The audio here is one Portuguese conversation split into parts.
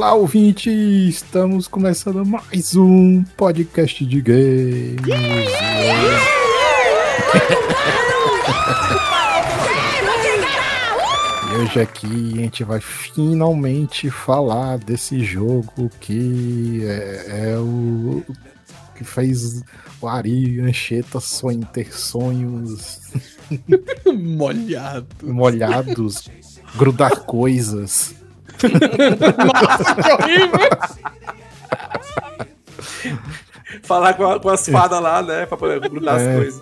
Olá, ouvinte! Estamos começando mais um podcast de games. e hoje aqui a gente vai finalmente falar desse jogo que é, é o que fez o Ari Ancheta sonho, ter sonhos Molhado. molhados, grudar coisas. Nossa, que horrível! Falar com, a, com as fadas lá, né? Pra poder grudar É. as coisas.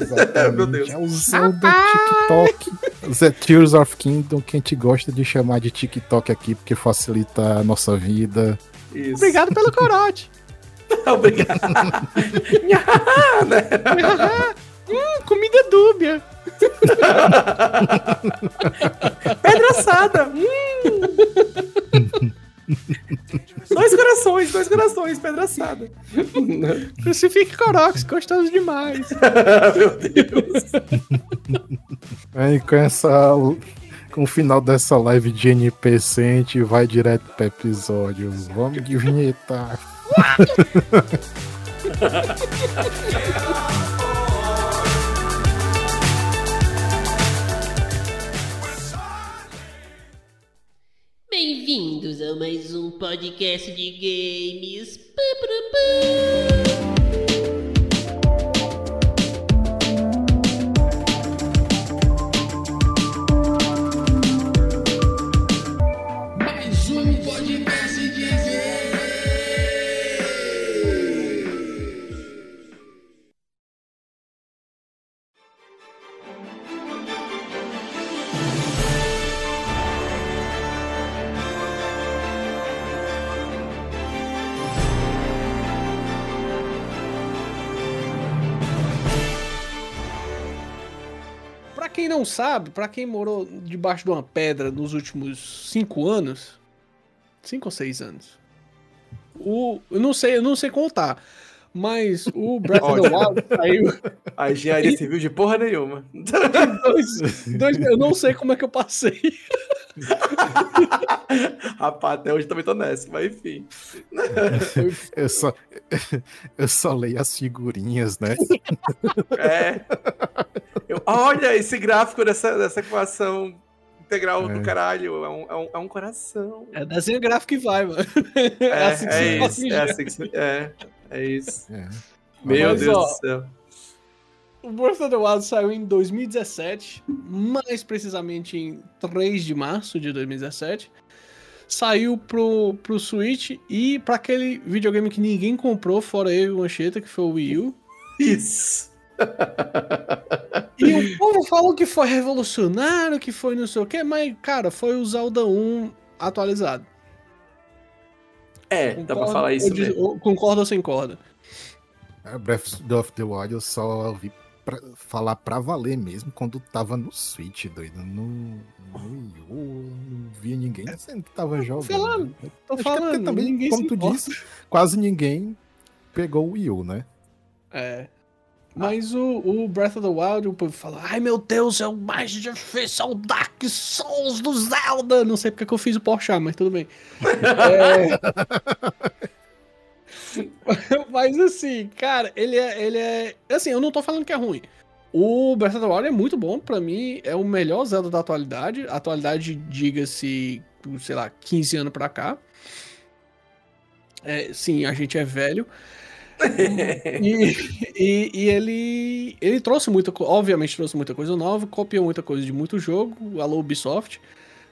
Exatamente. Meu Deus. É o Zelda TikTok. The Tears of Kingdom, que a gente gosta de chamar de TikTok aqui, porque facilita a nossa vida. Isso. Obrigado pelo corote. Obrigado. hum, comida dúbia. Pedra assada. Hum. dois corações, dois corações, pedra assada. Crucifique Corox, gostoso demais. Meu Deus. Aí com essa. Com o final dessa live de NPC, a gente vai direto pro episódio. Vamos de vinheta. Bem-vindos a mais um podcast de games. Pá, pá, pá. Não sabe, pra quem morou debaixo de uma pedra nos últimos cinco anos, cinco ou seis anos, o, eu não sei, eu não sei contar, mas o Breath of the Wild saiu A engenharia civil de porra nenhuma. dois, dois, eu não sei como é que eu passei. Rapaz, até hoje também tô nessa, mas enfim. Eu só, eu só leio as figurinhas, né? É. Eu- olha esse gráfico dessa, dessa equação integral É. do caralho. É um, é um, é um coração. É desenho gráfico que vai, mano. É, assim que é isso. É, assim que é, é isso. É. Meu Mas, Deus ó, do céu. O Breath of the Wild saiu em 2017, mais precisamente em 3 de março de 2017. Saiu pro, pro Switch e pra aquele videogame que ninguém comprou, fora eu e o Mancheta, que foi o Wii U. Isso. E o povo falou que foi revolucionário, que foi não sei o que, mas, cara, foi o Zelda 1 atualizado. É, dá pra falar isso ou mesmo. Concorda ou sem corda? É, Breath of the Wild eu só ouvi pra- falar pra valer mesmo quando tava no Switch, doido. No, no não via ninguém dizendo que tava jogando. falando, Tô Acho que é falando, também, ninguém como tu disse, quase ninguém pegou o Wii U, né? É. Mas o, o Breath of the Wild, o povo fala, ai meu Deus, é o mais difícil, é o Dark Souls do Zelda. Não sei porque que eu fiz o Porsche, mas tudo bem. É... mas assim, cara, ele é, ele é. Assim, eu não tô falando que é ruim. O Breath of the Wild é muito bom, pra mim é o melhor Zelda da atualidade. Atualidade, diga-se, sei lá, 15 anos pra cá. É, sim, a gente é velho. E, e, e ele, ele trouxe muita coisa, obviamente trouxe muita coisa nova, copiou muita coisa de muito jogo, alô Ubisoft,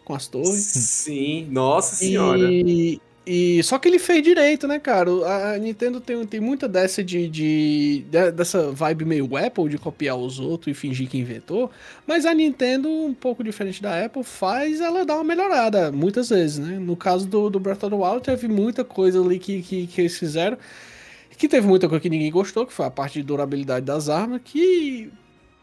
com as torres. Sim, nossa senhora. E, e só que ele fez direito, né, cara? A Nintendo tem, tem muita dessa de, de, de- dessa vibe meio Apple de copiar os outros e fingir que inventou, mas a Nintendo, um pouco diferente da Apple, faz ela dar uma melhorada muitas vezes, né? No caso do, do Breath of the Wild, teve muita coisa ali que, que, que eles fizeram, que teve muita coisa que ninguém gostou, que foi a parte de durabilidade das armas, que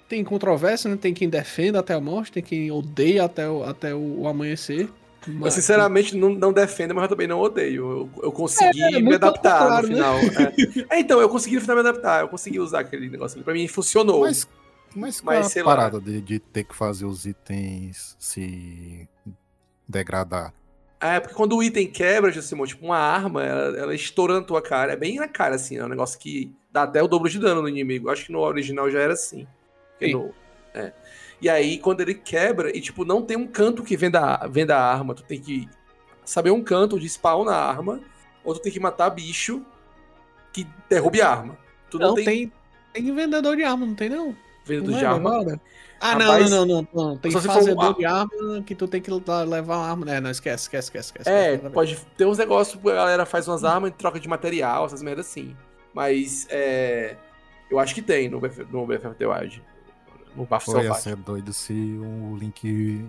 tem controvérsia, né? Tem quem defenda até a morte, tem quem odeia até o, até o amanhecer. Eu Mas- sinceramente não, não defendo, mas eu também não odeio. Eu, eu consegui É, me muito adaptar no né? final. É. É, então, eu consegui no final me adaptar. Eu consegui usar aquele negócio ali. Pra mim funcionou. Mas, mas qual Mas, é a parada de, de ter que fazer os itens se degradar? É, porque quando o item quebra, Josimon, tipo, uma arma, ela, ela estoura na tua cara. É bem na cara, assim, é um negócio que dá até o dobro de dano no inimigo. Acho que no original já era assim. No- é. E aí, quando ele quebra, e tipo, não tem um canto que venda, a- venda a arma, tu tem que saber um canto de spawn na arma, ou tu tem que matar bicho que derrube a arma. Tu não, Não, tem, tem, tem vendedor de arma, não tem não? vendedor Não de é arma. agora? Ah, Rapaz, não, não, não, não, não. Tem for um- fazedor de arma que tu tem que levar uma arma. É, não, esquece, esquece, esquece. esquece É, pode ter uns negócios que a galera faz umas armas em troca de material, essas merdas assim. Mas é. Eu acho que tem no BF, no The Wild. No Bafo Pô, ia Selvagem. ser doido se o Link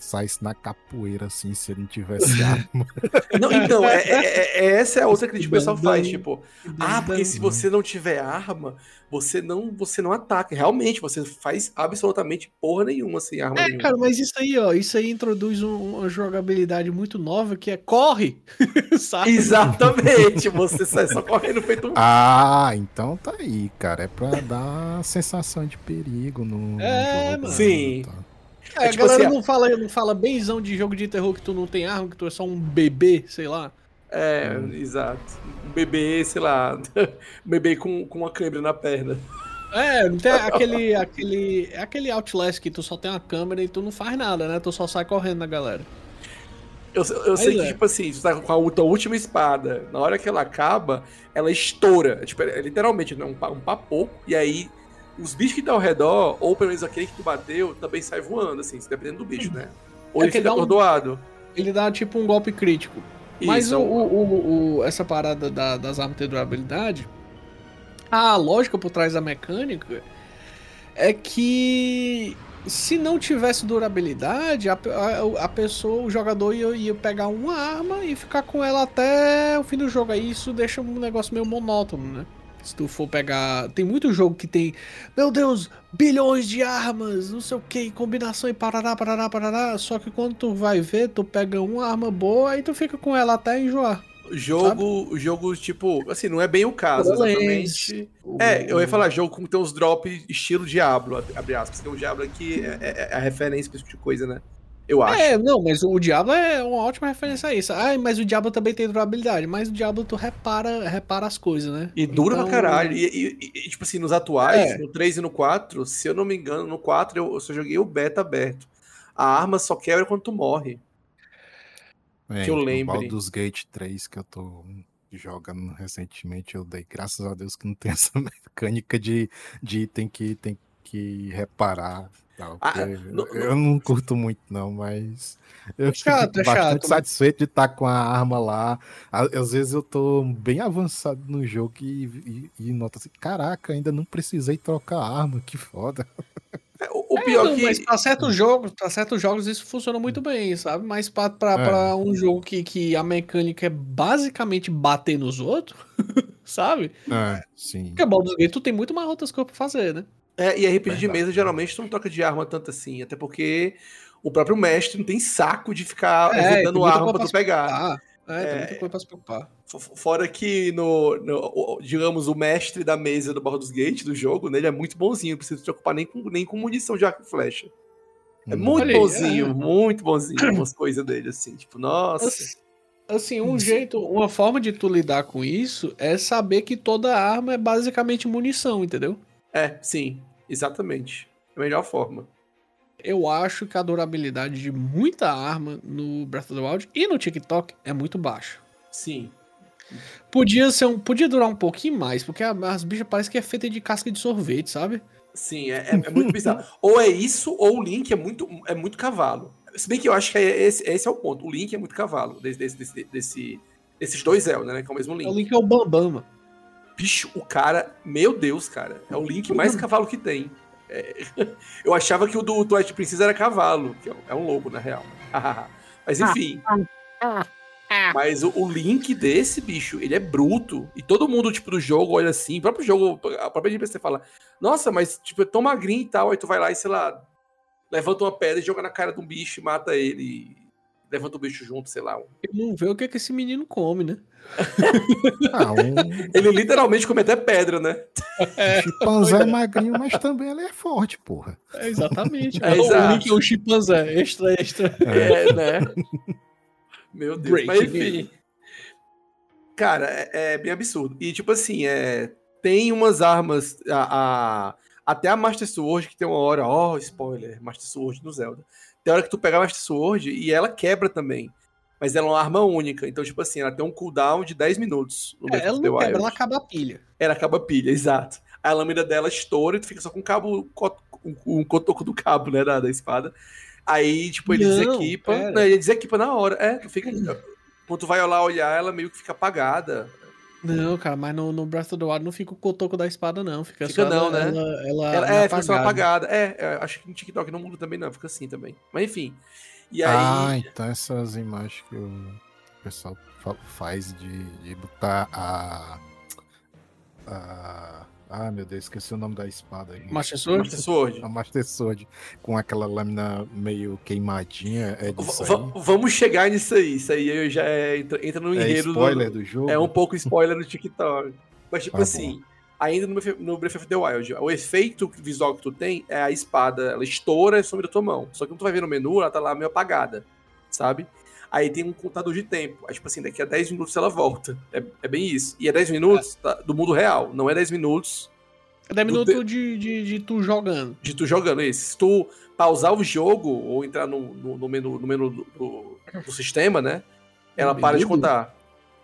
saísse na capoeira, assim, se ele não tivesse arma. Não, então, é, é- é- essa é a outra crítica que o pessoal faz, tipo, ah, porque se você não tiver arma, você não, você não ataca. Realmente, você faz absolutamente porra nenhuma sem arma É, nenhuma. cara, mas isso aí, ó, isso aí introduz um- uma jogabilidade muito nova que é corre, sabe? Exatamente, você sai só correndo feito um. Ah, então tá aí, cara. É pra dar sensação de perigo no, É, no jogo. mano. Sim. Tá. É, É tipo a galera assim, não fala, não fala benzão de jogo de terror que tu não tem arma, que tu é só um bebê, sei lá. É, Hum. exato. Um bebê, sei lá, um bebê com, com uma câmera na perna. É, tem aquele, aquele, é aquele Outlast que tu só tem uma câmera e tu não faz nada, né? Tu só sai correndo na galera. Eu, eu sei Mas que, é. tipo assim, tu tá com a tua última espada, na hora que ela acaba, ela estoura. Tipo, é literalmente, né, um, um papo. E aí, os bichos que estão ao redor, ou pelo menos aquele que tu bateu, também sai voando, assim, dependendo do bicho, né? Ou É ele fica dá um- atordoado. Ele dá tipo um golpe crítico. Mas Isso, o, é um- o- o- essa parada da- das armas ter durabilidade, a lógica por trás da mecânica é que se não tivesse durabilidade, a, a- a pessoa, o jogador ia, ia pegar uma arma e ficar com ela até o fim do jogo. Aí isso deixa um negócio meio monótono, né? Se tu for pegar. Tem muito jogo que tem. Meu Deus, bilhões de armas, não sei o que, combinação e parará, parará, parará. Só que quando tu vai ver, tu pega uma arma boa e tu fica com ela até enjoar. Jogo, jogo, tipo, assim, não é bem o caso, exatamente. É, eu ia falar jogo com tem uns drop estilo Diablo, abre aspas. Tem um Diablo aqui, é, é- é a referência pra esse tipo de coisa, né? Eu acho. É, não, mas o Diablo é uma ótima referência a isso. Ai, mas o Diablo também tem durabilidade. Mas o Diablo tu repara, repara as coisas, né? E dura Então- pra caralho. E, e- e, tipo assim, nos atuais, É. no 3 e no 4, se eu não me engano, no 4 eu, eu só joguei o beta aberto. A arma só quebra quando tu morre. É, Que eu lembre. Baldur's Gate 3 que eu tô jogando recentemente, eu dei graças a Deus que não tem essa mecânica de, de item que tem que reparar. Tal, Ah, no- eu não curto muito, não, mas eu fico chato, é bastante chato, né? satisfeito de estar com a arma lá. Às vezes eu tô bem avançado no jogo e, e, e noto assim, caraca, ainda não precisei trocar a arma, que foda. É, O, o pior Não, que. Mas pra certos jogos, pra certos jogos isso funciona muito bem, sabe? Mas pra, pra, É. pra um jogo que, que a mecânica é basicamente bater nos outros, sabe? É, sim. Porque Baldur's Gate tu tem muito mais outras coisas pra fazer, né? É, e RPG de Verdade. mesa, geralmente, não troca de arma tanto assim. Até porque o próprio mestre não tem saco de ficar É, dando arma pra tu pegar. É, tem É. muita coisa pra se preocupar. Fora que no, no- digamos, o mestre da mesa do Baldur's Gate, do jogo, né, ele é muito bonzinho, não precisa se preocupar nem com, nem com munição de arco e flecha. É Hum. muito Olha bonzinho, é. muito bonzinho umas coisas dele, assim, tipo, nossa. Assim, um jeito, uma forma de tu lidar com isso é saber que toda arma é basicamente munição, entendeu? É, sim, exatamente. É a melhor forma. Eu acho que a durabilidade de muita arma no Breath of the Wild e no TikTok é muito baixa. Sim. Podia ser um, podia durar um pouquinho mais, porque as bichas parecem que é feita de casca de sorvete, sabe? Sim, é, é- é muito bizarro. ou é isso, ou o Link é muito, é muito cavalo. Se bem que eu acho que é esse, esse é o ponto. O Link é muito cavalo, desse, desse, desse, desse- desses dois Zelda, né? Que é o mesmo Link. O Link é o Bambam, mano. Bicho, o cara, meu Deus, cara, é o Link mais cavalo que tem. É, eu achava que o do Twilight Princess era cavalo, que é um- é lobo, na real. Mas enfim. Mas o, o Link desse bicho, ele é bruto. E todo mundo, tipo, do jogo olha assim. O próprio jogo, a própria NPC fala: Nossa, mas, tipo, é tão magrinho e tal. Aí tu vai lá e, sei lá, levanta uma pedra e joga na cara de um bicho e mata ele. Levanta o bicho junto, sei lá. Ele não vê o que, que esse menino come, né? Ah, um Ele literalmente come até pedra, né? chimpanzé é magrinho, mas também ele é forte, porra. É, exatamente. É, o. Link é um chimpanzé, extra, extra. É, né? Meu Deus. Breaking Mas enfim. Cara, é, é bem absurdo. E tipo assim, é, tem umas armas. A, a- até a Master Sword, que tem uma hora. Ó, spoiler, Master Sword no Zelda. Tem hora que tu pega a Master Sword e ela quebra também. Mas ela é uma arma única. Então, tipo assim, ela tem um cooldown de 10 minutos no É, ela não quebra, ela acaba a pilha. Ela acaba a pilha, exato. A lâmina dela estoura e tu fica só com o cabo, um, cotoco do cabo, né, da, da espada. Aí, tipo, ele Não, desequipa. pera. Não, ele desequipa na hora. É, tu fica. Quando tu vai lá olhar, ela meio que fica apagada. Não, cara, mas no, no Breath of the Wild não fica o cotoco da espada, não. Fica, Fica só não, ela, né? Ela, ela Ela, é, fica só apagada. apagada. É, é, acho que no TikTok não muda também, não. Fica assim também. Mas enfim. E aí. Ah, então essas imagens que o pessoal fa- faz de, de botar a, a. Ah, meu Deus, esqueci o nome da espada aí. Master Sword? Master Sword. A Master Sword com aquela lâmina meio queimadinha. É V- disso v- aí? vamos chegar nisso aí. Isso aí já é- entra, no É enredo. do- spoiler do jogo? É um pouco spoiler no TikTok. Mas, tipo Tá assim, ainda no, no Breath of the Wild, o efeito visual que tu tem é a espada, ela estoura e some da tua mão. Só que quando tu vai ver no menu, ela tá lá meio apagada, sabe? Aí tem um contador de tempo. Aí, tipo assim, daqui a 10 minutos ela volta. É, é bem isso. E é 10 minutos tá, do mundo real, não é 10 minutos É 10 do minutos de, de, de tu jogando. de tu jogando isso. Se tu pausar o jogo ou entrar no, no, no menu, no menu do, do- do sistema, né? Ela No para de menu? contar.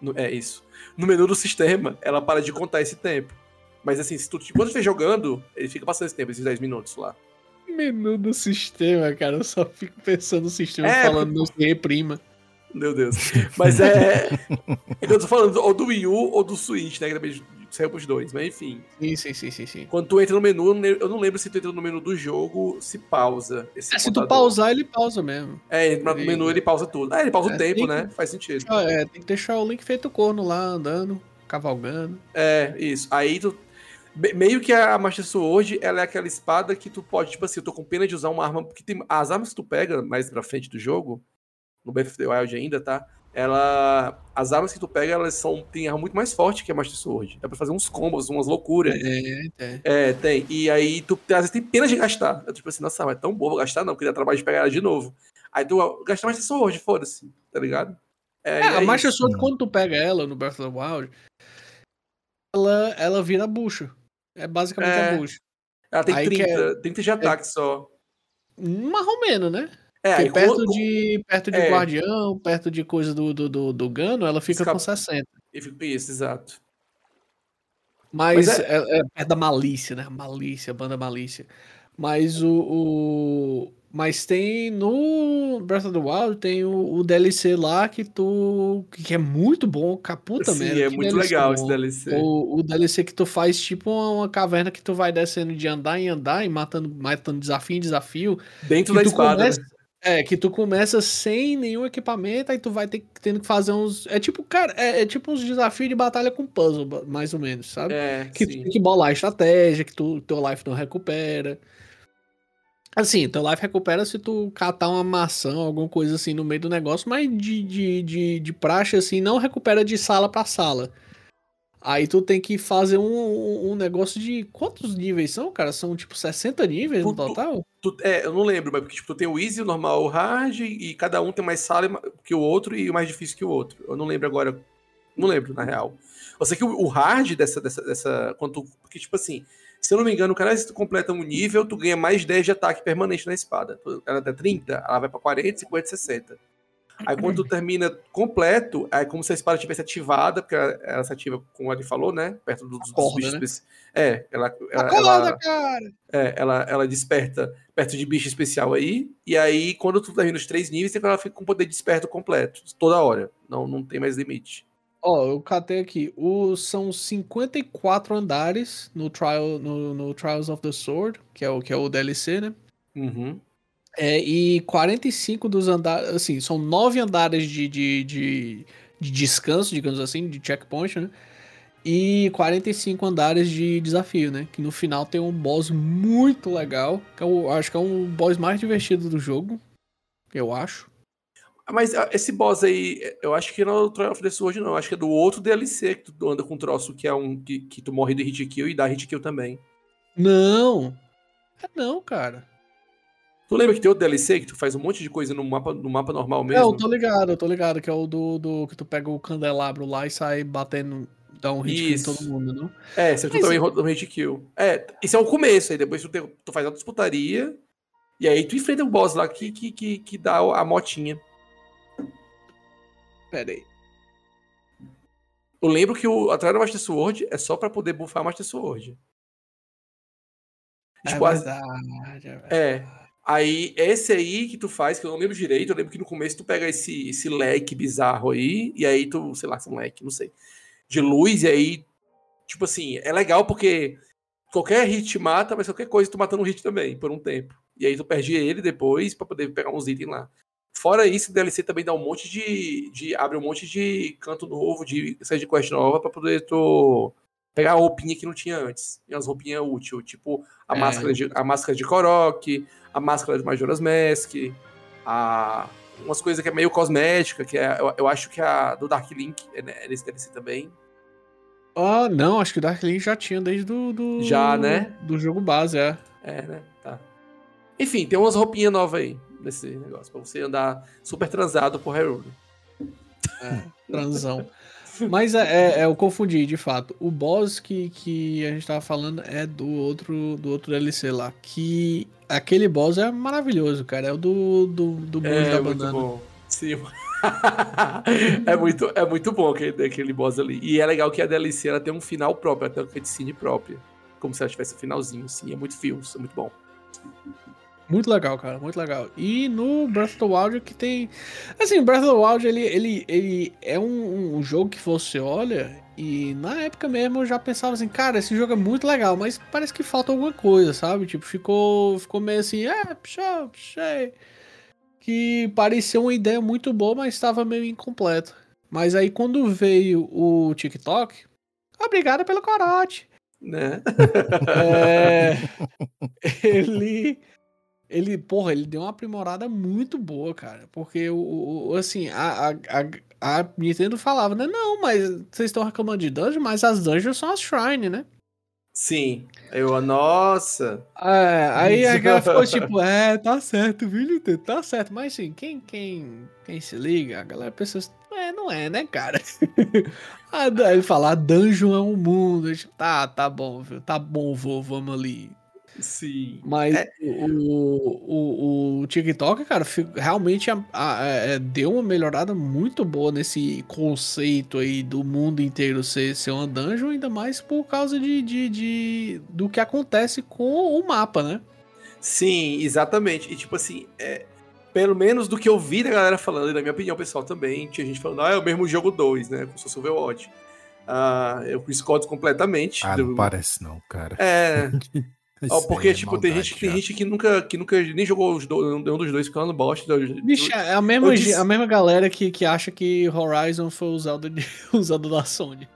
No- é isso. No menu do sistema, ela para de contar esse tempo. Mas assim, se tu, quando tu estiver jogando, ele fica passando esse tempo, esses 10 minutos lá. Menu do sistema, cara. Eu só fico pensando no sistema É, falando não se reprima. Meu Deus. Mas é. que eu tô falando ou do Wii U ou do Switch, né? Que também saiu pros dois. Mas enfim. Sim, sim, sim, sim, sim. Quando tu entra no menu, eu não lembro- se tu entra no menu do jogo, se pausa. Esse É, se tu pausar, ele pausa mesmo. É, entra no menu, ele pausa tudo. Ah, ele pausa É, o tempo, tem né? Faz sentido. Ah, É, tem que deixar o Link feito corno lá, andando, cavalgando. É, isso. Aí tu. me- Meio que a Master Sword, ela é aquela espada que tu pode, tipo assim, eu tô com pena de usar uma arma. Porque tem, as armas que tu pega mais pra frente do jogo, no Breath of the Wild ainda, tá? Ela. As armas que tu pega, elas são. Tem arma muito mais forte que a Master Sword. Dá pra fazer uns combos, umas loucuras. É, é. É, tem. E aí tu às vezes tem pena de gastar. Eu, tipo assim, nossa, mas é tão boa vou gastar, não, porque dá trabalho de pegar ela de novo. Aí tu gasta Master Sword, foda-se, tá ligado? É, e a é Master. Sword, quando tu pega ela no Breath of the Wild, ela, ela vira bucha. É basicamente É. a bucha. Ela tem aí que 30, 30 de ataque só. Mais ou menos, né? É, perto quando- de, perto de é. Guardião, perto de coisa do, do, do, do Gano, ela fica com 60. E fica isso, exato. Mas, Mas é... É, é da malícia, né? Malícia, banda malícia. Mas o, o- Mas tem no Breath of the Wild tem o, o DLC lá que tu. que é muito bom, caputa Sim, merda. é muito DLC legal bom. esse DLC. O, o DLC que tu faz tipo uma, uma caverna que tu vai descendo de andar em andar e matando, matando desafio em desafio. Dentro da espada. começa- né? É, que tu começa sem nenhum equipamento, aí tu vai ter, tendo que fazer uns. É tipo, cara, é, é tipo uns desafios de batalha com puzzle, mais ou menos, sabe? É, que tu sim. tem que bolar a estratégia, que tu, teu life não recupera. Assim, teu life recupera se tu catar uma maçã, alguma coisa assim no meio do negócio, mas de, de, de, de praxe, assim, não recupera de sala pra sala. Aí tu tem que fazer um, um, negócio de. Quantos níveis são, cara? São tipo 60 níveis no Tu- tu- total? Tu- é, eu não lembro, mas porque tipo, tu tem o easy, o normal, o hard, e cada um tem mais sala que o outro e o mais difícil que o outro. Eu não lembro agora. Não lembro, na real. Eu sei que o, o hard dessa, dessa, dessa. Quando tu- porque, tipo assim, se eu não me engano, cara, se tu completa um nível, tu ganha mais 10 de ataque permanente na espada. Tu- Ela tá 30, ela vai pra 40, 50, 60. Aí quando tu termina completo, é como se a espada tivesse ativada, porque ela, ela se ativa, como ele falou, né? Perto dos, dos Acorda, bichos né? É, ela, ela, Acorda, ela- cara! é, ela, ela desperta perto de bicho especial aí, e aí quando tu termina os três níveis, ela fica com poder desperto completo, toda hora. Não, não tem mais limite. Ó, eu catei aqui. O, são 54 andares no, trial, no, no Trials of the Sword, que é o, que é o DLC, né? Uhum. É, e 45 dos andares, assim, são nove andares de, de, de, de descanso, digamos assim, de checkpoint, né? E 45 andares de desafio, né? Que no final tem um boss muito legal, que eu acho que é um boss mais divertido do jogo, eu acho. Mas ah, esse boss aí, eu acho que não é do Trial of the Sword, não. Acho que é do outro DLC que tu anda com um troço que é um que, que tu morre de hit kill e dá hit kill também. Não! É não, cara. Tu lembra que tem outro DLC que tu faz um monte de coisa no mapa, no mapa normal mesmo? Não, eu tô ligado, eu tô ligado, que é o do, do que tu pega o candelabro lá e sai batendo, dá um hit kill em todo mundo, não? É, você Mas- também roda um hit kill. É, isso é o começo, aí depois tu, tem- tu faz a disputaria, e aí tu enfrenta o boss lá que, que, que, que dá a motinha. Pera aí. Eu lembro que o atrás do Master Sword é só pra poder buffar Master Sword. É Tipo, as- verdade, é verdade. É. Aí, esse aí que tu faz, que eu não lembro direito, eu lembro que no começo tu pega esse, esse leque bizarro aí, e aí tu, sei lá, se é um leque, não sei, de luz, e aí, tipo assim, é legal porque qualquer hit mata, mas qualquer coisa tu matando um hit também, por um tempo. E aí tu perde ele depois pra poder pegar uns itens lá. Fora isso, o DLC também dá um monte de. de abre um monte de canto novo, de side quest nova, pra poder tu pegar a roupinha que não tinha antes. E umas roupinhas úteis, tipo a, É. máscara de, a máscara de Korok, a máscara de Majora's Mask, a, umas coisas que é meio cosmética, que é, eu, eu acho que a do Dark Link é, né, é nesse DLC também. Ah, não, acho que o Dark Link já tinha desde do, do Já, né? Do jogo base, é. É, né? Tá. Enfim, tem umas roupinhas novas aí nesse negócio, pra você andar super transado por Hyrule. Transão. Mas é, é, é, eu confundi, de fato. O boss que, que a gente tava falando é do outro, do outro DLC lá. Que aquele boss é maravilhoso, cara. É o do, do, do monge É da muito banana. bom. Sim. é, muito, é muito bom aquele, aquele boss ali. E é legal que a DLC ela tem um final próprio, tem uma cutscene própria. Como se ela tivesse um finalzinho, assim. É muito fios, é muito bom. Muito legal, cara, muito legal. E no Breath of the Wild que tem. Assim, Breath of the Wild ele, ele, ele é um, um jogo que você olha e na época mesmo eu já pensava assim, cara, esse jogo é muito legal, mas parece que falta alguma coisa, sabe? Tipo, ficou, ficou meio assim, é, puxa, puxei. Que parecia uma ideia muito boa, mas estava meio incompleta. Mas aí quando veio o TikTok, obrigado pelo corote. Né? É, ele, ele, porra, ele deu uma aprimorada muito boa, cara. Porque o, o- assim, a, a, a, a Nintendo falava, né? Não, mas vocês estão reclamando de dungeon, mas as dungeons são as shrine, né? Sim. Eu, nossa. É, aí a galera ficou tipo, é, tá certo, viu, Nintendo? Tá certo. Mas assim, quem, quem, quem se liga, a galera pensa assim, é, não é, né, cara? Aí ele fala, a dungeon é um mundo. Eu, tipo, tá, tá bom, viu? Tá bom, vô, vamos ali. Sim. Mas É. o, o, o TikTok, cara, realmente a- a- é, deu uma melhorada muito boa nesse conceito aí do mundo inteiro ser, ser uma dungeon, ainda mais por causa de, de, de- do que acontece com o mapa, né? Sim, exatamente. E tipo assim, é, pelo menos do que eu vi da galera falando, e na minha opinião pessoal também, tinha gente falando, ah, é o mesmo jogo 2, né? Fosse o Overwatch. Ah, eu discordo completamente. Ah, do- não parece não, cara. É, Isso porque, é tipo, tem gente, tem gente que nunca, que nunca nem jogou os dois, nenhum dos dois falando bosta. do- Bicho, é a mesma, disse- a mesma galera que, que acha que Horizon foi usado, de, usado da Sony.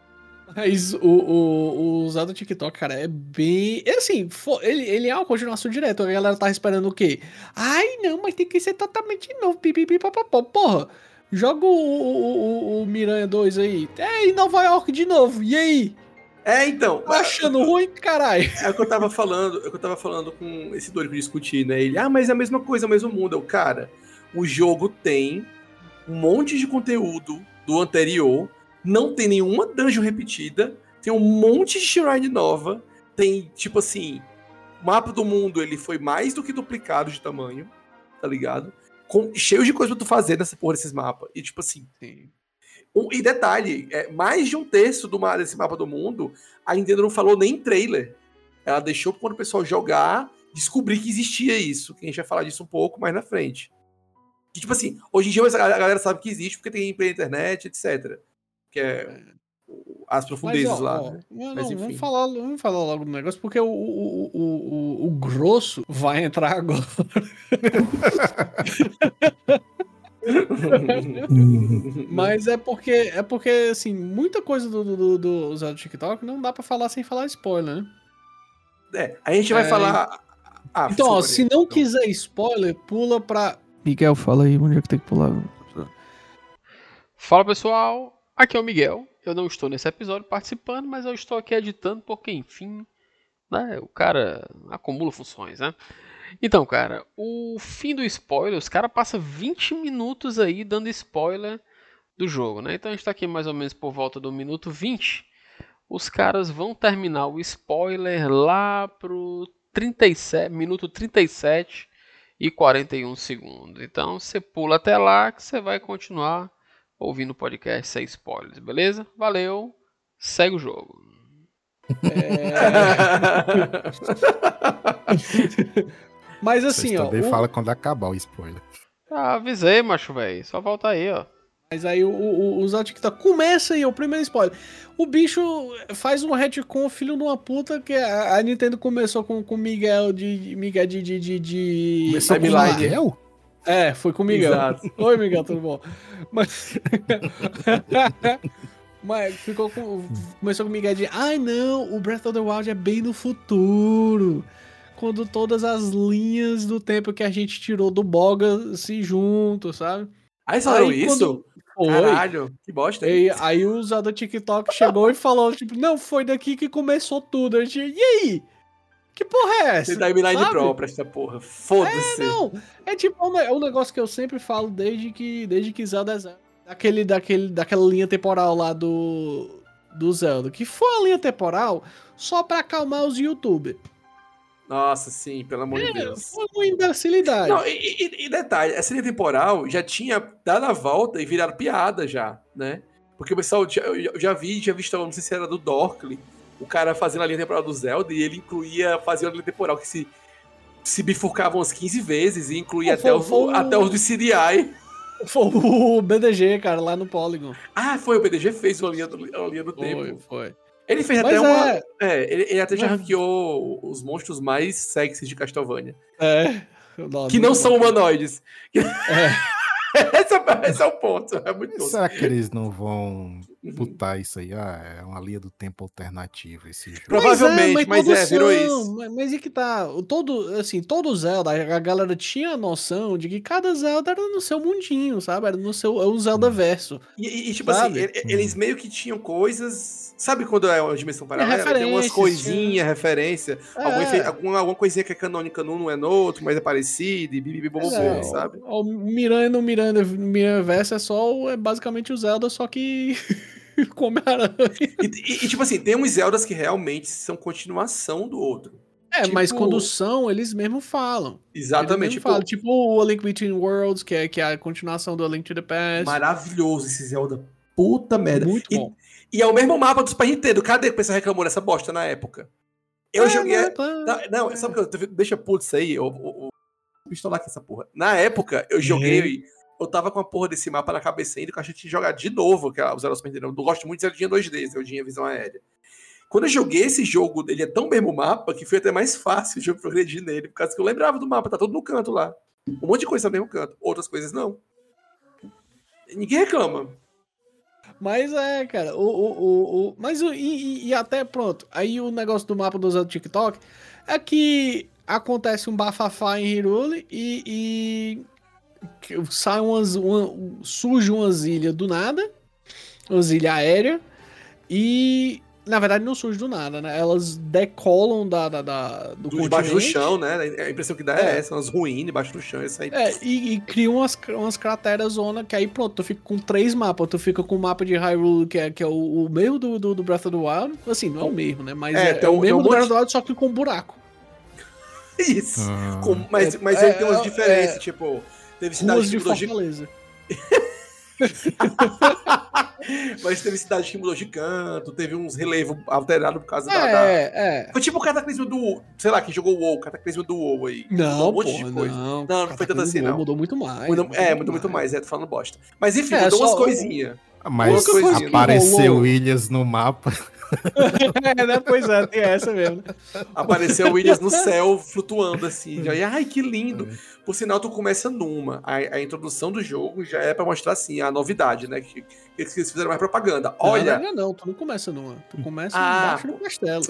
Mas o, o, o usado do TikTok, cara, é bem. é Assim, ele, ele é uma continuação direta. A galera tá esperando o quê? Ai, não, mas tem que ser totalmente novo. Pipipi, papapó. Porra, joga o, o, o, o Miranha 2 aí. É em Nova York de novo. E aí? É, então. Tá achando ruim, caralho? É o que eu tava falando, é o que eu tava falando com esse doido que eu discuti, né? Ele, ah, mas é a mesma coisa, é o mesmo mundo. Eu, cara, o jogo tem um monte de conteúdo do anterior, não tem nenhuma dungeon repetida, tem um monte de shrine nova, tem, tipo assim, o mapa do mundo, ele foi mais do que duplicado de tamanho, tá ligado? Com, cheio de coisa pra tu fazer nessa porra desses mapas. E, tipo assim, um- e detalhe, é, mais de um terço do desse mapa do mundo, a Nintendo não falou nem em trailer. Ela deixou quando o pessoal jogar, descobrir que existia isso. Que a gente vai falar disso um pouco mais na frente. Que, tipo assim, hoje em dia a galera sabe que existe porque tem gameplay na internet, etc. Que é o- as profundezas Mas, ó, lá. ó, né? não, Mas, vamos, falar, vamos falar logo do negócio, porque o, o, o, o, o grosso vai entrar agora. Mas é porque, é porque, assim, muita coisa do, do, do, do usado TikTok não dá pra falar sem falar spoiler, né? É, a gente vai É, falar. Ah, Então, ó, se não quiser spoiler, pula pra. Miguel, fala aí onde é que tem que pular. Fala pessoal, aqui é o Miguel. Eu não estou nesse episódio participando, mas eu estou aqui editando porque, enfim, né, o cara acumula funções, né? Então, cara, o fim do spoiler, os caras passam 20 minutos aí dando spoiler do jogo, né? Então a gente tá aqui mais ou menos por volta do minuto 20. Os caras vão terminar o spoiler lá pro 37, minuto 37 e 41 segundos. Então você pula até lá que você vai continuar ouvindo o podcast sem spoilers, beleza? Valeu, segue o jogo. Mas Vocês assim, ó. também o- fala quando acabar o spoiler. Ah, avisei, macho, velho. Só volta aí, ó. Mas aí o, o, o Zé TikTok começa aí, o primeiro spoiler. O bicho faz um retcon, filho de uma puta, que a, a Nintendo começou com o Miguel de. Miguel de. de, de, de Começou com o. Miguel? É, foi com o Miguel. Exato. Oi, Miguel, tudo bom? Mas. Mas ficou com. Começou com o Miguel de. Ai não, o Breath of the Wild é bem no futuro. Quando todas as linhas do tempo que a gente tirou do Boga se juntam, sabe? Aí falaram Aí, isso? Foi. Caralho, que bosta. E aí o usuário do TikTok chegou e falou, tipo, não, foi daqui que começou tudo. A gente, e aí? Que porra é essa? Tem timeline Sabe? própria essa porra. Foda-se. Não, é tipo, é um é um negócio que eu sempre falo desde que, desde que Zelda é Zelda. Daquele, daquele, daquela linha temporal lá do, do Zelda. Que foi uma linha temporal só pra acalmar os youtubers. Nossa, sim, pelo amor de É, Deus. foi uma imbecilidade. Não, e, e- e detalhe, essa linha temporal já tinha dado a volta e virado piada já, né? Porque o pessoal, já- eu já- vi, já vi, história, não sei se era do Dorkly, o cara fazendo a linha temporal do Zelda e ele incluía, fazia a linha temporal que se, se bifurcava umas 15 vezes e incluía Foi- até, os, foi o- até os do CDI. Foi o BDG, cara, lá no Polygon. Ah, foi, o BDG fez uma linha do, uma linha do Foi, tempo. foi. Ele fez Mas até uma... é- É, ele, ele até já ranqueou os monstros mais sexys de Castlevania. É. Que não são humanoides. É. esse, é, esse é o ponto. É muito. Será que eles não vão Uhum. botar isso aí? Ah, é uma linha do tempo alternativa esse jogo. Provavelmente, mas é, todos virou são, isso. Mas, mas é que tá. o Todo, assim, todo Zelda, a galera tinha a noção de que cada Zelda era no seu mundinho, sabe? Era no seu. É um Zelda verso. E, e- e, tipo Sabe? assim, e- eles meio que tinham coisas. Sabe quando é uma dimensão paralela? Tem umas coisinhas, referência. Alguma, É. efe- alguma, alguma coisinha que é canônica num não é no outro, mas é parecido, e bibibi bobobô, É, sabe? O Miranha no Miranha, Miranha verso é só. o- É basicamente o Zelda, só que. com Homem-Aranha. E, e- e, tipo assim, tem uns Zeldas que realmente são continuação do outro. É, mas Tipo- quando são, eles mesmo falam. Exatamente. Tipo, falam. Tipo o A Link Between Worlds, que é, que é a continuação do A Link to the Past. maravilhoso esse Zelda. Puta merda. Muito E- bom. E é o mesmo mapa do Super Nintendo. Cadê que o pessoal reclamou dessa bosta na época? Eu É, joguei. não, claro. Não, não, sabe o que eu. Deixa isso aí. Eu, eu, eu, vou pistolar aqui essa porra. Na época, eu joguei. Eu tava com a porra desse mapa na cabeça ainda, que eu tinha que jogar de novo, que é o Zelda Super Nintendo. Eu gosto muito de Zeldinha 2D, Zeldinha Visão Aérea. Quando eu joguei esse jogo, ele é tão mesmo mapa que foi até mais fácil o jogo progredir nele, por causa que eu lembrava do mapa, tá tudo no canto lá. Um monte de coisa no mesmo canto, outras coisas não. Ninguém reclama. Mas é, cara, o, o, o, o- mas o, e, e- até pronto. Aí o negócio do mapa do Zé do TikTok é que acontece um bafafá em Hirule e, e sai umas, uma, surge umas ilhas do nada, umas ilhas aéreas, e na verdade não surge do nada, né? Elas decolam da, da, da- do Do, debaixo do continente. chão, né? A impressão que dá é, É. essa, umas ruínas debaixo do chão, isso aí. É, e, e cria umas, umas crateras zona que aí pronto, tu fica com três mapas. Tu fica com o mapa de Hyrule, que é, que é o, o mesmo do, do, do Breath of the Wild. Assim, não é o mesmo, né? Mas É, é, tem é o mesmo um do monte- Breath of the Wild, só que com um buraco. Isso. Ah, Com- mas mas É, ele tem umas é, diferenças, é. tipo, Ruas de mudou de Fortaleza. Mas teve cidade que mudou de canto, teve uns relevos alterados por causa da, da- É, é. Foi tipo o cataclismo do. Sei lá, quem jogou o WoW, o cataclismo do WoW aí. Não, um monte de porra, coisa. não. Não, não foi tanto assim, Mudou- não. Mudou muito mais. Mudou- é, mudou muito mais, é, tô falando bosta. Mas enfim, É, mudou só umas coisinhas. Mas coisinha. apareceu ilhas no mapa. É, né? Pois é, tem essa mesmo. Apareceu o Williams no céu, flutuando assim. Já, e, ai, que lindo. Por sinal, tu começa numa. A, a introdução do jogo já é pra mostrar, assim, a novidade, né? Que, que eles fizeram mais propaganda. Olha, Não, não, não, tu não começa numa. Tu começa Ah, embaixo do castelo.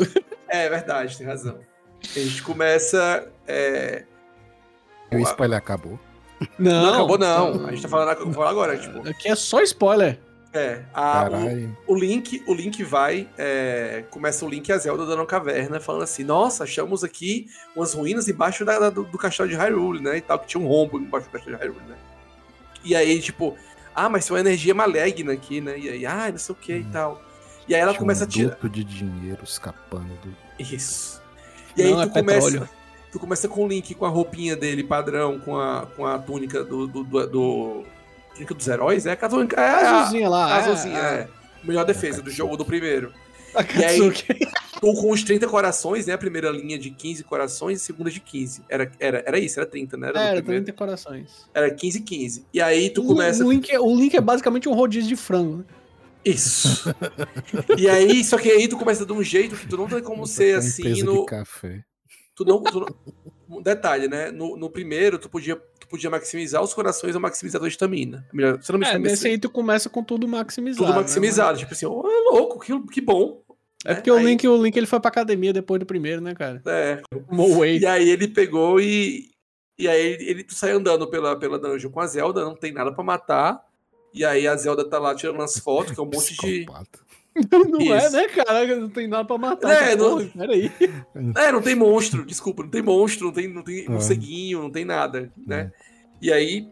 é verdade, tem razão. A gente começa. é, E o spoiler acabou. Não, acabou, não. A gente tá falando, falando agora, tipo. Aqui é só spoiler. É, a, o, o Link, o Link vai, é, começa o Link e a Zelda dando uma caverna, falando assim, nossa, achamos aqui umas ruínas embaixo da- da- do, do castelo de Hyrule, né, e tal, que tinha um rombo embaixo do castelo de Hyrule, né. E aí, tipo, ah, mas tem uma energia maligna aqui, né, e aí, ah, não sei o que e tal. E aí ela Tinha começa um a tirar... de dinheiro escapando do. Isso. E aí Não, tu é começa... petróleo. Tu começa com o Link com a roupinha dele padrão, com a, com a túnica do... do, do, do- túnica dos heróis, é? A túnica, é a, Azulzinha lá. a é, azulzinha, é. é. Melhor defesa do Katsuki. jogo, do primeiro. A E aí- Katsuki. Tô com os 30 corações, né? A primeira linha de 15 corações e a segunda de 15. Era, era, era isso, era 30, né? Era, do Era, primeiro. 30 corações. era 15 e 15. E aí tu começa. O, link, é- o link é basicamente um rodízio de frango. né? Isso. e aí, só que aí tu começa de um jeito que tu não tem como ser Uma assim no. de café. Tu não, tu não- Detalhe, né? No, no primeiro, tu podia, tu podia maximizar os corações ou maximizar a tua estamina. Melhor, se não me É, nesse aí tu começa com tudo maximizado. tudo né? maximizado. Tipo assim, oh, é louco, que, que bom. É né? porque o Aí- Link, o Link ele foi pra academia depois do primeiro, né, cara? É. E aí ele pegou e. E aí ele, ele tu sai andando pela, pela dungeon com a Zelda, não tem nada pra matar. E aí a Zelda tá lá tirando umas fotos, que é um monte de. Não é, Isso. né, cara? Não tem nada pra matar. É, essa não- porra, Peraí. É, não tem monstro, desculpa, não tem monstro, não tem, não tem Ah. morceguinho, não tem nada, né? E aí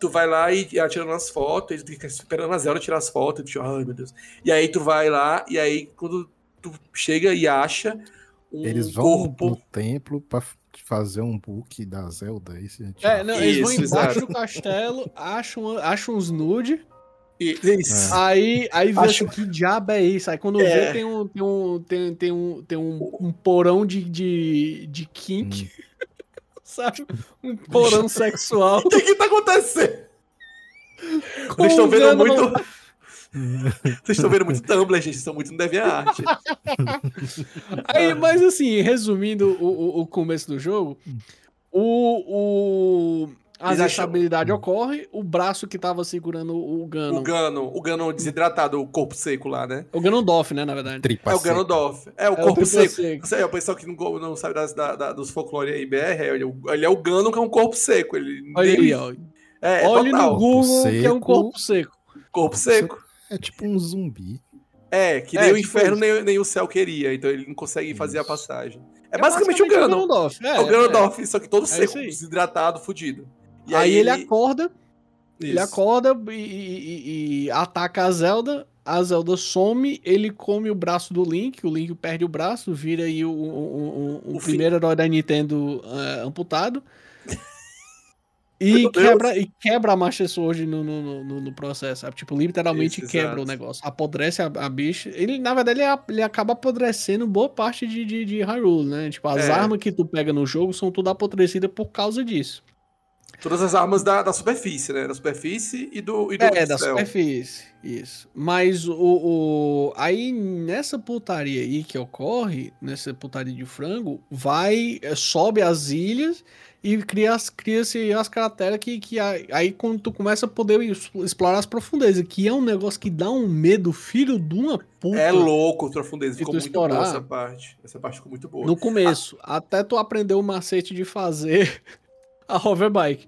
tu vai lá e ela tirando as fotos, e tu fica esperando a Zelda tirar as fotos, e tu, ai meu Deus. E aí tu vai lá, e aí quando tu chega e acha um Eles vão corpo. no templo pra fazer um book da Zelda. aí Isso, É, não, eles vão Isso, embaixo exato. do castelo, acham, acham uns nude, Isso. aí, aí vê Acho- assim, que diabo é isso? Aí quando É. vê tem um, tem um, tem, tem um, tem um, um porão de, de, de kink, sabe? Um porão sexual. O que que tá acontecendo? Com Vocês estão vendo muito. no- Vocês estão vendo muito Tumblr, gente. Vocês estão muito no DeviantArt. Aí, mas assim, resumindo o, o, o começo do jogo, o, o, a acham- instabilidade ocorre, o braço que tava segurando o Gano. O Gano, o Gano desidratado, o corpo seco lá, né? O Ganondorf, né, na verdade. Tripa É o seca. Ganondorf. É o É o corpo triplo seco. seco. Isso aí, o pessoal que não, não sabe das, da, da- dos folclore aí, BR, ele, é o- ele é o Gano que é um corpo seco. Ele, Olha ele- aí, ó. É, é Olhe total. no Google que é um seco. corpo seco. Corpo seco. É tipo um zumbi. É, que É, nem o tipo inferno isso. nem, nem o céu queria, então ele não consegue fazer a Isso. passagem. É, basicamente, o Gano. Ganondorf. É, É, o Ganondorf, só que todo É seco, isso desidratado, fudido. E Aí, ele acorda, ele Isso. acorda e, e- e- ataca a Zelda. A Zelda some, ele come o braço do Link, o Link perde o braço, vira aí o, o, o- o primeiro herói da Nintendo eh, amputado. E quebra, e quebra a Master Sword no, no, no, no processo, sabe? Tipo, literalmente Isso, quebra exato. o negócio. Apodrece a, a bicha. Ele, na verdade, ele, ele acaba apodrecendo boa parte de, de, de Hyrule, né? Tipo, as É. armas que tu pega no jogo são tudo apodrecidas por causa disso. Todas as armas da, da superfície, né? Da superfície e do, e do É, da superfície. Isso. Mas o, o. Aí nessa putaria aí que ocorre, nessa putaria de frango, vai, eh, sobe as ilhas e cria as- cria-se as crateras que, que aí quando tu começa a poder explorar as profundezas, que é um negócio que dá um medo, filho de uma puta. É louco o profundeza. Se Ficou muito boa explorar- essa parte. Essa parte ficou muito boa. No começo, até tu aprender o macete de fazer a hoverbike.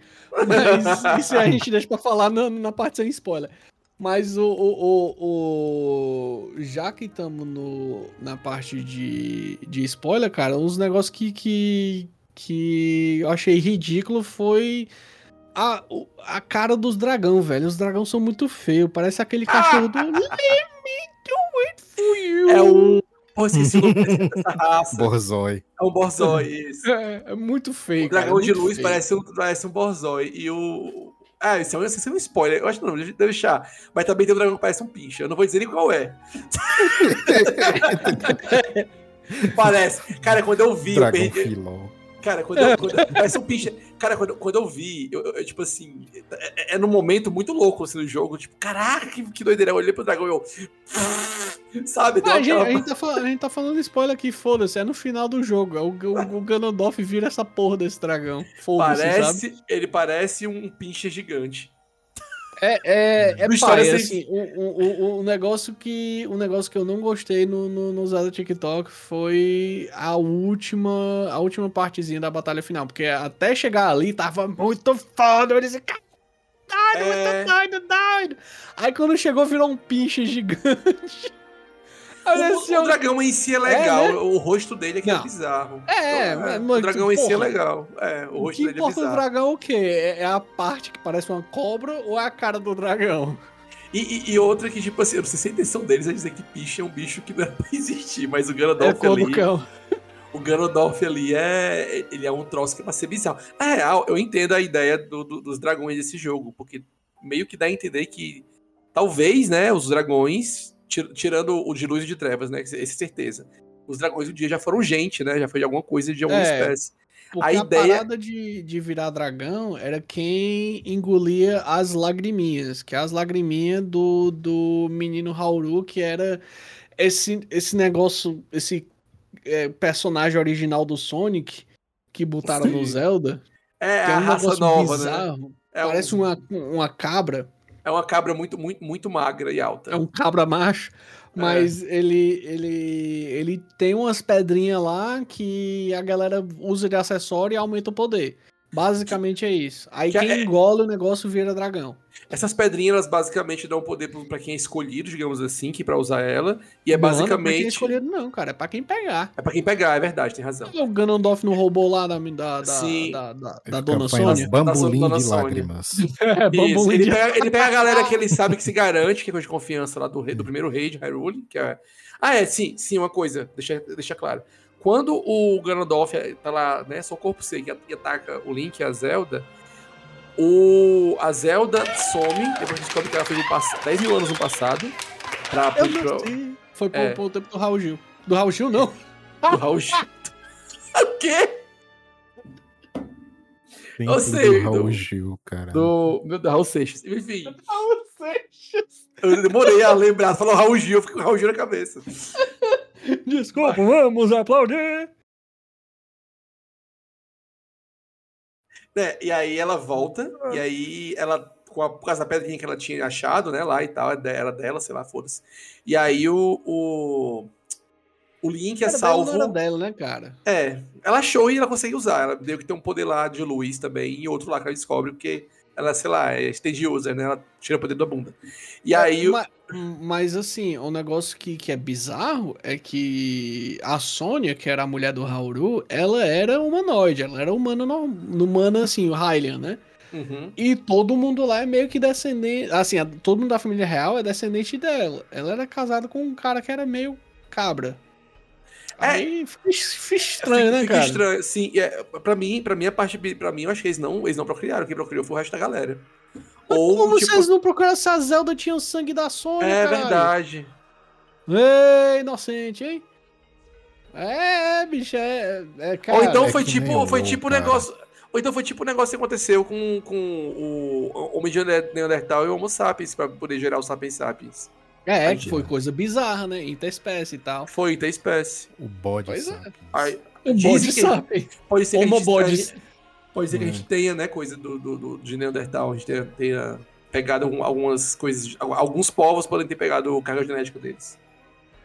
Mas isso a gente deixa pra falar na, na parte sem spoiler. Mas o. o, o, o- já que estamos na parte de, de spoiler, cara, uns negócios que, que, que eu achei ridículo foi. A, o- a cara dos dragão, velho. Os dragões são muito feios. Parece aquele cachorro do. Let me do it for you. É um. Pô, esqueci o nome dessa raça. Borzoi. É um Borzoi, isso. É, é muito feio. O dragão cara, é de luz feio. parece um, parece um Borzoi. E o. Ah, isso é, um, isso é um spoiler. Eu acho que não, deve deixar. Mas também tem um dragão que parece um pincha. Eu não vou dizer nem qual é. parece. Cara, quando eu vi, eu Dragão perdi. filó. Cara, quando eu, quando, parece um pincha. Cara, quando, quando eu vi, eu, eu- eu, tipo assim, é, é num momento muito louco assim, no jogo. Tipo, caraca, que, que doideira. Eu olhei pro dragão e eu. Sabe? Ah, a, gente, aquela- a gente tá falando, a gente tá falando spoiler aqui, foda-se, é no final do jogo. é O, o, o Ganondorf vira essa porra desse dragão. Foda-se, sabe? Parece, ele parece um pincher gigante. É, é, é No história pai, assim, o, o, o, o negócio que, o negócio que eu não gostei no, no, no Zelda TikTok foi a última, a última partezinha da batalha final, porque até chegar ali tava muito foda, eu disse, "Cara, doido, É. muito doido, doido. Aí quando chegou, virou um pinche gigante. O, o dragão em si é legal, né? o rosto dele é que é Não. bizarro. É, Então, mas, o dragão em si é porra, legal. É, o O rosto que dele é importa do bizarro. dragão é o quê? É é a parte que parece uma cobra ou é a cara do dragão? E, e- e outra que, tipo assim, eu não sei se a intenção deles é dizer que picha é um bicho que não era pra existir, mas o É Ganondorf do ali. cão. O Ganondorf ali é. Ele é um troço que é pra ser bizarro. Na real, eu entendo a ideia do- do- dos dragões desse jogo, porque meio que dá a entender que talvez, né, os dragões, tirando o de luz e de trevas, né? Essa é certeza. Os dragões um dia já foram gente, né? Já foi de alguma coisa de alguma É. espécie. A a, ideia- parada de, de virar dragão era quem engolia as lagriminhas, que é as lagriminhas do, do menino Hauru, que era esse, esse negócio, esse é, personagem original do Sonic que botaram no Sim. Zelda. É Que é a um raça negócio nova, né? bizarro. É, um- Parece uma, uma cabra. É uma cabra muito, muito, muito magra e alta. É um cabra macho. Mas ele, ele, ele tem umas pedrinhas lá que a galera usa de acessório e aumenta o poder. Basicamente é isso. Aí que quem é- engole o negócio vira dragão. Essas pedrinhas, elas basicamente dão poder pra quem é escolhido, digamos assim, que pra usar ela. E é Não, Não é pra quem é basicamente. escolhido, não, cara. É pra quem pegar. É pra quem pegar, é verdade, tem razão. O Ganondorf não roubou lá da, da, da, Sim. da, da, da Dona Sônia. Bambolim Dona de Sônia. lágrimas. É, bambolim ele, de- pega, ele pega a galera que ele sabe que se garante, que é coisa de confiança lá do, rei, do primeiro rei de Hyrule, que é... Ah, é, sim, sim, uma coisa, deixa, deixa claro. Quando o Ganondorf tá lá, né, só corpo seco e ataca o Link e a Zelda, o, a Zelda some, depois a gente descobre que ela fez um pass- 10 mil anos no passado, pra, Eu pra, sei. Foi pro, É. pro tempo do Raul Gil. Do Raul Gil, não. do Raul Gil. o quê? Dentro sei, do Raul do- Gil, cara. Do, meu Deus, Raul Seixas. Enfim, eu demorei a lembrar, falou Raul Gil, eu fiquei com o Raul Gil na cabeça. Desculpa, vamos aplaudir. né? E aí ela volta, e aí ela, com a, por causa da pedrinha que ela tinha achado, né, lá e tal, era dela, sei lá, foda-se. E aí o, o, o Link é Era dela, salvo. não era dela, né, cara? É, ela achou e ela consegue usar. Ela deu que tem um poder lá de luz também, e outro lá que ela descobre, porque ela, sei lá, é stage user, né? Ela tira o poder da bunda. E aí o- Ma- Mas, assim, o negócio que, que é bizarro é que a Sônia, que era a mulher do Hauru, ela era humanoide, ela era humana, humana assim, o Hylian, né? Uhum. E todo mundo lá é meio que descendente. Assim, todo mundo da família real é descendente dela. Ela era casada com um cara que era meio cabra. É. Aí fica, fica estranho, né, Fica cara? estranho. Sim, é, pra mim, pra mim, a parte. Pra mim, eu acho que eles não, eles não procriaram. Quem procriou foi o resto da galera. Mas Ou, como tipo, vocês não procuraram se a Zelda tinha o sangue da Sônia, É caralho? verdade. Ei, inocente, hein? É, bicho, é. é cara, Ou então é foi que nem tipo, o foi tipo cara. negócio. Ou então foi tipo o negócio que aconteceu com, com o Homem de Neandertal e o Homo sapiens, pra poder gerar o Sapiens Sapiens. É, que foi coisa bizarra, né? Interespécie e tal. Foi interespécie. O bode Pois é. sapiens. Aí, O bode que- sabe. pode ser que pode ser que a gente Hum. tenha, né, coisa do, do, do- de Neandertal, a gente tenha, tenha pegado algum- algumas coisas, alguns povos podem ter pegado o carga genético deles.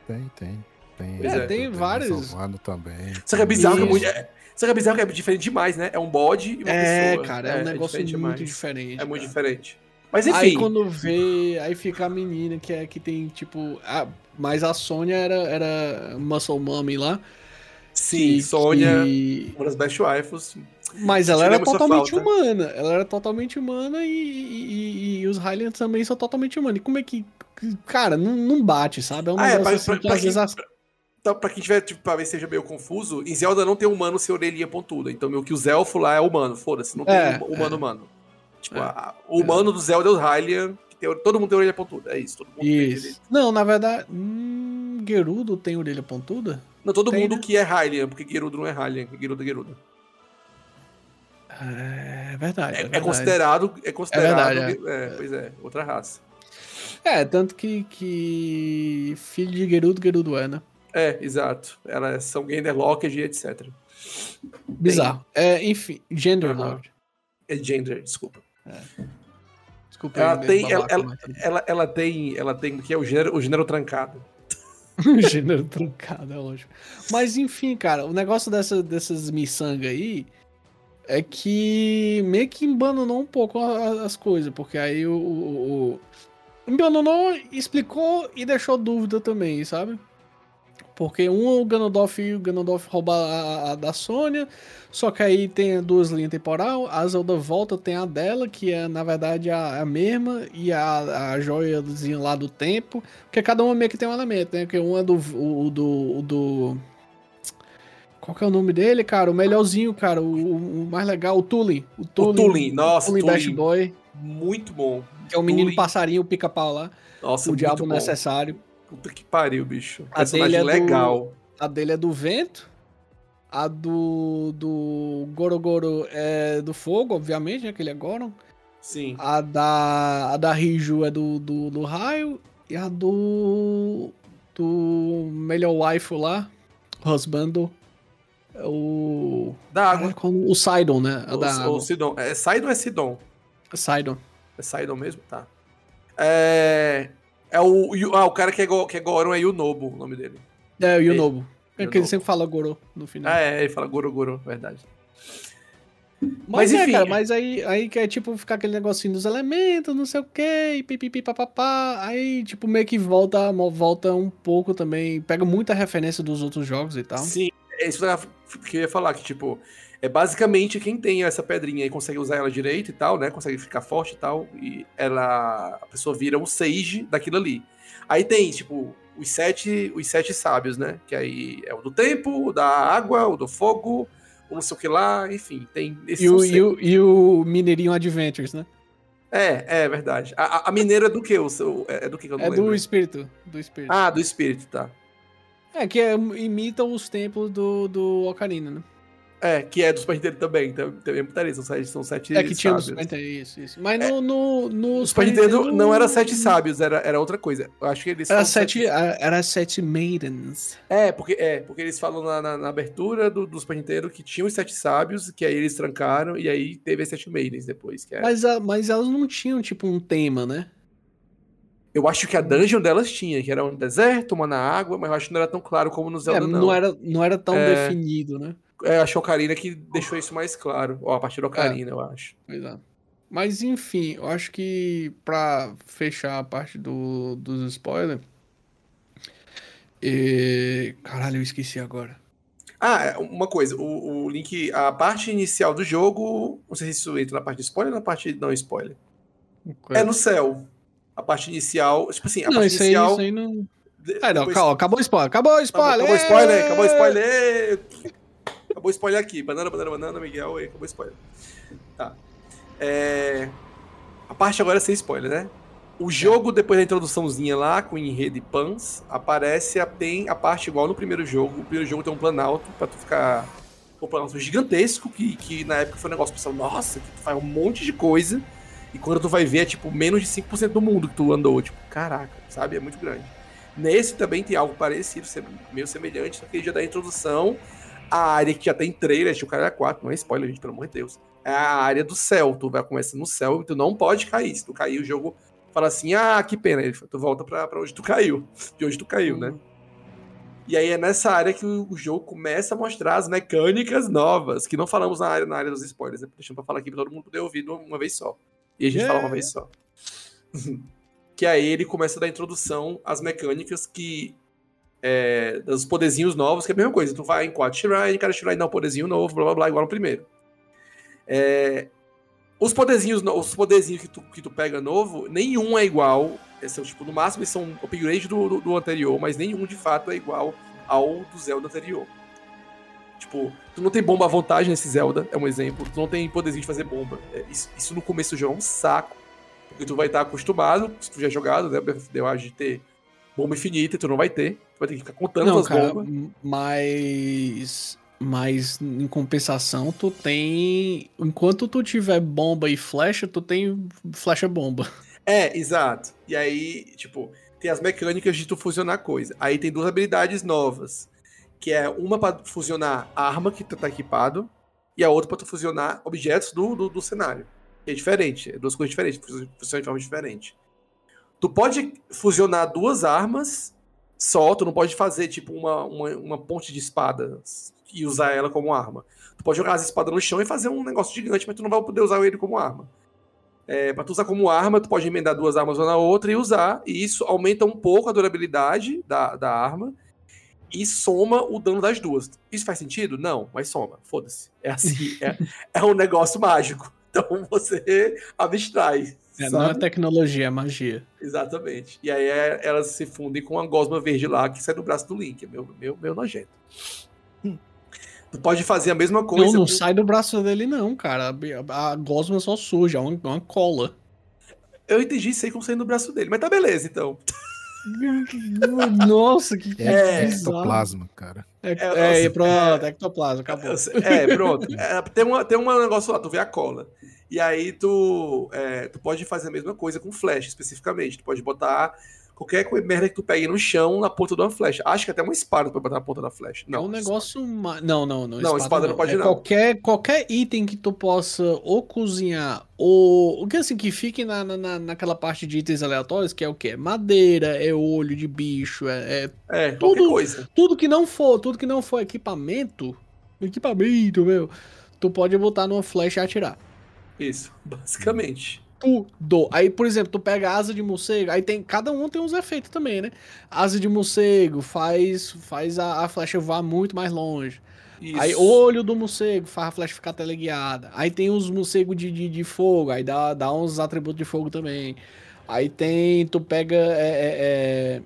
Tem, tem. Tem, Pois é, tem vários. Também. Só que é bizarro que é Isso. muito, é, só que é bizarro que é diferente demais, né? É um bode e uma É, pessoa. cara, é, um negócio diferente muito demais. diferente. É muito cara. diferente. Mas enfim, Aí quando vê, aí fica a menina que é que tem, tipo. A, mas a Sônia era, era Muscle Mommy lá. Sim, que- Sônia, que- uma das best waifus. Mas ela era totalmente humana. Ela era totalmente humana e, e- e- os Highlands também são totalmente humanos. E como é que. Cara, não, não bate, sabe? É um Ah, é, negócio pra- assim pra- que pra vezes. as- Então, pra quem tiver, tipo, pra ver se seja meio confuso, em Zelda não tem humano sem orelhinha pontuda. Então, meio que os elfos lá é humano, foda-se, não tem É, hum- humano humano. Tipo, É. a- o humano do Zelda é o Hylian, que tem, todo mundo tem orelha pontuda. É isso, todo mundo tem Isso. Não, na verdade. Hum, Gerudo tem orelha pontuda? Não, todo Tem, mundo né? que é Hylian, porque Gerudo não é Hylian, Gerudo é Gerudo. É verdade. É, É, é verdade. considerado. É considerado. verdade, é, pois é, outra raça. É, tanto que, que filho de Gerudo, Gerudo é, né? É, exato. Elas são Genderlocked e etc. Bizarro. É, enfim, Gender Aham. Lord. É gender, desculpa. Desculpa Ela tem. Ela, ela, ela, ela tem. Ela tem. Que é o gênero, o gênero trancado. Gênero truncado, é lógico. Mas enfim, cara, o negócio dessa, dessas miçangas aí é que meio que embananou um pouco as coisas, porque aí o, o, o- Embananou, explicou e deixou dúvida também, sabe? Porque um o Ganondorf o Ganondorf rouba a, a da Sônia, só que aí tem duas linhas temporal, a Zelda volta, tem a dela, que é na verdade a, a mesma, e a, a joiazinha lá do tempo, porque cada uma meio que tem um elemento, né? Porque um é do. O, o do, o do. Qual que é o nome dele, cara? O melhorzinho, cara, o, o mais legal, o Tulin. O Tulin, Tulin, nossa, Tulin Tulin. Dash Boy, Muito bom. que é o menino Tulin. passarinho, o pica-pau lá, Nossa, o diabo bom. necessário. Puta que pariu, bicho. A Personagem dele é do- legal. A dele é do vento. A do. do Gorogoro é do fogo, obviamente, né? Que ele é Goron. Sim. A da. A da Riju é do, do, do raio. E a do. Do melhor waifu lá. Husbando. É o. Da água. Qual- O Sidon, né? A O, da o. Sidon. É Sidon ou é Sidon? Sidon. É Sidon mesmo? Tá. É. É o. Ah, o cara que é, go, que é Goron é Yunobo, o nome dele. É, o Yunobo. É que ele sempre fala Goro no final. Ah, é, ele fala Goro Goro, verdade. Mas, Mas, é, enfim. cara, mas aí, aí que é tipo ficar aquele negocinho dos elementos, não sei o que, pipipi papapá. Aí, tipo, meio que volta, volta um pouco também. Pega muita referência dos outros jogos e tal. Sim, é isso que eu ia falar, que tipo, é basicamente quem tem essa pedrinha e consegue usar ela direito e tal, né? Consegue ficar forte e tal, e ela. A pessoa vira um Sage daquilo ali. Aí tem, tipo, os sete, os sete sábios, né? Que aí é o do tempo, o da água, o do fogo, o não sei o que lá, enfim, tem E o, e, o, e o Mineirinho Adventures, né? É, é verdade. A, a- mineira é do que? O seu, é é do que que eu não É lembro? do espírito. Do espírito. Ah, do espírito, tá. É, que é, imita os templos do, do Ocarina, né? É, que é do Super Nintendo também, tam- também putaria, são sete, são sete É que tinha sábios. Super Nintendo, isso, isso. Mas no, no, no O Super Nintendo não era sete sábios, era, era outra coisa. Eu acho que eles Era falam sete, era sete maidens. É, porque, é, porque eles falam na, na- na abertura do, do Super Nintendo que tinham os sete sábios, que aí eles trancaram, e aí teve as sete maidens depois. É- Mas, a- mas elas não tinham, tipo, um tema, né? Eu acho que a dungeon delas tinha, que era um deserto, uma na água, mas eu acho que não era tão claro como no É, Zelda, não. não. era, não era tão É. definido, né? É, acho Ocarina que deixou isso mais claro. Ó, a partir da Ocarina, eu acho. Pois é. Mas enfim, eu acho que pra fechar a parte do, dos spoilers. E... Caralho, eu esqueci agora. Ah, é, uma coisa, o, o Link, a parte inicial do jogo, não sei se isso entra na parte de spoiler ou na parte não spoiler. É no céu. A parte inicial, tipo assim, a não, parte isso aí, inicial. isso aí não. de- Ah, não, depois- calma, acabou o spoiler, acabou o Acabou, spoiler! acabou o spoiler, acabou o spoiler. Acabou o spoiler aqui. Banana, banana, banana, Miguel, e acabou o spoiler. Tá. É, A parte agora é sem spoiler, né? O jogo, depois da introduçãozinha lá, com enredo e pans, aparece, a- tem a parte igual no primeiro jogo. O primeiro jogo tem um planalto pra tu ficar. Um planalto gigantesco, que, que na época foi um negócio pensando, nossa, que tu faz um monte de coisa. E quando tu vai ver, é tipo menos de 5% do mundo que tu andou. Tipo, caraca, sabe? É muito grande. Nesse também tem algo parecido, meio semelhante, só que já dá a introdução à área que já tem trailer, acho que o cara é 4, não é spoiler, gente, pelo amor de Deus. É a área do céu, tu vai começar no céu e tu não pode cair. Se tu cair, o jogo fala assim, ah, que pena, Ele tu volta pra, pra onde tu caiu, de onde tu caiu, né? E aí é nessa área que o, jogo começa a mostrar as mecânicas novas, que não falamos na área, na área dos spoilers, né? deixando pra falar aqui pra todo mundo poder ouvir uma- uma vez só. E a gente fala uma vez só. que aí ele começa a dar introdução às mecânicas que. É, dos poderzinhos novos, que é a mesma coisa. Tu vai em quatro shrine, cada shrine dá um poderzinho novo, blá blá blá, igual no primeiro. É, os poderzinhos, os poderzinhos que tu, que tu pega novo, nenhum é igual. É, são, tipo, no máximo eles são upgrade do, do, do anterior, mas nenhum de fato é igual ao do Zelda anterior. Tipo, tu não tem bomba à vontade nesse Zelda, é um exemplo. Tu não tem poderzinho de fazer bomba. É, isso, isso no começo jogo é um saco. Porque tu vai estar acostumado, se tu já jogado, né? Eu acho de ter bomba infinita tu não vai ter. Vai ter que ficar contando Não, as cara, bombas. mas. Mas em compensação, tu tem. Enquanto tu tiver bomba e flecha, tu tem flecha bomba. É, exato. E aí, tipo, tem as mecânicas de tu fusionar coisa. Aí tem duas habilidades novas. Que é uma pra fusionar a arma que tu tá equipado, e a outra pra tu fusionar objetos do, do, do cenário. Que é diferente, é duas coisas diferentes, funcionam de forma diferente. Tu pode fusionar duas armas Só, tu não pode fazer tipo uma, uma, uma ponte de espada e usar ela como arma. Tu pode jogar as espadas no chão e fazer um negócio gigante, mas tu não vai poder usar ele como arma. É, para tu usar como arma, tu pode emendar duas armas uma na outra e usar, e isso aumenta um pouco a durabilidade da, da arma e soma o dano das duas. Isso faz sentido? Não, mas soma. Foda-se. É assim, é, é um negócio mágico. Então você abstrai. É, não é tecnologia, é magia. Exatamente. E aí é, elas se fundem com a gosma verde lá que sai do braço do Link. É meu, meu, meu nojento. Tu pode fazer a mesma coisa. Não, não com- sai do braço dele, não, cara. A, a gosma só suja, é uma, uma cola. Eu entendi isso aí como saindo do braço dele. Mas tá beleza, então. Nossa, que, É, bizarro. ectoplasma, cara. É, É, é, pronto, ectoplasma, acabou. Eu sei- É, pronto. É, tem, uma, tem um negócio lá, tu vê a cola. E aí tu, é, tu pode fazer a mesma coisa com flecha, especificamente. Tu pode botar qualquer merda que tu pegue no chão na ponta de uma flecha. Acho que até uma espada pode botar na ponta da flecha. é Não, um negócio. Não, não, não. Não, espada não pode é não. Qualquer, qualquer item que tu possa ou cozinhar, ou. O que assim, que fique na, na, na- naquela parte de itens aleatórios, que é o quê? Madeira, é olho de bicho, é, é É, tudo- coisa. tudo que não for, tudo que não for equipamento, equipamento, meu, tu pode botar numa flecha e atirar. Isso, basicamente. Tudo. Aí, por exemplo, tu pega asa de morcego, aí tem. Cada um tem uns efeitos também, né? Asa de morcego faz, faz a, a flecha voar muito mais longe. Isso. Aí, olho do morcego faz a flecha ficar teleguiada. Aí tem os morcegos de, de, de fogo, aí dá, dá uns atributos de fogo também. Aí tem. Tu pega. é, é, é,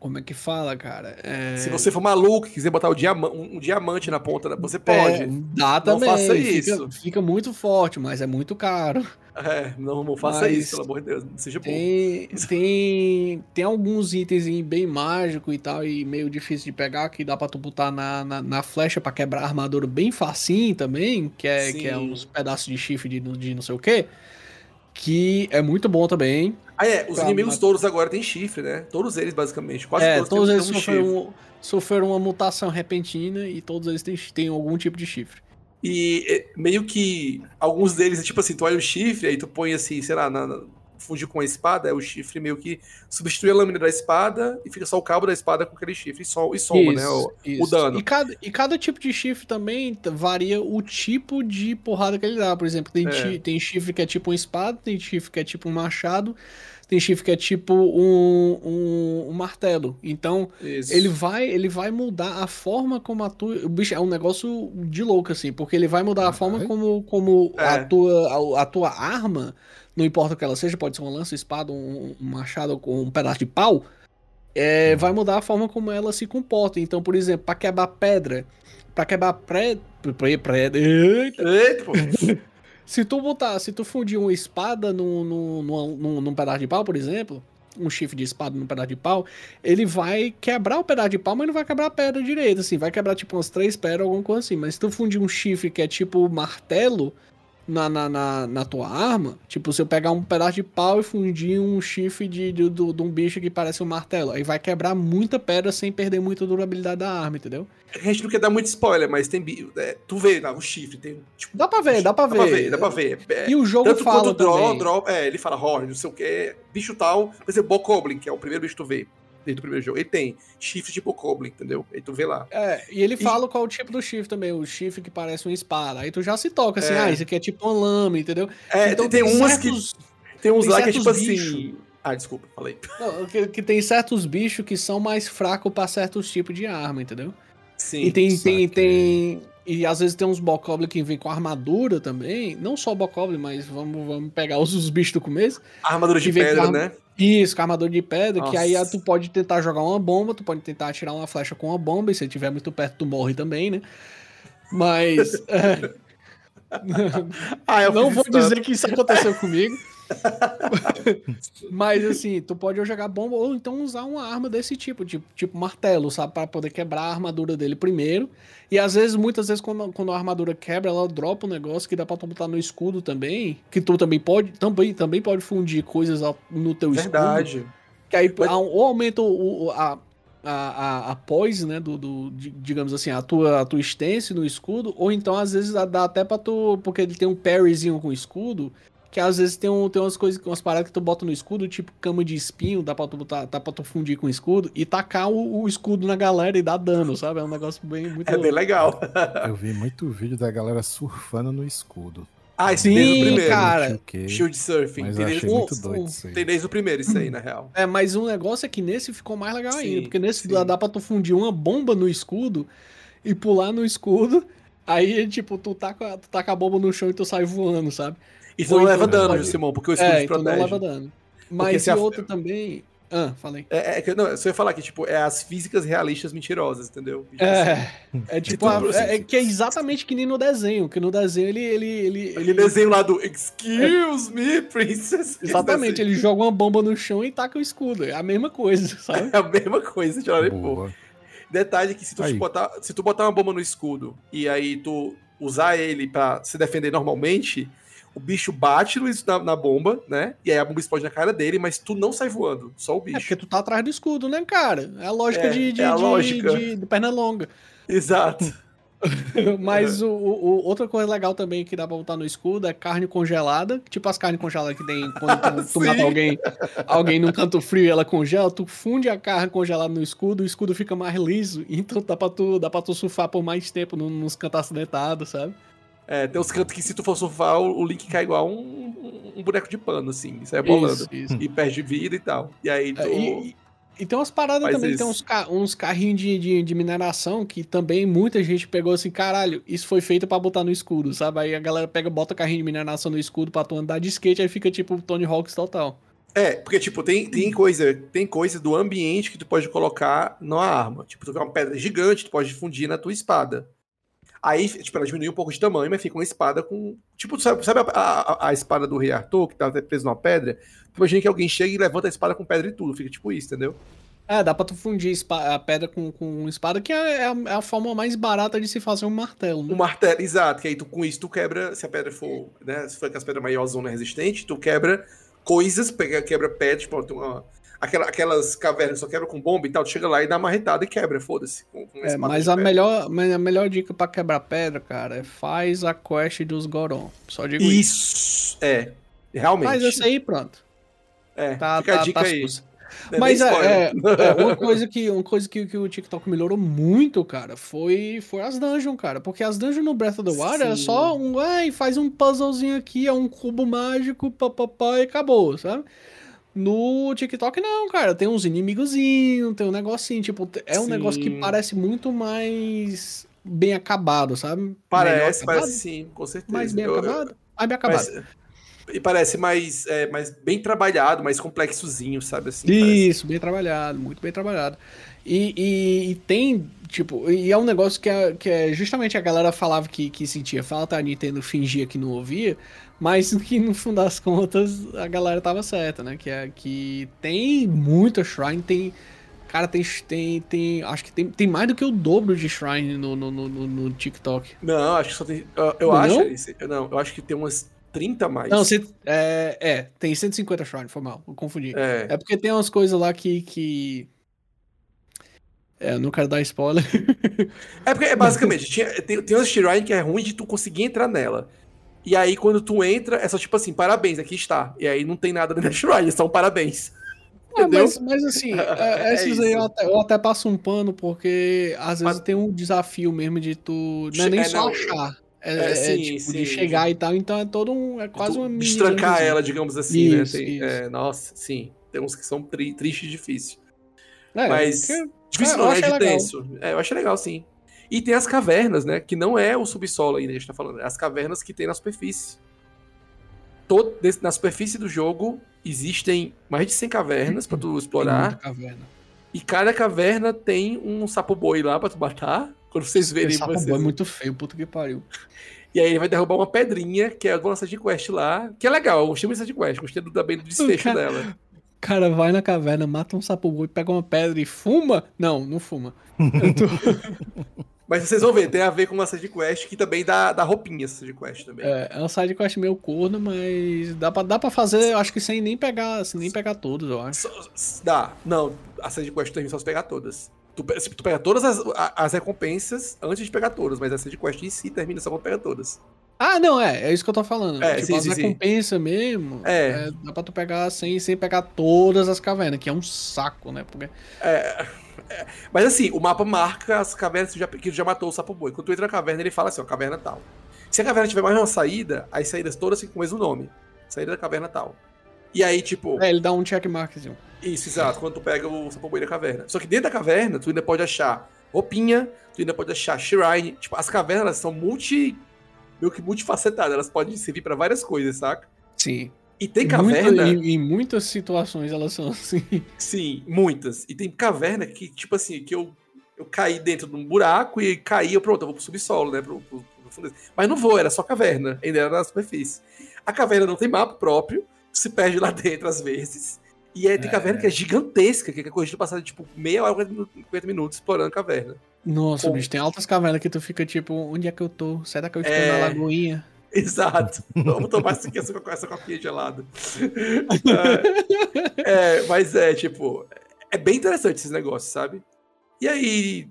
como é que fala, cara? É, Se você for maluco e quiser botar o diama- um, um diamante na ponta, você é, pode. dá também. faça fica- isso. Fica, muito forte, mas é muito caro. É, não, não faça Mas isso, pelo amor de Deus. Não seja bom. Tem, tem, tem alguns itens bem mágicos e tal, e meio difícil de pegar, que dá pra tu botar na, na, na flecha pra quebrar a armadura bem facinho também, que é, que é uns pedaços de chifre de, de não sei o que, que é muito bom também. Ah, é, os Pra inimigos matar. todos agora têm chifre, né? Todos eles, basicamente. Quase é, todos, todos eles um sofreram, sofreram uma mutação repentina e todos eles têm, têm algum tipo de chifre. E é, meio que alguns deles, é tipo assim, tu olha o chifre, aí tu põe assim, sei lá, na, na, fundir com a espada, é o chifre meio que substitui a lâmina da espada e fica só o cabo da espada com aquele chifre e, so, e soma, né? O, o isso. dano. E cada, e cada tipo de chifre também varia o tipo de porrada que ele dá. Por exemplo, tem, É. tem chifre que é tipo uma espada, tem chifre que é tipo um machado, tem chifre que é tipo um, um, um martelo. Então, Isso. ele vai, ele vai mudar a forma como a tua. O bicho é um negócio de louco, assim, porque ele vai mudar a forma Vai. como, como É. a, tua, a, a tua arma, não importa o que ela seja, pode ser uma lança, espada, um, um machado com um pedaço de pau. é, vai mudar a forma como ela se comporta. Então, por exemplo, para quebrar pedra, para quebrar pré, pré, pré, eita, Eita, pô. se tu botar, se tu fundir uma espada num, num, num, num, pedaço de pau, por exemplo, um chifre de espada num pedaço de pau, ele vai quebrar o pedaço de pau, mas não vai quebrar a pedra direito, assim, vai quebrar tipo umas três pedras, alguma coisa assim. Mas se tu fundir um chifre que é tipo martelo na, na, na, na tua arma, tipo, se eu pegar um pedaço de pau e fundir um chifre de, de, do- de um bicho que parece um martelo, aí vai quebrar muita pedra sem perder muita durabilidade da arma, entendeu? A gente não quer dar muito spoiler, mas tem. é, tu vê lá, o chifre, tem. Tipo, Dá pra ver, dá pra dá pra ver. ver, dá pra ver. É, E o jogo Tanto fala quanto draw, também. draw, é, ele fala horn, não sei o que, bicho tal, por exemplo, Bokoblin, que é o primeiro bicho que tu vê desde o primeiro jogo. Ele tem chifre de Bokoblin, entendeu? Aí tu vê lá. É, e ele E- fala qual é o tipo do chifre também, o chifre que parece uma espada. Aí tu já se toca assim, É. ah, isso aqui é tipo uma lama, entendeu? É, então tem, tem umas certos, que. Tem uns tem lá que é tipo bichos. assim. Ah, desculpa, falei. não, que, que tem certos bichos que são mais fracos pra certos tipos de arma, entendeu? Sim. E tem, tem, tem. E às vezes tem uns Bokoblin que vem com armadura também. Não só Bokoblin, mas vamos, vamos pegar os, os bichos do começo. Armadura de pedra, arma- né? Isso, com armadura de pedra, que aí Nossa. tu pode tentar jogar uma bomba, tu pode tentar atirar uma flecha com uma bomba, e se estiver muito perto, tu morre também, né? Mas. é, Ah, eu não vou tanto. dizer que isso aconteceu comigo. Mas assim, tu pode jogar bomba ou então usar uma arma desse tipo, tipo, tipo martelo, sabe? Pra poder quebrar a armadura dele primeiro. E às vezes, muitas vezes, quando, quando a armadura quebra, ela dropa um negócio que dá pra tu botar no escudo também. Que tu também pode. Também, também pode fundir coisas no teu escudo. Verdade. Que aí Mas- ou aumenta o, a, a, a, a poise, né? Do, do, di- digamos assim, a tua, a tua stance no escudo. Ou então, às vezes, dá até pra tu. Porque ele tem um parryzinho com o escudo. Que às vezes tem, um, tem umas coisas, umas paradas que tu bota no escudo, tipo cama de espinho, dá pra tu, botar, dá pra tu fundir com o escudo e tacar o, o escudo na galera e dar dano, sabe? É um negócio bem muito. É bem legal. Eu vi muito vídeo da galera surfando no escudo. Ah, isso Sim, desde o primeiro. cara. Shield Surfing. mas Tem desde, achei um- muito doido isso aí. tem desde o primeiro, isso aí, na real. É, mas um negócio é que nesse ficou mais legal Sim, ainda, porque nesse sim. dá, dá pra tu fundir uma bomba no escudo e pular no escudo, aí, tipo, tu taca, tu taca a bomba no chão e tu sai voando, sabe? E tu não Ou leva então dano, pode- Simão, porque o escudo É, te então não protege. leva dano. Mas se e a- outro também... Ah, falei. É, é que não, eu só ia falar que, tipo, é as físicas realistas mentirosas, entendeu? Tipo assim, É, é tipo, a- é, é que é exatamente que nem no desenho, que no desenho ele... ele, ele, ele desenho lá do Excuse me, princess. exatamente, ele joga uma bomba no chão e taca o escudo, é a mesma coisa, sabe? É a mesma coisa, de hora Boa. Detalhe que se tu Aí. botar, se tu botar uma bomba no escudo e aí tu usar ele pra se defender normalmente, o bicho bate no- na, na bomba, né? E aí a bomba explode na cara dele, mas tu não sai voando, só o É bicho. porque tu tá atrás do escudo, né, cara? É a lógica É, de, de, é a de- lógica. de- de perna longa. Exato. Mas o, o- o- outra coisa legal também que dá pra botar no escudo é carne congelada. Tipo as carnes congeladas que tem quando tu, tu mata alguém, alguém num canto frio e ela congela, tu funde a carne congelada no escudo, o escudo fica mais liso, então dá pra tu, dá pra tu surfar por mais tempo nos cantos acidentados, sabe? É, tem uns cantos que se tu for surfar, o, Link cai igual um, um- boneco de pano, assim, sai bolando. Isso, isso. E perde vida e tal. E aí tu. É, E, e tem umas paradas Faz também, tem isso. uns, ca- uns carrinhos de, de, de mineração que também muita gente pegou assim, caralho, isso foi feito pra botar no escudo, sabe? Aí a galera pega, bota carrinho de mineração no escudo pra tu andar de skate, aí fica tipo Tony Hawks total. É, porque, tipo, tem, tem coisa tem coisa do ambiente que tu pode colocar numa arma. Tipo, tu vê uma pedra gigante, tu pode fundir na tua espada. Aí, tipo, ela diminui um pouco de tamanho, mas fica uma espada com. Tipo, sabe, sabe a, a- a espada do Rei Arthur, que tá até preso numa pedra? Tu imagina que alguém chega e levanta a espada com pedra e tudo. Fica tipo isso, entendeu? É, dá pra tu fundir a pedra com, com espada, que é, é a, é a forma mais barata de se fazer um martelo, né? Um martelo, exato. Que aí tu, com isso tu quebra, se a pedra for, né? Se for aquelas pedras maior zona resistente, tu quebra coisas, pega, quebra pedra, tipo, uma- aquela- aquelas cavernas só quebra com bomba e tal, chega lá e dá uma marretada e quebra, foda-se. É, mas a melhor, a melhor dica pra quebrar pedra, cara, é faz a quest dos Goron. Só digo isso. Isso, é. Realmente. Faz essa aí, pronto. É, Tá, fica tá, a dica tá aí. é Mas é, é, é, uma coisa, que, uma coisa que, que o TikTok melhorou muito, cara, foi, foi as dungeons, cara. Porque as dungeons no Breath of the Wild era Sim. só um, ai, faz um puzzlezinho aqui, é um cubo mágico, papapá, e acabou, sabe? No TikTok não, cara, tem uns inimigozinhos, tem um negocinho, tipo, é um Sim. negócio que parece muito mais bem acabado, sabe? Parece, acabado, parece sim, com certeza. mais bem Eu- eu- acabado, mais bem acabado. parece- e parece mais, é, mais bem trabalhado, mais complexozinho, sabe assim? parece. Isso, bem trabalhado, muito bem trabalhado. E, e- e tem, tipo, e é um negócio que é, que é justamente a galera falava que, que sentia falta, a Nintendo fingia que não ouvia, mas que no fim das contas a galera tava certa, né? Que, é, que tem muita Shrine, tem. Cara, tem, tem, tem. Acho que tem, tem mais do que o dobro de Shrine no, no, no, no- TikTok. Não, acho que só tem. Eu, eu Não? acho. Não, eu acho que tem umas 30 a mais. Não, cê- é, é, tem 150 Shrine, foi mal, eu confundi. É. É porque tem umas coisas lá que. que... É, eu não quero dar spoiler. É porque é basicamente, tinha, tem, tem umas shrine que é ruim de tu conseguir entrar nela. E aí, quando tu entra, é só tipo assim, parabéns, aqui está. E aí não tem nada da shrine, são parabéns. Entendeu? mas, mas assim, é, É essas aí eu até, eu até passo um pano, porque às vezes Mas- tem um desafio mesmo de tu. Não é nem É, só não, achar. É, é, é, sim, tipo, sim, de chegar e tal, então é todo um. É quase Tu uma Destrancar ela, digamos assim, Isso, né? Tem- isso. é, nossa, sim. Tem uns que são tri, tristes e difíceis. É, Mas. porque- Difícil eu não, é achei de tenso. É, eu achei legal, sim. E tem as cavernas, né? Que não é o subsolo ainda, a gente tá falando. É as cavernas que tem na superfície. Todo, na superfície do jogo existem mais de 100 cavernas pra tu explorar. caverna. E cada caverna tem um sapo boi lá pra tu matar. Quando vocês verem. Esse sapo vocês- boi é muito feio, puta que pariu. E aí ele vai derrubar uma pedrinha, que é uma de quest lá. Que é legal, eu gostei muito dessa de quest. Gostei do, também do desfecho Cara, dela. O cara vai na caverna, mata um sapo boi, pega uma pedra e fuma? Não, não fuma. Eu tô- Mas vocês vão ver, tem a ver com uma de quest que também dá, dá roupinha essa de quest também. É, é um side quest meio corno, mas dá pra, dá pra fazer, eu acho que sem nem pegar, sem nem pegar todos, eu acho. Dá. Não, a série de quest termina só se pegar todas. Tu, tu pega todas as, as recompensas antes de pegar todas, mas a de quest em si termina só quando pega todas. Ah, não, é, é isso que eu tô falando. É, tipo, sim, as sim, sim. recompensa mesmo, É. é, dá pra tu pegar sem, sem pegar todas as cavernas, que é um saco, né? Porque É, é, mas assim, o mapa marca as cavernas que já, que já matou o sapo boi. Quando tu entra na caverna, ele fala assim, ó, caverna tal. Se a caverna tiver mais uma saída, as saídas todas ficam com o mesmo nome. Saída da caverna tal. E aí, tipo, é, ele dá um checkmarkzinho. isso, exato, quando tu pega o sapo boi da caverna. Só que dentro da caverna, tu ainda pode achar roupinha, tu ainda pode achar shrine. Tipo, as cavernas elas são multi. Meio que multifacetadas, elas podem servir pra várias coisas, saca? Sim. E tem caverna. em, em muitas situações elas são assim. Sim, muitas. E tem caverna que, tipo assim, que eu, eu caí dentro de um buraco e caí, eu pronto, eu vou pro subsolo, né? Pro, pro, pro fundo. Mas não vou, era só caverna, ainda era na superfície. A caverna não tem mapa próprio, se perde lá dentro às vezes. E aí tem É. caverna que é gigantesca, que é coisa de passar tipo meia hora, 40 minutos, 50 minutos explorando a caverna. Nossa, Pô. bicho, tem altas cavernas que tu fica tipo, onde é que eu tô? Será que eu estou É. na lagoinha? Exato. Vamos tomar essa, essa, copinha gelada. É, é, mas é, tipo, é bem interessante esses negócios, sabe? E aí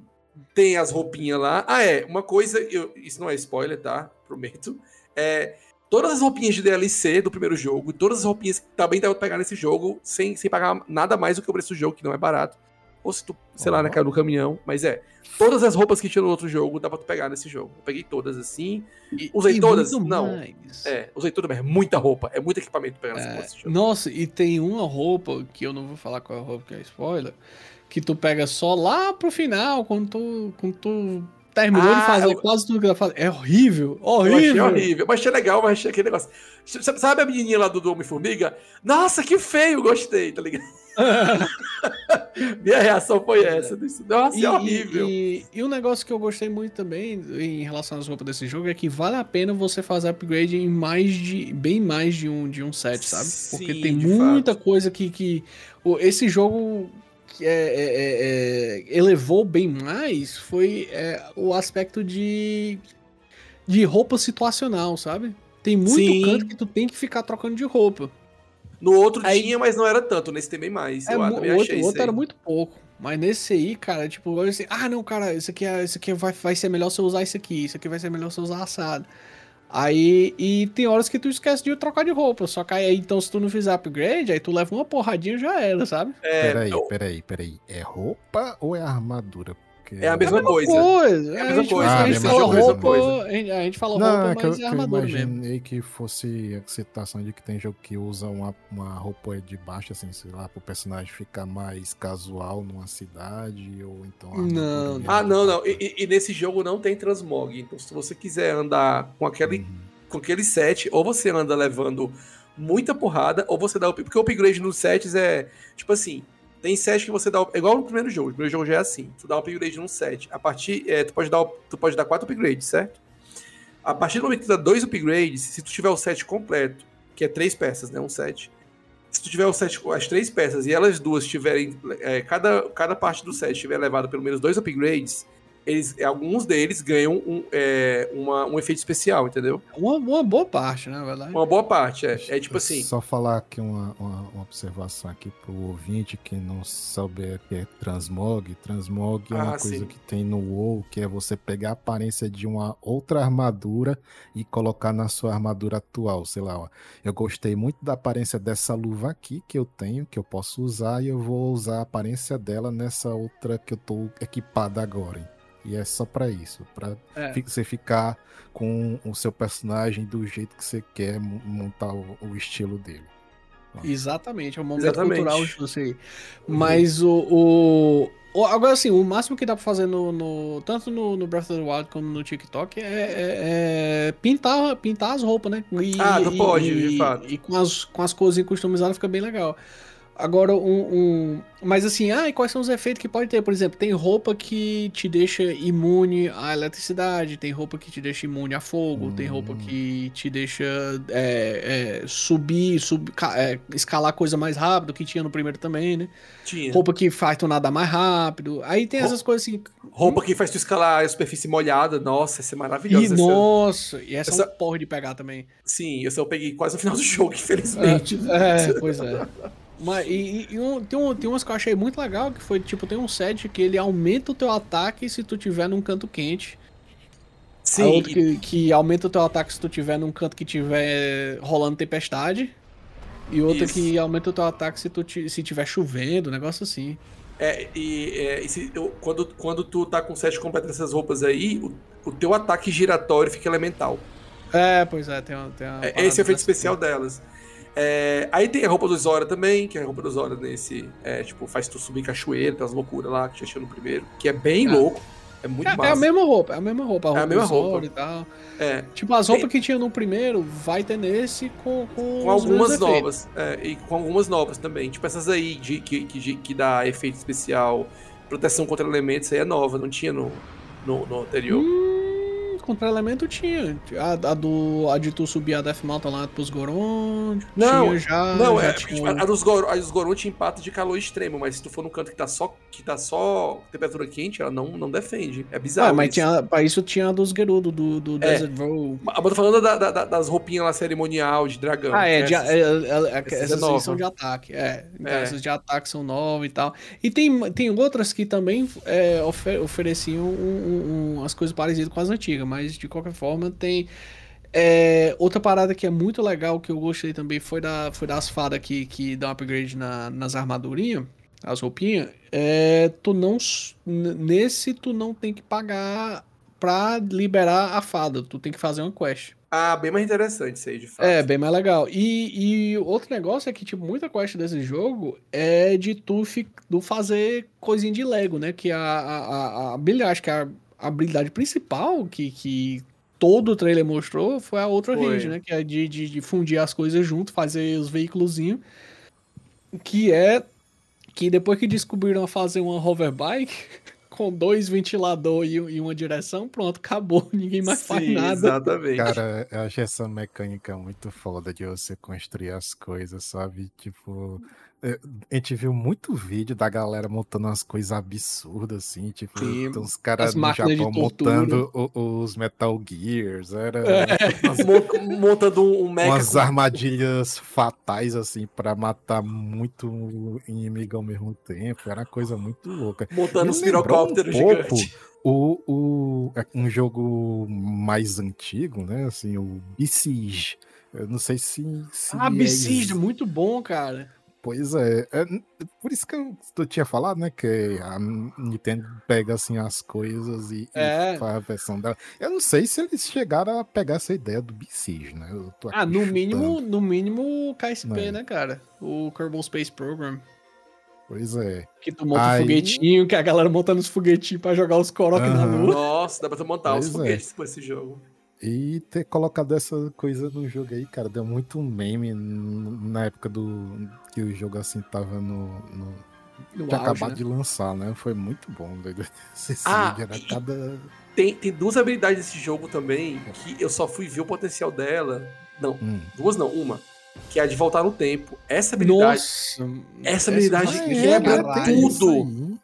tem as roupinhas lá. Ah, é, uma coisa, eu- isso não é spoiler, tá? Prometo. É, todas as roupinhas de DLC do primeiro jogo, todas as roupinhas que também dá pra pegar nesse jogo, sem, sem pagar nada mais do que o preço do jogo, que não é barato. Ou se tu, sei lá, Ó. né, caiu no caminhão, mas é. Todas as roupas que tinha no outro jogo dá pra tu pegar nesse jogo. Eu peguei todas assim. E- Usei e todas? Não. mais. É, usei tudo, mas é muita roupa, é muito equipamento pra pegar É, desse jogo. nossa, e tem uma roupa, que eu não vou falar qual é a roupa que é spoiler, que tu pega só lá pro final, quando tu, quando tu terminou Ah, de fazer eu- quase tudo que ela faz. É horrível, Eu achei horrível. horrível, mas achei legal, mas achei aquele negócio. Sabe a menininha lá do, do Homem-Formiga? Nossa, que feio, gostei, tá ligado? Minha reação foi essa. disse, Nossa, E, é horrível. e, e, e um negócio que eu gostei muito também em relação às roupas desse jogo é que vale a pena você fazer upgrade em mais de. bem mais de um, de um set, sabe? Porque Sim, tem muita fato. coisa que. que esse jogo que é, é- é- é- elevou bem mais foi é, o aspecto de. de roupa situacional, sabe? Tem muito Sim. canto que tu tem que ficar trocando de roupa. No outro Aí- tinha, mas não era tanto. Nesse tem bem mais. É, eu mu- também o outro, o outro era muito pouco. Mas nesse aí, cara, tipo, assim, ah, não, cara, isso aqui, é, isso aqui vai, vai ser melhor se eu usar isso aqui, isso aqui vai ser melhor se eu usar assado. Aí, e tem horas que tu esquece de trocar de roupa, só que aí, então, se tu não fizer upgrade, aí tu leva uma porradinha e já era, sabe? É, Peraí, eu- peraí, peraí. É roupa ou é armadura? É a mesma coisa. Coisa. É a mesma coisa, a gente mesma fala coisa, roupa, a gente, a gente fala Não, roupa, é que eu, mas que é eu armadura mesmo. imaginei que fosse a citação de que tem jogo que usa uma, uma roupa de baixo, assim, sei lá, pro personagem ficar mais casual numa cidade, ou então... Não. mesmo Ah, não, não. E, e- e nesse jogo não tem transmog. Então, se você quiser andar com aquele, Uhum. com aquele set, ou você anda levando muita porrada, ou você dá o. Porque o upgrade nos sets é. Tipo assim. Tem set que você dá. É igual no primeiro jogo. O primeiro jogo já é assim. Tu dá o upgrade num set. A partir. é, tu, pode dar, tu pode dar quatro upgrades, certo? A partir do momento que tu dá dois upgrades, se tu tiver o set completo, que é três peças, né? Um set. Se tu tiver o set as três peças e elas duas tiverem. é, cada, cada parte do set tiver levado pelo menos dois upgrades, eles, alguns deles ganham um, é, uma- um efeito especial, entendeu? Uma, uma boa parte, né, na verdade. Uma boa parte, é. É tipo assim. Só falar aqui uma, uma, uma observação aqui pro ouvinte que não souber o que é transmog. Transmog é uma Ah, coisa sim. que tem no WoW, que é você pegar a aparência de uma outra armadura e colocar na sua armadura atual. Sei lá, ó. Eu gostei muito da aparência dessa luva aqui que eu tenho, que eu posso usar, e eu vou usar a aparência dela nessa outra que eu tô equipada agora. E é só pra isso, pra É. você ficar com o seu personagem do jeito que você quer mo- montar o, o estilo dele. Exatamente, é um momento Exatamente. cultural disso aí. Mas o, o, o- Agora, assim, o máximo que dá pra fazer no. no- tanto no, no Breath of the Wild como no TikTok é, é- é pintar, pintar as roupas, né? E, Ah, e- pode, e- de fato. E com as, com as coisinhas customizadas fica bem legal. Agora, um, um- Mas assim, ah, e quais são os efeitos que pode ter? Por exemplo, tem roupa que te deixa imune à eletricidade, tem roupa que te deixa imune a fogo, tem roupa Hum. que te deixa é, é, subir, sub, é, escalar coisa mais rápido, que tinha no primeiro também, né? Tinha. Roupa que faz tu nadar mais rápido. Aí tem essas coisas assim. Roupa que faz tu escalar a superfície molhada. Nossa, essa é E maravilhosa. Essa- nossa, e essa, é essa- um porra de pegar também. Sim, essa eu peguei quase no final do jogo, infelizmente. É, pois é. Mas, e, e- um- tem, um, tem umas que eu achei muito legal, que foi, tipo, tem um set que ele aumenta o teu ataque se tu tiver num canto quente. Sim. outro que, que aumenta o teu ataque se tu tiver num canto que tiver rolando tempestade. E outra Isso. que aumenta o teu ataque se tu se tiver chovendo, um negócio assim. É, e, é, e se, eu, quando, quando tu tá com sete completas dessas roupas aí, o, o, teu ataque giratório fica elemental. É, pois é, tem uma. Tem uma é, esse é o efeito especial delas. É, aí tem a roupa do Zora também, que é a roupa do Zora nesse. É, tipo, faz tu subir cachoeira, umas loucuras lá que já tinha no primeiro, que é bem é. louco. É muito é, massa. É a mesma roupa, é a mesma roupa. A roupa é a mesma roupa. e tal. É. Tipo, as roupas que tinha no primeiro, vai ter nesse com. Com, com algumas novas. É, e com algumas novas também. Tipo, essas aí de, que, que, que dá efeito especial, proteção contra elementos, aí é nova, não tinha no, no, no anterior. Hum contra elemento tinha. A, a, do, a de tu subir a Death Mountain lá pros Goron. Não, tinha já. Não, já é. Tinha... A, dos Goron, a dos Goron tinha impacto de calor extremo, mas se tu for num canto que tá só, que tá só temperatura quente, ela não, não defende. É bizarro. Ah, mas isso. Tinha, pra isso tinha a dos Gerudo, do, do é. Desert Row. Eu tô falando da, da, das roupinhas lá cerimonial de dragão. Ah, é. De, essas, é, é, é essas é são de ataque. É. Então essas de ataque são novas e tal. E tem, tem outras que também ofer ofereciam um, um, as coisas parecidas com as antigas, mas de qualquer forma tem. É, outra parada que é muito legal que eu gostei também foi, da, foi das fadas que, que dão upgrade na, nas armadurinhas, as roupinhas. É, tu não. Nesse tu não tem que pagar pra liberar a fada, tu tem que fazer uma quest. Ah, bem mais interessante isso aí, de fato. É, bem mais legal. E, e outro negócio é que, tipo, muita quest desse jogo é de tu, fi, tu fazer coisinha de Lego, né? Que a, a, a, a acho que a, a habilidade principal que, que todo o trailer mostrou foi a outra foi. range, né? Que é de, de, de, fundir as coisas junto, fazer os veículos. Que é que depois que descobriram fazer uma hoverbike com dois ventiladores e, uma direção, pronto, acabou. Ninguém mais Sim, faz nada. Exatamente. Cara, eu acho essa mecânica muito foda de você construir as coisas, sabe? Tipo, é, a gente viu muito vídeo da galera montando umas coisas absurdas, assim, tipo, Sim, uns caras no Japão montando os Metal Gears, era... É. Umas, montando um mecha... Umas armadilhas fatais, assim, para matar muito inimigo ao mesmo tempo, era coisa muito louca. Montando os pirocópteros um gigantes. O, o, é um jogo mais antigo, né, assim, o Besiege, eu não sei se... se ah, Besiege, é muito bom, cara. Pois é. é. Por isso que eu, eu, tinha falado, né? Que a Nintendo pega assim as coisas e, é. e, faz a versão dela. Eu não sei se eles chegaram a pegar essa ideia do Besiege, né? ah, no mínimo, no mínimo o KSP, é. né, cara? O Kerbal Space Program. Pois é. Que tu monta Aí... um foguetinho, que a galera monta nos foguetinhos pra jogar os Korok uhum. na lua. Nossa, dá pra tu montar pois os é. foguetes é. esse jogo. E ter colocado essa coisa no jogo aí, cara, deu muito meme na época do que o jogo assim tava no. no, no auge, acabado né? de lançar, né? Foi muito bom, velho. ah, era cada. Tem, tem duas habilidades desse jogo também que eu só fui ver o potencial dela. Não, hum. duas não, uma. Que é a de voltar no tempo. Essa habilidade. Nossa, essa habilidade essa quebra é, tudo.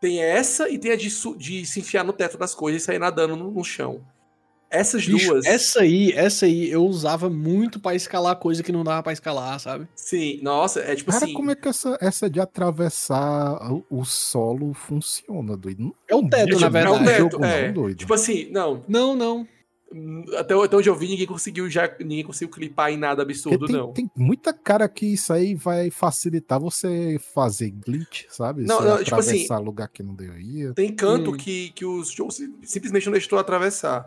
Tem essa e tem a de, de se enfiar no teto das coisas e sair nadando no, no chão. Essas Bicho, duas. Essa aí, essa aí eu usava muito para escalar coisa que não dava para escalar, sabe? Sim, nossa, é tipo Cara, assim. como é que essa, essa de atravessar o, o solo funciona, doido? É o teto, é, na verdade. É o teto, jogo, é. Não, doido. Tipo assim, não. Não, não. Até, até onde eu vi, ninguém conseguiu já ninguém conseguiu clipar em nada absurdo, tem, não. Tem muita cara que isso aí vai facilitar você fazer glitch, sabe? Não, não tipo assim, atravessar lugar que não deveria. Tem canto hum. que, que os jogos simplesmente não deixou atravessar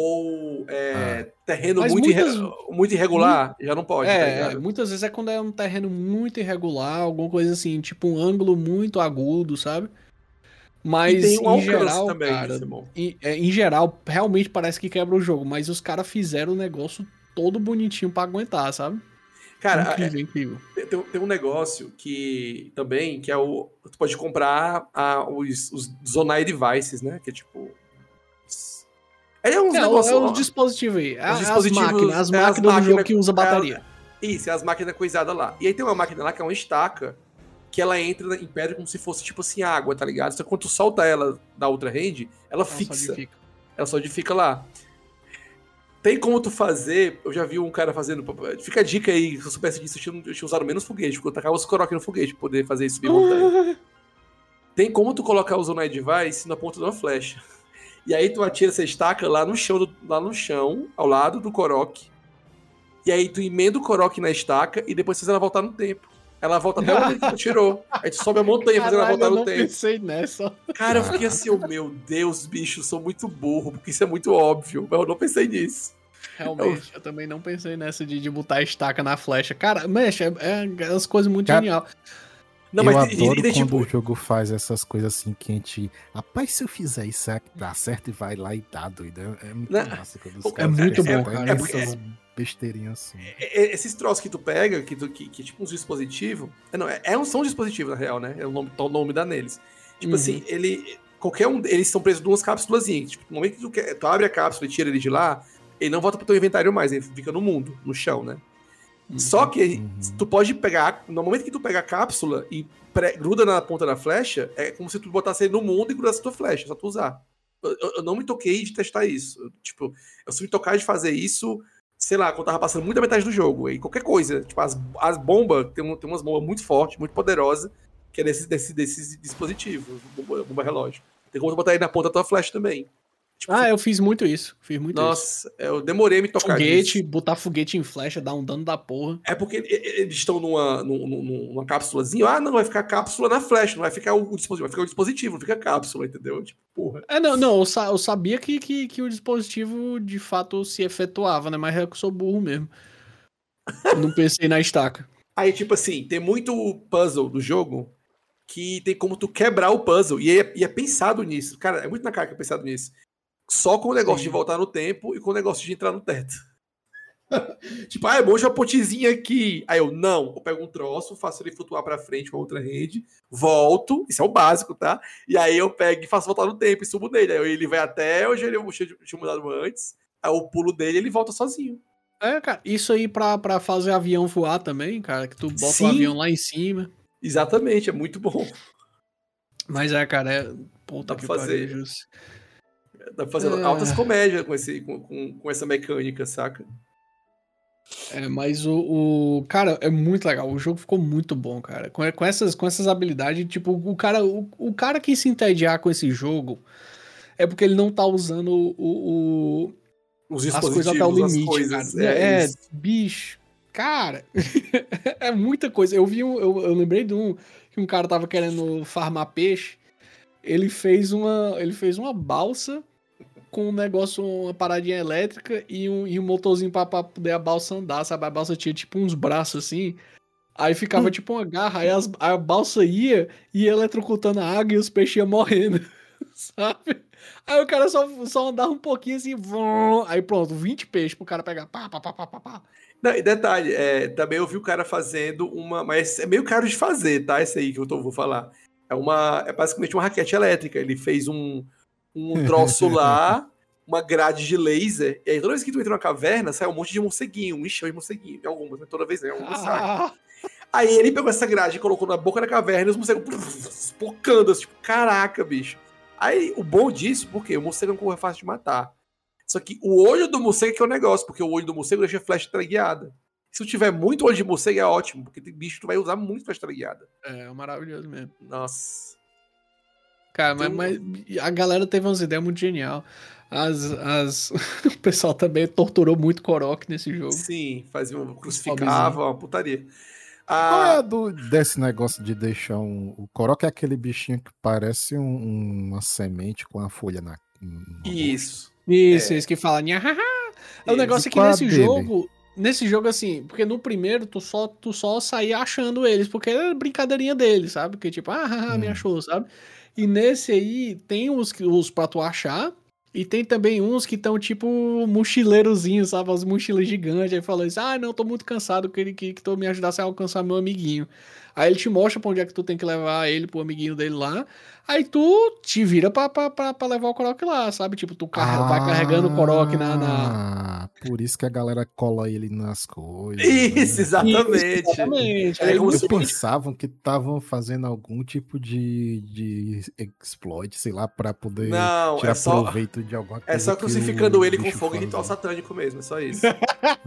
ou é, ah. terreno muito, muitas, irre, muito irregular, já não pode. É, tá muitas vezes é quando é um terreno muito irregular, alguma coisa assim, tipo um ângulo muito agudo, sabe? Mas um em geral, também, cara, em, é, em, geral, realmente parece que quebra o jogo, mas os caras fizeram o negócio todo bonitinho para aguentar, sabe? Cara, incrível, é, incrível. Tem, tem, um negócio que também, que é o. Tu pode comprar a, os, os Zonai Devices, né? Que é tipo é uns é, negócios. É os dispositivos aí. É, dispositivos, as máquinas, as máquinas, é as máquinas do que usa bateria. É, isso, é as máquinas coisadas lá. E aí tem uma máquina lá que é uma estaca que ela entra em pedra como se fosse tipo assim água, tá ligado? Só que quando tu solta ela da outra rede, ela, ela fixa. Solidifica. Ela solidifica lá. Tem como tu fazer, eu já vi um cara fazendo, fica a dica aí, se eu soubesse disso, eu tinha, usado menos foguete, porque eu tacava os coroque no foguete pra poder fazer isso bem montanha. Tem como tu colocar o Zonai Device na ponta de uma flecha. E aí tu atira essa estaca lá no chão, do- lá no chão, ao lado do Korok. E aí tu emenda o Korok na estaca e depois faz ela voltar no tempo. Ela volta até onde tu tirou. Aí tu sobe a montanha fazendo ela voltar eu no não tempo. pensei nessa. Cara, eu fiquei assim, oh, meu Deus, bicho, sou muito burro, porque isso é muito óbvio. Mas eu não pensei nisso. Realmente, eu também não pensei nessa de, de botar a estaca na flecha. Cara, mexe, é, é as coisas muito Cara, genial. Não, eu mas e- e- adoro e daí, quando tipo, o jogo faz essas coisas assim que a gente. Rapaz, se eu fizer isso, dá certo e vai lá e dá, doido? É, é muito Não, massa quando os é caras muito bom, cara, é nessas besteirinhas assim. É- é- Esses troços que tu pega, que, tu, que, que é tipo uns dispositivos. É, não, é, é um, são dispositivos, na real, né? É o nome, tá o nome dá neles. Tipo Uhum. assim, ele. Qualquer um. Eles estão presos em umas cápsulas. Tipo, no momento que tu, quer, tu abre a cápsula e tira ele de lá, ele não volta pro teu inventário mais, ele fica no mundo, no chão, né? Só que Uhum. tu pode pegar. No momento que tu pega a cápsula e pré- gruda na ponta da flecha, é como se tu botasse ele no mundo e grudasse a tua flecha, só tu usar. Eu, eu- não me toquei de testar isso. Eu, tipo, eu só me tocar de fazer isso, sei lá, quando tava passando muito da metade do jogo. E qualquer coisa. Tipo, as, as bombas, tem, um- tem umas bombas muito fortes, muito poderosas, que é desses desse, dispositivos, bomba, bomba relógio. Tem como tu botar ele na ponta da tua flecha também. Tipo, Ah, eu fiz muito isso. Fiz muito isso. nossa, eu demorei a me tocar Foguete, nisso. botar foguete em flecha, dar um dano da porra. É porque eles estão numa, num- num- numa cápsulazinha. Ah, não, vai ficar cápsula na flecha, não vai ficar o, dispositivo, vai ficar o dispositivo, não fica cápsula, entendeu? Tipo, porra. É, não, não, eu, sa- eu sabia que, que, que o dispositivo de fato se efetuava, né? Mas é que eu sou burro mesmo. Eu não pensei na estaca. Aí, tipo assim, tem muito puzzle do jogo que tem como tu quebrar o puzzle. E é, e é pensado nisso. Cara, é muito na cara que é pensado nisso. Só com o negócio Sim. de voltar no tempo e com o negócio de entrar no teto. tipo, ah, é bom uma pontezinha aqui. Aí eu, não, eu pego um troço, faço ele flutuar pra frente com a outra rede, volto, isso é o básico, tá? E aí eu pego e faço voltar no tempo e subo nele. Aí ele vai até onde ele eu tinha tinha mudado antes, aí o pulo dele ele volta sozinho. É, cara, isso aí pra, pra fazer avião voar também, cara, que tu bota Sim. o avião lá em cima. Exatamente, é muito bom. Mas é, cara, é. Puta Dá que pra fazer. pariu, Pra fazer É. altas comédias com, esse, com, com, com essa mecânica, saca? É, mas o, o- Cara, é muito legal. O jogo ficou muito bom, cara. Com, com essas, com essas habilidades, tipo, o cara, o, o cara que se entediar com esse jogo é porque ele não tá usando o, o- Os as coisas até o limite, coisas, cara. É, isso. bicho. Cara, é muita coisa. Eu vi um, eu, eu lembrei de um que um cara tava querendo farmar peixe. Ele fez uma, ele fez uma balsa com um negócio, uma paradinha elétrica e um, e um motorzinho pra, pra poder a balsa andar, sabe? A balsa tinha tipo uns braços assim. Aí ficava tipo uma garra, aí as- a balsa ia e ia eletrocutando a água e os peixes iam morrendo, sabe? Aí o cara só, só andava um pouquinho assim, vrum, aí pronto, 20 peixes pro cara pegar, pá, pá, pá, pá, pá, pá. Não, e detalhe, é, também eu vi o cara fazendo uma. Mas é meio caro de fazer, tá? Esse aí que eu tô, vou falar. É uma. É basicamente uma raquete elétrica. Ele fez um, um troço lá, uma grade de laser. E aí, toda vez que tu entra na caverna, sai um monte de morceguinho, um enxão de morceguinho. Em algumas, né? Toda vez, né? Algumas sai. Ah, Aí ele pegou essa grade e colocou na boca da caverna e os morcegos espocando, assim, tipo, caraca, bicho. Aí o bom disso, porque o morcego é uma coisa fácil de matar. Só que o olho do morcego é que é o negócio, porque o olho do morcego deixa a flecha tragueada. Se tu tiver muito olho de morcego é ótimo, porque tem bicho que tu vai usar muito flecha tragueada. é maravilhoso mesmo. Nossa. Cara, mas, mas a galera teve umas ideias muito genial. As, as... o pessoal também torturou muito Korok nesse jogo. Sim, fazia um crucificava, uma putaria. Qual é Ah, a do, desse negócio de deixar um. O coroca é aquele bichinho que parece um- uma semente com a folha na. isso. Isso, É. isso que fala. "Nhahaha". O negócio é que nesse dele? jogo. Nesse jogo, assim, porque no primeiro tu só, tu só saía achando eles, porque era brincadeirinha deles, sabe? Porque tipo, ah, haha, me Hum. achou, sabe? E nesse aí tem os, os pra tu achar, e tem também uns que estão tipo mochileirozinhos, sabe? As mochilas gigantes. Aí falou isso, ah, não, tô muito cansado, que ele que, que tu me ajudasse a alcançar meu amiguinho. Aí ele te mostra pra onde é que tu tem que levar ele pro amiguinho dele lá. Aí tu te vira pra, pra, pra, pra levar o Korok lá, sabe? Tipo, tu carre- vai carregando o Korok na, na, Ah, Ah, por isso que a galera cola ele nas coisas. Isso, né? exatamente. Exatamente. É Aí como Eles se- pensavam que estavam fazendo algum tipo de, de exploit, sei lá, pra poder Não, tirar é só, proveito de alguma coisa. é só crucificando ele com fogo e ritual né? satânico mesmo, é só isso.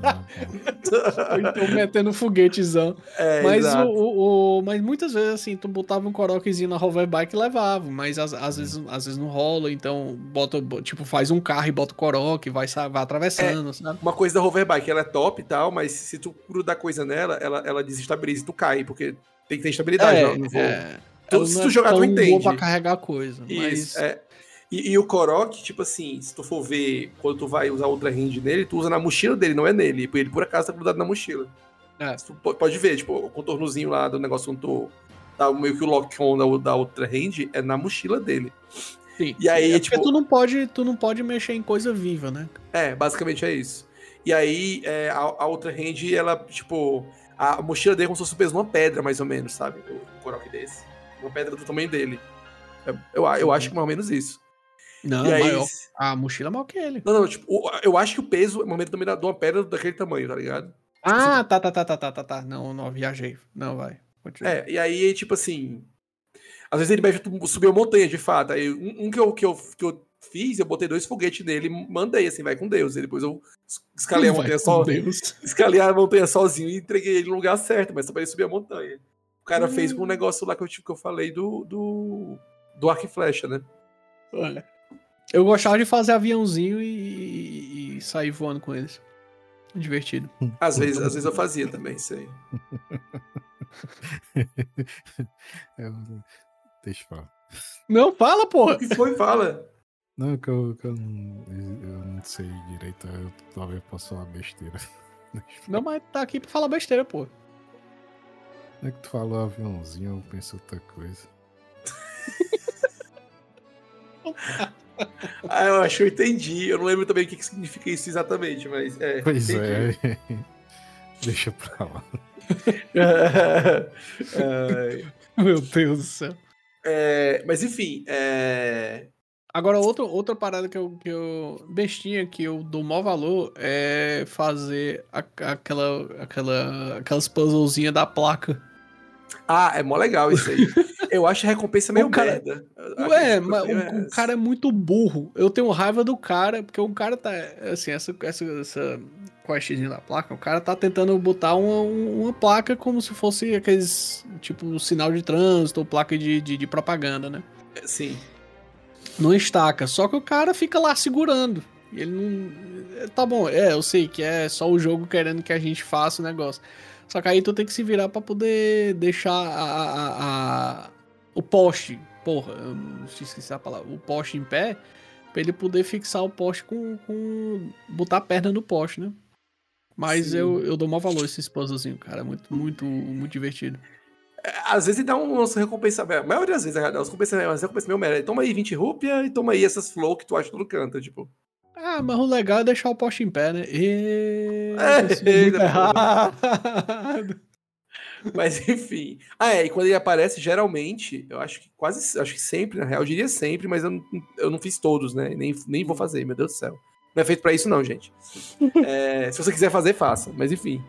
Ah. Ou então metendo foguetezão. É, Mas, o, exato. o- o- mas muitas vezes, assim, tu botava um coroquezinho na hoverbike e levava. Mas às, às vezes, às vezes não rola, então bota, bo- tipo, faz um carro e bota o coroque, vai, vai atravessando, sabe? Uma coisa da hoverbike, ela é top e tal, mas se tu grudar coisa nela, ela, ela desestabiliza e tu cai, porque tem que ter estabilidade no- no voo. é, Tu- se tu é jogar, tu entende. boa pra carregar coisa. Isso, mas é. E, e o Korok, tipo assim, se tu for ver, quando tu vai usar outra hand nele, tu usa na mochila dele, não é nele. Ele por acaso tá grudado na mochila. É. Tu pode ver, tipo, o contornozinho lá do negócio quando tu tá meio que o lock-on da, da outra hand é na mochila dele. sim. E aí, é tipo- porque tu não pode, tu não pode mexer em coisa viva, né? É, basicamente é isso. E aí, é, a, a outra hand, ela, tipo, a mochila dele é como se fosse o peso de uma pedra, mais ou menos, sabe? O Korok desse. Uma pedra do tamanho dele. Eu, eu acho que mais ou menos isso. Não, e aí, maior. A mochila é maior que ele. Não, não, tipo, eu acho que o peso é uma também de uma pedra daquele tamanho, tá ligado? Ah, tá, tá, tá, tá, tá, tá, tá. Não, não, viajei. Não, vai. Continua. É, e aí, tipo assim. Às vezes ele vai subir uma montanha, de fato. Aí um, um que, eu, que, eu, que eu fiz, eu botei dois foguetes nele e mandei assim, vai com Deus. E depois eu es- escalei a montanha. Deus. Escalei a montanha sozinho e entreguei ele no lugar certo, mas só pra ele subir a montanha. O cara fez com um negócio lá que eu, tive- que eu falei do, do, do arco e flecha, né? Olha. Eu gostava de fazer aviãozinho e, e- e sair voando com eles. Divertido. Às vezes, às vezes eu fazia também, isso aí. Eu- deixa eu falar. Não, fala, porra! O que foi? Fala. Não, que eu, que eu, não, eu não sei direito, eu talvez possa falar besteira. Não, mas tá aqui pra falar besteira, pô. Não é que tu falou aviãozinho, eu penso outra coisa. Ah, eu acho que eu entendi. Eu não lembro também o que, que significa isso exatamente, mas. É, Pois entendi. é. Deixa pra lá. Meu Deus do céu. É, mas enfim, é, Agora, outra, outra parada que eu, que eu. Bestinha que eu dou maior valor é fazer a- aquela, aquela, aquelas puzzlezinhas da placa. Ah, é mó legal isso aí. Eu acho a recompensa meio O cara- merda. Ué, que mas o, o cara é muito burro. Eu tenho raiva do cara, porque o cara tá. Assim, essa, essa, essa questzinha da placa, o cara tá tentando botar uma, uma placa como se fosse aqueles. Tipo, sinal de trânsito ou placa de, de, de propaganda, né? Sim. Não estaca. Só que o cara fica lá segurando. Ele não. Tá bom, é, eu sei que é só o jogo querendo que a gente faça o negócio. Só que aí tu tem que se virar pra poder deixar a, a- a- o poste. Porra, eu não esqueci a palavra. O poste em pé. Pra ele poder fixar o poste com. com botar a perna no poste, né? Mas Sim. eu, eu dou maior valor a esse puzzlezinho, cara. É muito, muito, muito divertido. Às vezes ele dá um umas recompensa. A maioria das vezes, é, as recompensas, as recompensas meio merda. Toma aí 20 rúpia e toma aí essas flores que tu acha no canto. Tipo, Ah, mas o legal é deixar o poste em pé, né? E... É, muito errado. Mas enfim. Ah, é, e quando ele aparece, geralmente, eu acho que quase, acho que sempre, na real, eu diria sempre, mas eu não, eu não fiz todos, né? Nem, nem vou fazer, meu Deus do céu. Não é feito pra isso, não, gente. É, se você quiser fazer, faça. Mas enfim.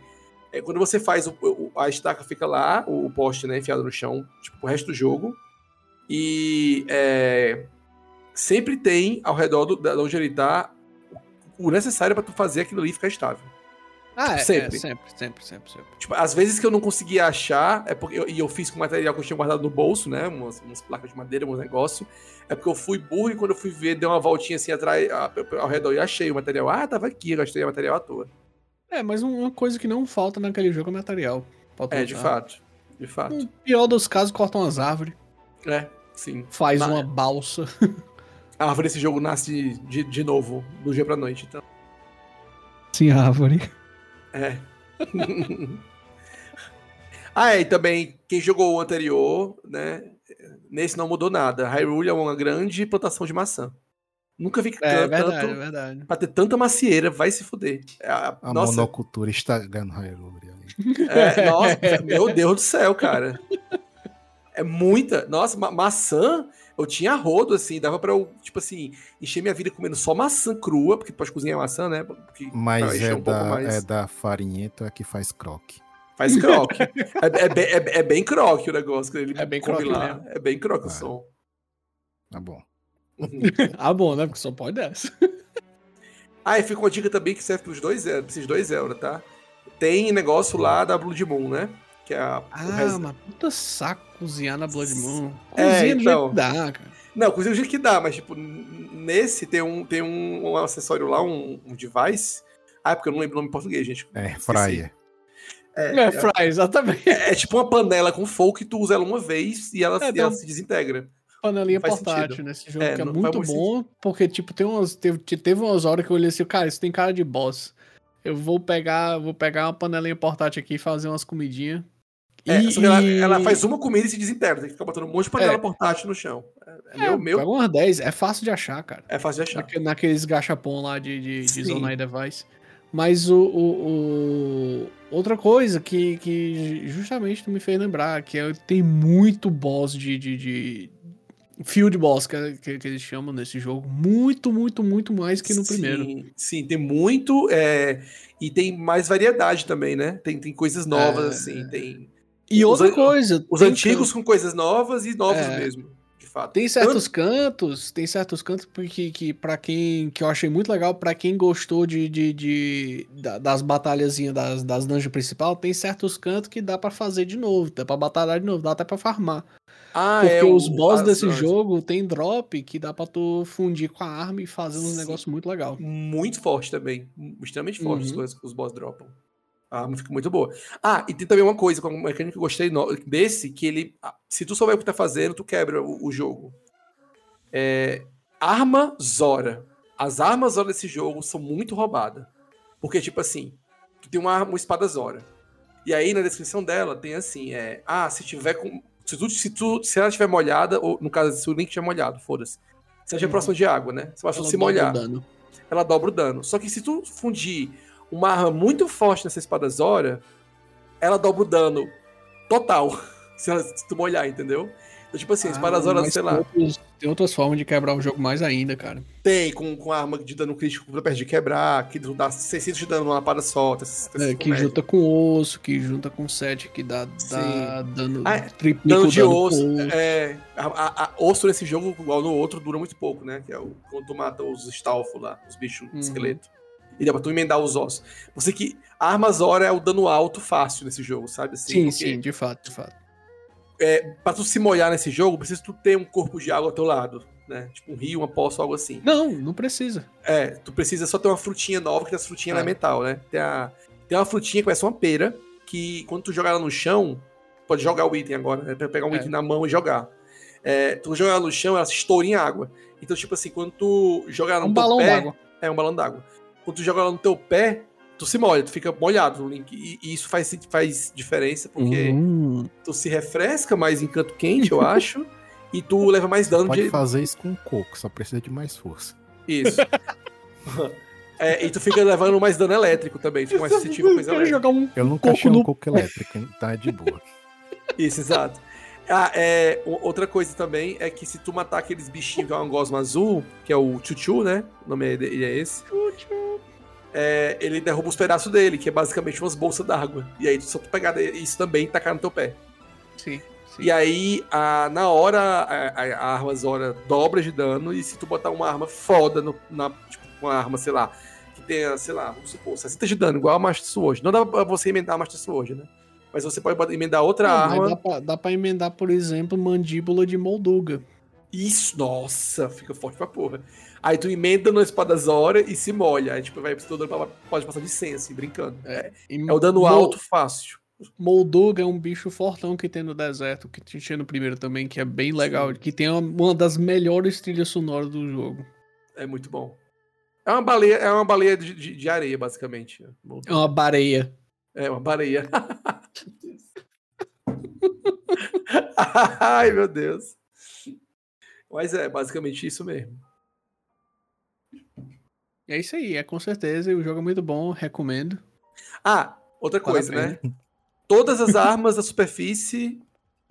É, quando você faz, o, o- a estaca fica lá, o, o poste, né, enfiado no chão, tipo, o resto do jogo. E é, sempre tem ao redor do, da, de onde ele tá o necessário pra tu fazer aquilo ali ficar estável. Ah, é, Sempre. sempre. sempre, sempre, sempre, sempre. Tipo, às vezes que eu não conseguia achar, é porque eu, e eu fiz com material que eu tinha guardado no bolso, né? Umas, umas placas de madeira, uns negócios. É porque eu fui burro e quando eu fui ver, dei uma voltinha assim atrás, a- ao redor e achei o material. Ah, tava aqui, eu gastei o material à toa. É, mas um- uma coisa que não falta naquele jogo é material. Falta É, de usar. fato. De fato. No pior dos casos, cortam as árvores, É, sim. faz Na- uma balsa. A árvore desse jogo nasce de, de novo, do dia pra noite, então. Sim, árvore. É. ah, é, e também, quem jogou o anterior, né? Nesse não mudou nada. Hyrule é uma grande plantação de maçã. Nunca vi É, tanto, verdade, é verdade. Pra ter tanta macieira, vai se fuder. É, a- A nossa, monocultura está ganhando Hyrule é, nossa, meu Deus do céu, cara. É muita. Nossa, ma- maçã. Eu tinha rodo, assim, dava pra eu, tipo assim, encher minha vida comendo só maçã crua, porque pode cozinhar maçã, né? Porque, Mas é, um pouco da, mais. é da farinheta que faz croque. Faz croque. é, é bem- é- é bem croque o negócio. Ele É bem croque lá. mesmo. É bem croque o Vai. som. Tá bom. ah, bom, né? Porque só pode essa. Ah, e fica uma dica também que serve pros dois pra esses dois euros, tá? Tem negócio lá da Blood Moon, né? Que é a. Ah, res- mas puta saco cozinhar na Blood Moon. É, Cozinha do então. jeito que dá, cara. Não, cozinha do jeito que dá, mas tipo, nesse tem um, tem um, um acessório lá, um, um device. Ah, é porque eu não lembro o nome em português, gente. É, fryer. É, É, fry, exatamente. é, é tipo uma panela com fogo que tu usa ela uma vez e ela, É, e ela um- se desintegra. Panelinha portátil sentido. nesse jogo, É, que é muito bom, porque, tipo, tem umas, teve, teve umas horas que eu olhei assim, cara, isso tem cara de boss. Eu vou pegar, vou pegar uma panelinha portátil aqui e fazer umas comidinhas. É, E- ela, ela faz uma comida e se desintegra. Tem que ficar botando um monte de panela É. portátil no chão. É, é É, meu, meu. Pega umas 10, é fácil de achar, cara. É fácil de achar. Naque- Naqueles gachapon lá de, de, de. Zonai Device. Mas o, o- o- Outra coisa que, que justamente me fez lembrar, que é, tem muito boss de. de, de- Field boss, que, que, que eles chamam nesse jogo. Muito, muito, muito mais que no primeiro. Sim, sim, tem muito. é, e tem mais variedade também, né? Tem, tem coisas novas, É. assim. Tem E Os outra an- coisa. os antigos com coisas novas e novos É. mesmo, de fato. Tem certos cantos, tem certos cantos que, que para quem que eu achei muito legal, pra quem gostou de, de, de- da- das batalhazinhas das, das dungeons principal, tem certos cantos que dá pra fazer de novo, dá pra batalhar de novo, dá até pra farmar. Ah, Porque é, os boss desse jogo tem drop que dá pra tu fundir com a arma e fazer uns Sim. negócios muito legal. Muito forte também. Extremamente forte as Uhum. coisas que os boss dropam. A arma fica muito boa. Ah, e tem também uma coisa, uma mecânica que eu gostei desse, que ele. Se tu souber o que tá fazendo, tu quebra o, o jogo. É, arma Zora. As armas Zora desse jogo são muito roubadas. Porque, tipo assim, tu tem uma, uma espada Zora. E aí na descrição dela tem assim: é, ah, se tiver com. Se, tu, se, tu, se ela estiver molhada, ou no caso, se o link estiver molhado, foda-se. Se ela estiver Uhum. próximo de água, né? Vai Ela se dobra o molhar dano. ela dobra o dano. Só que se tu fundir uma arma muito forte nessa espada Zora, ela dobra o dano total. Se, ela, se tu molhar, entendeu? Então, tipo assim, a espada Ah, Zora, sei tem lá, outros- tem outras formas de quebrar o jogo mais ainda, cara. tem com, com arma de dano crítico pra perto de quebrar, que dá 600 de dano numa lapada só. essas- essas É, que junta com osso, que junta com set, que dá, dá dano, Ah, triplica Dano de com osso. É, a, a- a- osso nesse jogo, igual no outro, dura muito pouco, né? Que é o, quando tu mata os stalfos lá, os bichos Uhum. esqueleto. E dá pra tu emendar os ossos. Você que. A arma Zora é o dano alto fácil nesse jogo, sabe? Assim, Sim, porque- sim, de fato, de fato. é, pra tu se molhar nesse jogo, precisa tu ter um corpo de água ao teu lado, né? Tipo um rio, uma poça, algo assim. Não, não precisa. É, tu precisa só ter uma frutinha nova, que essa frutinha É. elemental, né? Tem, a, tem uma frutinha que parece uma pera, que quando tu jogar ela no chão, pode jogar o item agora, né? Pegar um É. item na mão e jogar. É, tu jogar ela no chão, ela se estoura em água. Então, tipo assim, quando tu jogar ela É no um balão d'água. É, um balão d'água. Quando tu joga ela no teu pé, tu se molha, tu fica molhado no link. E, e isso faz, faz diferença, porque Hum, tu se refresca mais em canto quente, eu acho, e tu leva mais dano Pode de. fazer isso com coco, só precisa de mais força. Isso. É, e tu fica levando mais dano elétrico também, fica mais sensível a coisa elétrica. jogar um Eu nunca coco achei um no coco elétrico, hein? tá de boa. Isso, exato. Ah, é, outra coisa também é que se tu matar aqueles bichinhos que é uma gosma azul, que é o Chuchu, né? O nome dele é esse. É, ele derruba os pedaços dele, que é basicamente umas bolsas d'água. E aí, só tu pegar isso também e tacar no teu pé. Sim, sim. E aí, a- na hora, a, a- arma Zora dobra de dano, e se tu botar uma arma foda, no- na, tipo, uma arma, sei lá, que tenha, sei lá, vamos supor, 60 de dano, igual a Master Sword. Não dá pra você emendar a Master Sword, né? Mas você pode emendar outra Não, arma. dá, pra, dá pra emendar, por exemplo, mandíbula de Molduga. Isso, nossa, fica forte pra porra. Aí tu emenda na espada Zora e se molha. Aí, tipo, vai dano pra- pode passar de 100, assim, brincando. É, E é o dano alto fácil. Molduga é um bicho fortão que tem no deserto, que tinha no primeiro também, que é bem legal, que tem uma, uma das melhores trilhas sonoras do jogo. É muito bom. É uma baleia, é uma baleia de, de- de areia, basicamente. É uma bareia. É uma baleia. Ai, meu Deus. Mas é basicamente isso mesmo. É isso aí, é com certeza, o jogo é muito bom, recomendo. Ah, outra coisa, né? Todas as armas da superfície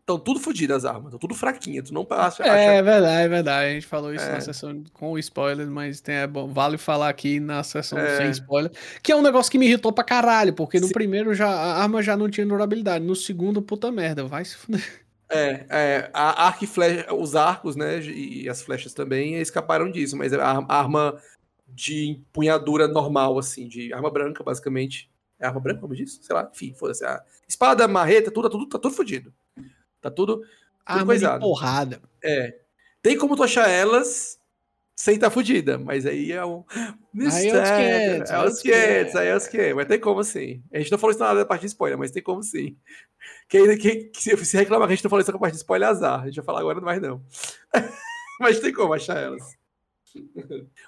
Estão tudo fodidas as armas, estão tudo fraquinhas. Tu não acha. É, acha- é verdade, é verdade. A gente falou isso É. na sessão com spoiler, mas tem, é bom, vale falar aqui na sessão É. sem spoiler. Que é um negócio que me irritou pra caralho, porque no Sim. primeiro já, a arma já não tinha durabilidade. No segundo, puta merda, vai se fuder. É, é, a arco e flecha, os arcos, né, e as flechas também escaparam disso, mas a a arma de empunhadura normal, assim, de arma branca, basicamente. É arma branca, como diz? Sei lá, enfim, foda-se. A espada, marreta, tudo, tudo, tá tudo fodido. Tá tudo. Arma de coisado. porrada. É. Tem como tu achar elas sem tá fodida, mas aí é um. Aí é os 500, É os 500, aí é os 500. Mas tem como sim. A gente não falou isso nada da parte de spoiler, mas tem como sim. Quem, quem, que se, reclamar que a gente não falou isso com a parte de spoiler, é azar. A gente vai falar agora, não mais não. mas tem como achar elas.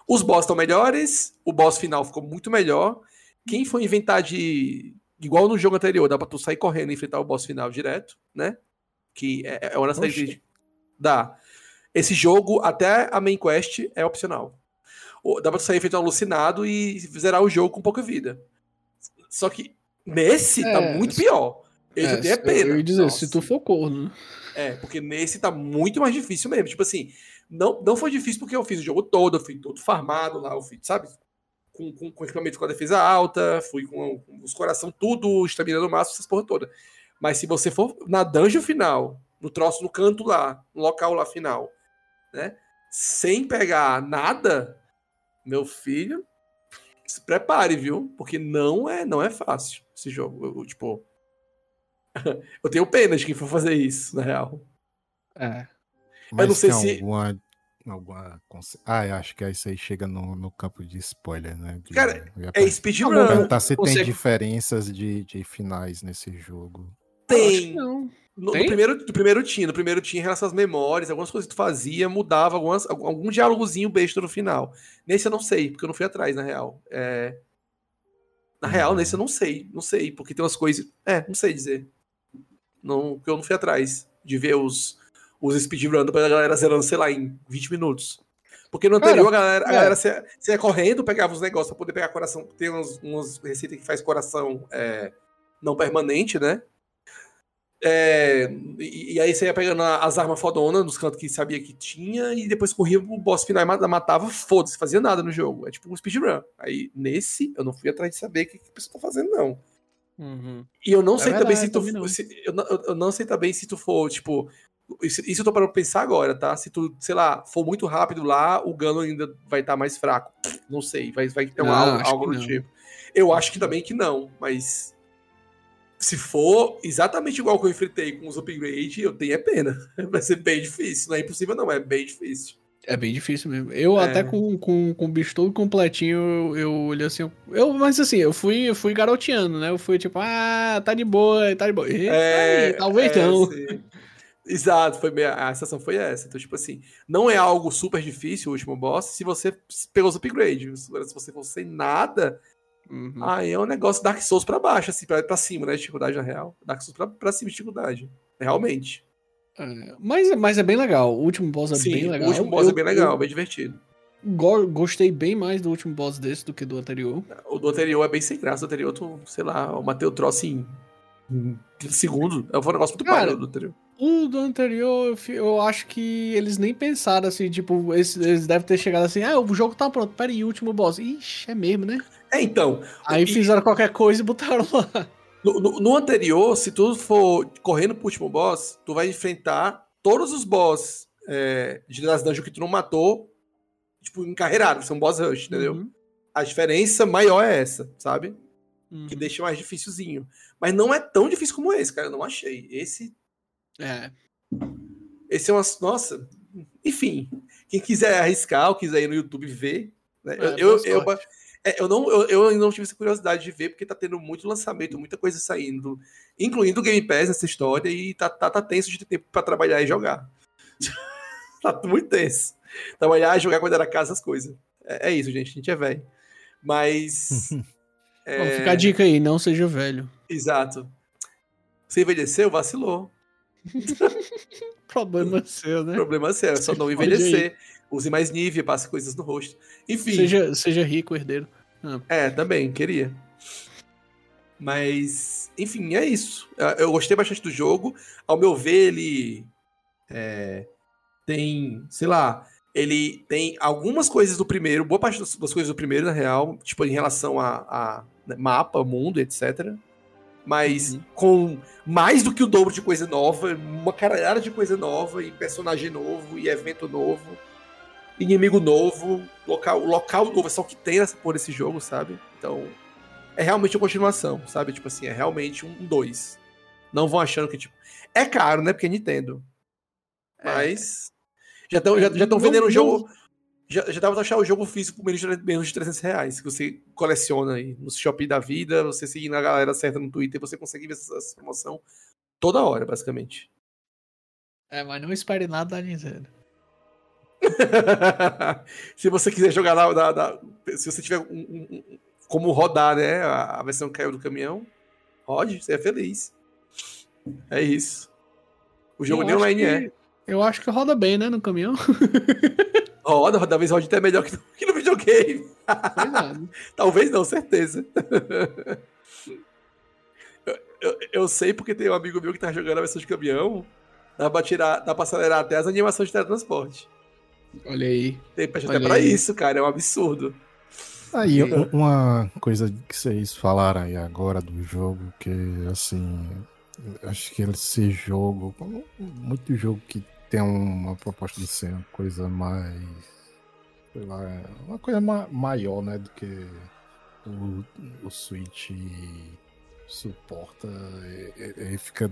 Os boss estão melhores, o boss final ficou muito melhor. Quem foi inventar de. Igual no jogo anterior, dá pra tu sair correndo e enfrentar o boss final direto, né? Que é, é uma das coisas. Dá. Esse jogo, até a main quest, é opcional. Dá pra sair feito um alucinado e zerar o jogo com pouca vida. Só que nesse tá É, muito pior. Já É, tenho é pena. Eu ia dizer, Nossa. se tu for corno. né? É, porque nesse tá muito mais difícil mesmo. Tipo assim, não, não foi difícil porque eu fiz o jogo todo, eu fui todo farmado lá, eu fui, sabe? Com, com, com equipamento com a defesa alta, fui com, com os coração tudo, estamina no máximo, essas porra toda. Mas se você for na dungeon final, no troço, no canto lá, no local lá final, né? Sem pegar nada, meu filho, se prepare, viu? Porque não é, não é fácil esse jogo. Eu, eu, tipo, eu tenho pena de quem for fazer isso, na real. É. Mas não sei tem se- alguma. alguma Ah, eu acho que isso aí chega no, no campo de spoiler, né? De- Cara, eu É speedrun. perguntar se tem diferenças de, de finais nesse jogo. Eu acho que Tem. não. No, no primeiro, no primeiro tinha, no primeiro tinha em relação às memórias, algumas coisas que tu fazia, mudava, algumas, algum, diálogozinho besta no final. Nesse eu não sei, porque eu não fui atrás, na real. É... Na real, Uhum. nesse eu não sei, não sei, porque tem umas coisas. É, não sei dizer. Não, porque eu não fui atrás de ver os, os speedrun da galera zerando, sei lá, em 20 minutos. Porque no Cara, anterior a galera, a é. galera você, você ia correndo, pegava os negócios pra poder pegar coração. Tem umas, umas receitas que faz coração é, não permanente, né? É, e, e aí você ia pegando as armas fodonas nos cantos que sabia que tinha, e depois corria o boss final e mata- matava, foda-se, fazia nada no jogo. É tipo um speedrun. Aí nesse, eu não fui atrás de saber o que, que a pessoa tá fazendo, não. Uhum. E eu não É sei também verdade, se tu. também não. se- eu, não, eu- não sei também se tu for, tipo. Isso, isso eu tô parando pra pensar agora, tá? Se tu, sei lá, for muito rápido lá, o Gano ainda vai estar mais fraco. Não sei, vai, vai ter um algo, algo do tipo. Eu acho que também que não, mas. Se for exatamente igual que eu enfrentei com os upgrades, eu tenho é pena. Vai ser bem difícil. Não é impossível, não, é bem difícil. É bem difícil mesmo. Eu É. até com, com, com o bicho todo completinho, eu, eu olhei assim. Eu, mas assim, eu fui, eu fui garoteando, né? Eu fui tipo, ah, tá de boa, tá de boa. E, aí, talvez é, não. sim. Exato, foi a sensação foi essa. Então, tipo assim, não é algo super difícil o último boss se você pegou os upgrades. Se você for sem nada, Uhum. aí é um negócio Dark Souls pra baixo, assim, pra, pra cima, né? Dificuldade na real. Dark Souls pra, pra cima de dificuldade. Realmente. É, mas, mas é bem legal. O último boss é Sim, bem legal. o último boss Eu- é bem legal, eu bem divertido. go- gostei bem mais do último boss desse do que do anterior. O do anterior é bem sem graça. O anterior, tu, sei lá, eu matei o troço em, 15 segundos. Foi um negócio muito parado do anterior. O do anterior, eu acho que eles nem pensaram assim, tipo, eles, eles devem ter chegado assim, ah, o jogo tá pronto, peraí, último boss. Ixi, é mesmo, né? É, então, Aí E- fizeram qualquer coisa e botaram lá. No, no- no anterior, se tu for correndo pro último boss, tu vai enfrentar todos os boss é, de das dungeons que tu não matou, tipo, encarreirado, são boss rush, entendeu? Uhum. A diferença maior é essa, sabe? Uhum. Que deixa mais dificilzinho. Mas não é tão difícil como esse, cara, eu não achei. Esse, É. esse é uma... Nossa, enfim, quem quiser arriscar ou quiser ir no YouTube ver, né? É, eu, eu, eu. É, eu não, eu, eu ainda não tive essa curiosidade de ver, porque tá tendo muito lançamento, muita coisa saindo, incluindo o Game Pass nessa história, e tá, tá, tá tenso de ter tempo pra trabalhar e jogar. tá muito tenso. Trabalhar, jogar, cuidar da casa, as coisas. É, é isso, gente, a gente é velho. Mas. é, Bom, fica a dica aí, não seja velho. Exato. Você envelheceu, vacilou. Problema seu, né? Problema sério, é só não envelhecer. Use mais Nivea, passe coisas no rosto. Enfim. Seja, seja rico, herdeiro. É, também, queria. Mas, enfim, é isso. Eu- gostei bastante do jogo. Ao meu ver, ele é, tem, sei lá, ele tem algumas coisas do primeiro, boa parte das, coisas do primeiro, na real, tipo, em relação a, a né, mapa, mundo, etc. Mas com mais do que o dobro de coisa nova, uma caralhada de coisa nova, e personagem novo, e evento novo, inimigo novo, local, local novo, é só o que tem nessa porra desse jogo, sabe? Então, é realmente uma continuação, sabe? Tipo assim, é realmente um 2. Não vão achando que, tipo. É caro, né? Porque é Nintendo. Mas. Já estão já, já Não- vendendo o jogo. Já, já dá pra achar o jogo físico por menos de, menos de 300 reais. Que você coleciona aí no Shopee da vida, você seguindo a galera certa no Twitter, você consegue ver essa, essa promoção toda hora, basicamente. É, mas não espere nada da Nintendo. se você quiser jogar lá, da- da- se você tiver um- um- como rodar, né? A, a versão que caiu do caminhão, rode, você é feliz. É isso. O jogo Eu nem online que- é. Eu acho que roda bem, né, no caminhão. Roda, roda, talvez rode até melhor que no, que no videogame. Talvez não, certeza. eu, eu- eu sei porque tem um amigo meu que tá jogando a versão de caminhão. Dá pra, tirar, dá pra acelerar até as animações de teletransporte. Olha aí. Tem patch até Olha pra aí. isso, cara. É um absurdo. Aí, u- uma coisa que vocês falaram aí agora do jogo, que assim, acho que esse jogo, muito jogo que tem uma proposta de ser uma coisa mais, sei lá, uma coisa ma- maior, né, do que o, o Switch suporta, ele fica,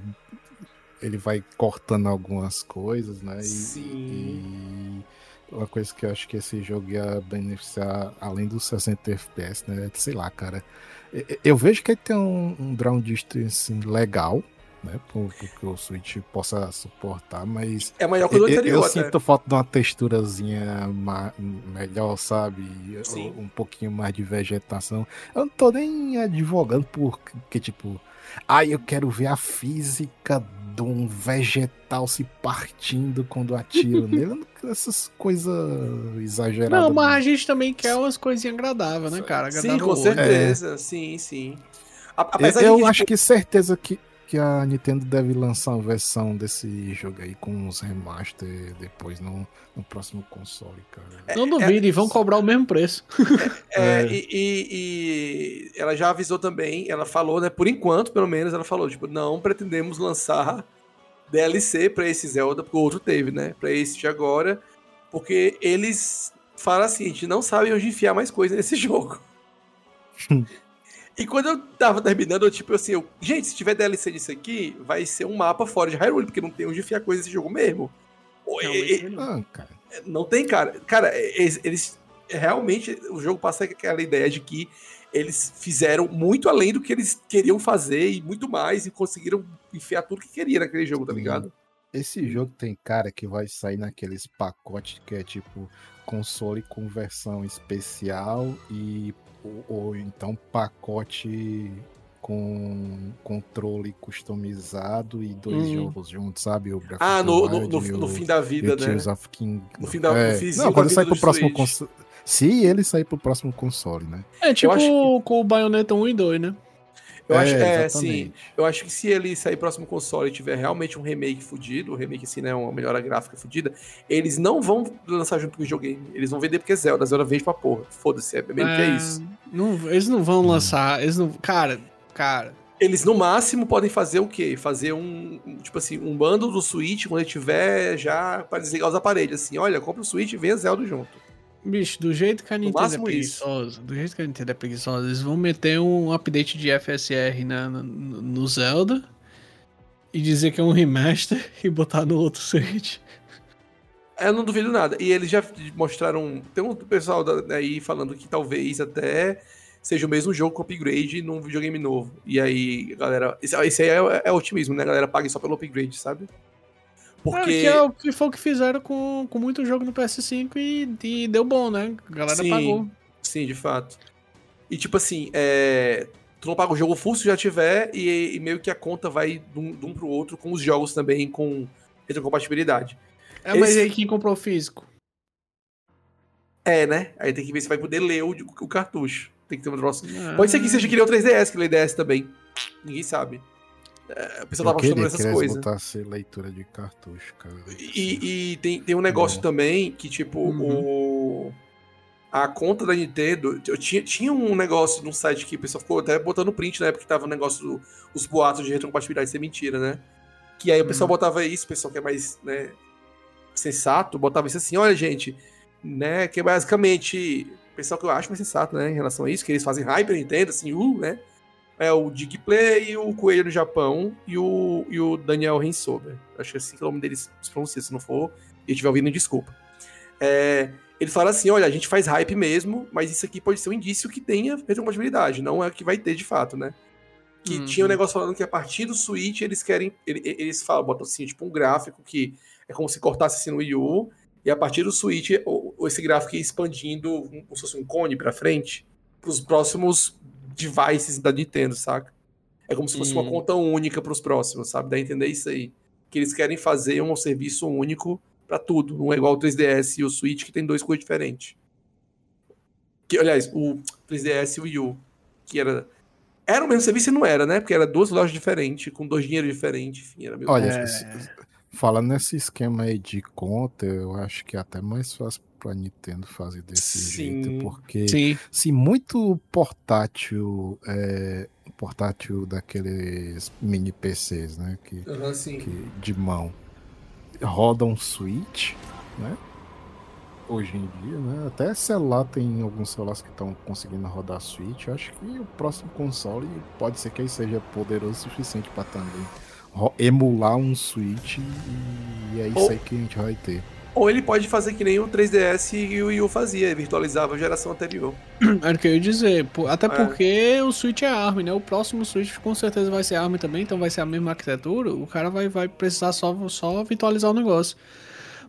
ele vai cortando algumas coisas, né, e- Sim. e uma coisa que eu acho que esse jogo ia beneficiar, além dos 60 FPS, né? Sei lá, cara. Eu, vejo que ele tem um, um draw distance assim, legal, né? Por- Porque o Switch possa suportar, mas É maior que o do eu, eu anterior, até. sinto falta de uma texturazinha ma- melhor, sabe? Sim. Um pouquinho mais de vegetação. Eu não tô nem advogando porque, tipo, ah, eu quero ver a física de um vegetal se partindo quando atiro nele. Eu Essas coisas exageradas. Não, mas a gente também quer umas coisinhas agradáveis, né, cara? Sim, Agradável com ao olho. certeza. Sim, sim. Eu, Apesar eu de que, acho tipo, que certeza que, que a Nintendo deve lançar uma versão desse jogo aí com uns remaster depois no, no próximo console, cara. Não duvide, vão cobrar o mesmo preço. É, É. E, e- e ela já avisou também, ela falou, né? Por enquanto, pelo menos, ela falou, tipo, não pretendemos lançar DLC pra esse Zelda, porque o outro teve, né? Pra esse de agora, porque eles falam assim, a gente não sabe onde enfiar mais coisa nesse jogo. e quando eu tava terminando, eu tipo assim, eu, gente, se tiver DLC disso aqui, vai ser um mapa fora de Hyrule, porque não tem onde enfiar coisa nesse jogo mesmo. E- e- Ah, cara. não tem, cara. Cara, eles, eles- realmente o jogo passa aquela ideia de que eles fizeram muito além do que eles queriam fazer e muito mais e conseguiram enfiar tudo que queria naquele jogo, tá Sim. ligado? Esse jogo tem cara que vai sair naqueles pacotes que é tipo console com versão especial e ou, ou então pacote com controle customizado e dois Hum. jogos juntos, sabe? O Ah, no, no, no, e no o- fim da vida, o né? Tears of King. No fim da- é. finzinho Não, quando vida sair pro próximo console. Se ele sair pro próximo console, né? É tipo acho com o Bayonetta 1 e 2, né? Eu acho, é, sim. exatamente. Eu acho que se ele sair próximo console e tiver realmente um remake fudido, um remake assim, né, uma melhora gráfica fudida, eles não vão lançar junto com o videogame. Eles vão vender porque é Zelda. Zelda vende pra porra. Foda-se, é mesmo que é isso. Não, eles não vão lançar. Eles não. Cara, cara. Eles no máximo podem fazer o quê? Fazer um, um, tipo assim, um bundle do Switch quando ele tiver já para desligar os aparelhos. Assim, olha, compra o Switch e vem a Zelda junto. Bicho, do jeito que a Nintendo é máximo isso. preguiçosa, do jeito que a Nintendo é preguiçosa, eles vão meter um update de FSR na, na- no Zelda e dizer que é um remaster e botar no outro Switch. Eu não duvido nada. E eles já mostraram. Tem um pessoal aí falando que talvez até seja o mesmo jogo com upgrade num videogame novo. E aí, galera. Esse, esse aí é, é otimismo, né? Galera paga só pelo upgrade, sabe? Porque... Porque. que é o que foi o que fizeram com, com muito jogo no PS5 e, e deu bom, né? A galera Sim. pagou. Sim, de fato. E tipo assim, é, tu não paga o jogo full se já tiver, e, e meio que a conta vai de um, de um pro outro com os jogos também com retrocompatibilidade. É, mas Esse- aí quem comprou físico? É, né? Aí tem que ver se vai poder ler o, o cartucho. Tem que ter um troço. Ah, Pode ser que seja que nem o 3DS, que ele 3DS também. Ninguém sabe. É, o pessoal Eu tava nessas eles coisas. botassem leitura de cartucho, cara. E, e tem, tem um negócio também que, tipo, o. A conta da Nintendo. Eu tinha, tinha um negócio num site que o pessoal ficou até botando print na época que tava o negócio do- os boatos de retrocompatibilidade ser mentira, né? Que aí o pessoal botava isso, o pessoal que é mais, né, sensato, botava isso assim, olha, gente, né? Que é basicamente. O pessoal que eu acho mais sensato, né, em relação a isso, que eles fazem hype, Nintendo, assim, uh, né? É o Digplay, o Coelho no Japão e o, e o Daniel Rensober. Acho que é assim que o nome deles se pronuncia. Se não for e estiver ouvindo, desculpa. É, ele fala assim: olha, a gente faz hype mesmo, mas isso aqui pode ser um indício que tenha retrocompatibilidade, não é o que vai ter de fato, né? Que Uhum. tinha um negócio falando que a partir do Switch eles querem. ele- Eles falam, botam assim, tipo um gráfico que é como se cortasse assim no Wii U, e a partir do Switch, esse gráfico ia expandindo como se fosse um cone pra frente, pros próximos devices da Nintendo, saca? É como se fosse uma Hum. conta única pros próximos, sabe? Dá a entender isso aí. Que eles querem fazer um serviço único pra tudo. Não é igual o 3DS e o Switch, que tem dois coisas diferentes. Que, aliás, o 3DS e o Wii U, que era. Era o mesmo serviço e não era, né? Porque era duas lojas diferentes, com dois dinheiros diferentes, enfim, era meio Olha, É. falando nesse esquema aí de conta, eu acho que é até mais fácil pra Nintendo fazer desse Sim. jeito, porque Sim. se muito portátil, é, portátil daqueles mini PCs, né, que, sim. que de mão, roda um Switch, né? Hoje em dia, né? Até celular tem alguns celulares que estão conseguindo rodar Switch. Eu acho que o próximo console pode ser que ele seja poderoso o suficiente para também emular um Switch e é isso aí que a gente vai ter. Ou ele pode fazer que nem o 3DS e o Wii U fazia, virtualizava a geração anterior. Era o que eu ia dizer. Até É. porque o Switch é ARM, né? O próximo Switch com certeza vai ser ARM também, então vai ser a mesma arquitetura. O cara vai, vai precisar só, só virtualizar o negócio.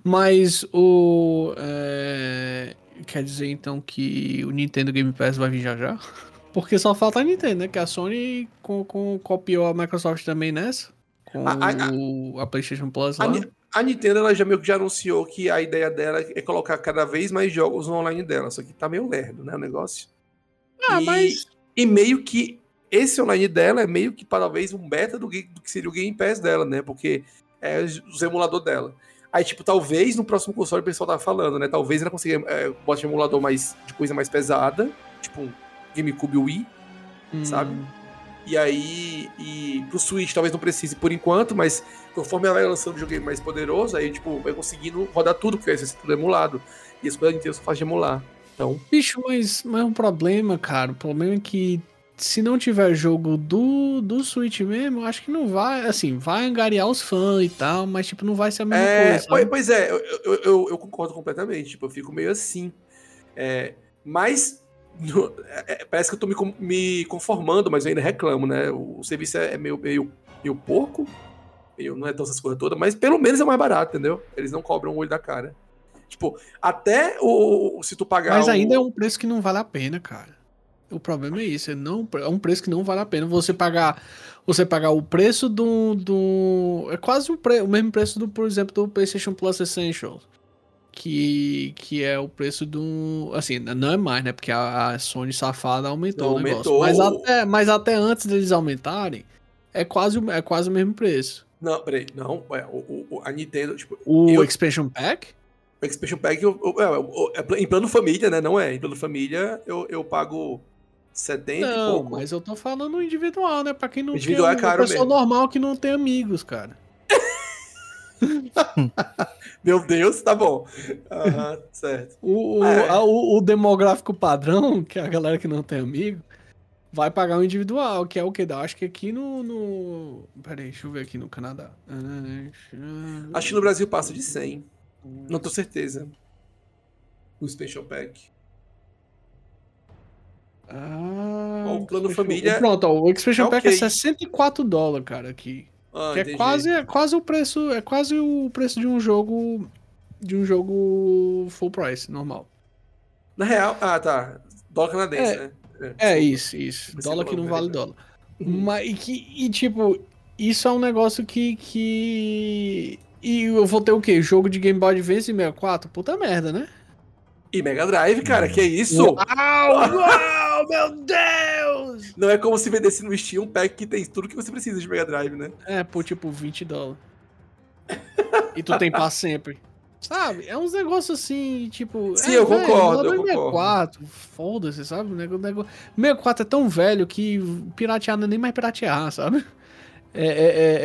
Mas o. é, Quer dizer então que o Nintendo Game Pass vai vir já já? Porque só falta a Nintendo, né? Que a Sony com, com- copiou a Microsoft também nessa. Com A- a- o- a, PlayStation Plus A, lá. A Nintendo ela já meio que já anunciou que a ideia dela é colocar cada vez mais jogos no online dela. Só que tá meio lerdo, né? O negócio. Ah, e, mas. e meio que esse online dela é meio que talvez um beta do, do que seria o Game Pass dela, né? Porque é os emulador dela. Aí, tipo, talvez no próximo console o pessoal tava falando, né? Talvez ela consiga é, botar um emulador mais, de coisa mais pesada, tipo um GameCube Wii, sabe? E aí, e pro Switch talvez não precise por enquanto, mas conforme ela vai lançando um jogo mais poderoso, aí, tipo, vai conseguindo rodar tudo, porque vai ser tudo emulado. E as coisas inteiras só faz de emular. Então, Bicho, mas, mas um problema, cara. O problema é que se não tiver jogo do, do Switch mesmo, eu acho que não vai. Assim, vai angariar os fãs e tal, mas tipo, não vai ser a mesma é, coisa. pois, sabe? pois é, eu, eu, eu- eu concordo completamente. Tipo, eu fico meio assim. É, mas é, parece que eu tô me, me conformando, mas eu ainda reclamo, né? O, o serviço é, é meio, meio, meio porco. meio- não é tão essas coisas todas, mas pelo menos é mais barato, entendeu? Eles não cobram o olho da cara. Tipo, até o. o- Se tu pagar. Mas o- ainda é um preço que não vale a pena, cara. O problema é isso, é, não, é um preço que não vale a pena. Você pagar, você pagar o preço do, do é quase o, pre, o mesmo preço do, por exemplo, do PlayStation Plus Essentials, que que é o preço do, assim, não é mais, né? Porque a, a Sony safada aumentou Não, o negócio. aumentou. Mas até, mas até antes deles aumentarem, é quase o- é quase o mesmo preço. Não, peraí, não. É, o, o- a Nintendo, tipo, O Eu- Expansion Pack? o Expansion Pack, eu, eu- é, o- é em plano família, né? Não é. Em plano família, eu, eu pago 70 e Não, pouco. mas eu tô falando individual, né? Pra quem não Individual tem é caro uma pessoa mesmo. normal que não tem amigos, cara. Meu Deus, tá bom. Aham, certo. O, o, É. a- o- o demográfico padrão, que é a galera que não tem amigo, vai pagar o individual, que é o que dá. Acho que aqui no. no... Peraí, deixa eu ver aqui no Canadá. Acho que no Brasil passa de 100. Não tenho certeza. O Expansion Pack. Ah, o plano família Pronto, ó, o Expansion é Pack é ok. 64 dólares, cara, aqui. Ah, que é quase, é quase o preço. É quase o preço de um jogo. De um jogo full price, normal. Na real, ah, tá. Dólar canadense, É. né? É desculpa. isso, isso. Pensei Dólar que não vale dólar. Mas, e, que, e tipo, isso é um negócio que, que. E eu vou ter o quê? Jogo de Game Boy Advance e 64? Puta merda, né? E Mega Drive, cara, que é isso? Uau, uau, meu Deus! Não é como se vendesse no Steam um pack que tem tudo que você precisa de Mega Drive, né? É, por tipo 20 dólares. e tu tem pra sempre. Sabe? É uns negócios assim, tipo. Sim, é, eu velho, concordo, eu emulador 64, foda-se, sabe? O nego- o nego- 64 é tão velho que piratear não é nem mais piratear, sabe? É, é, é,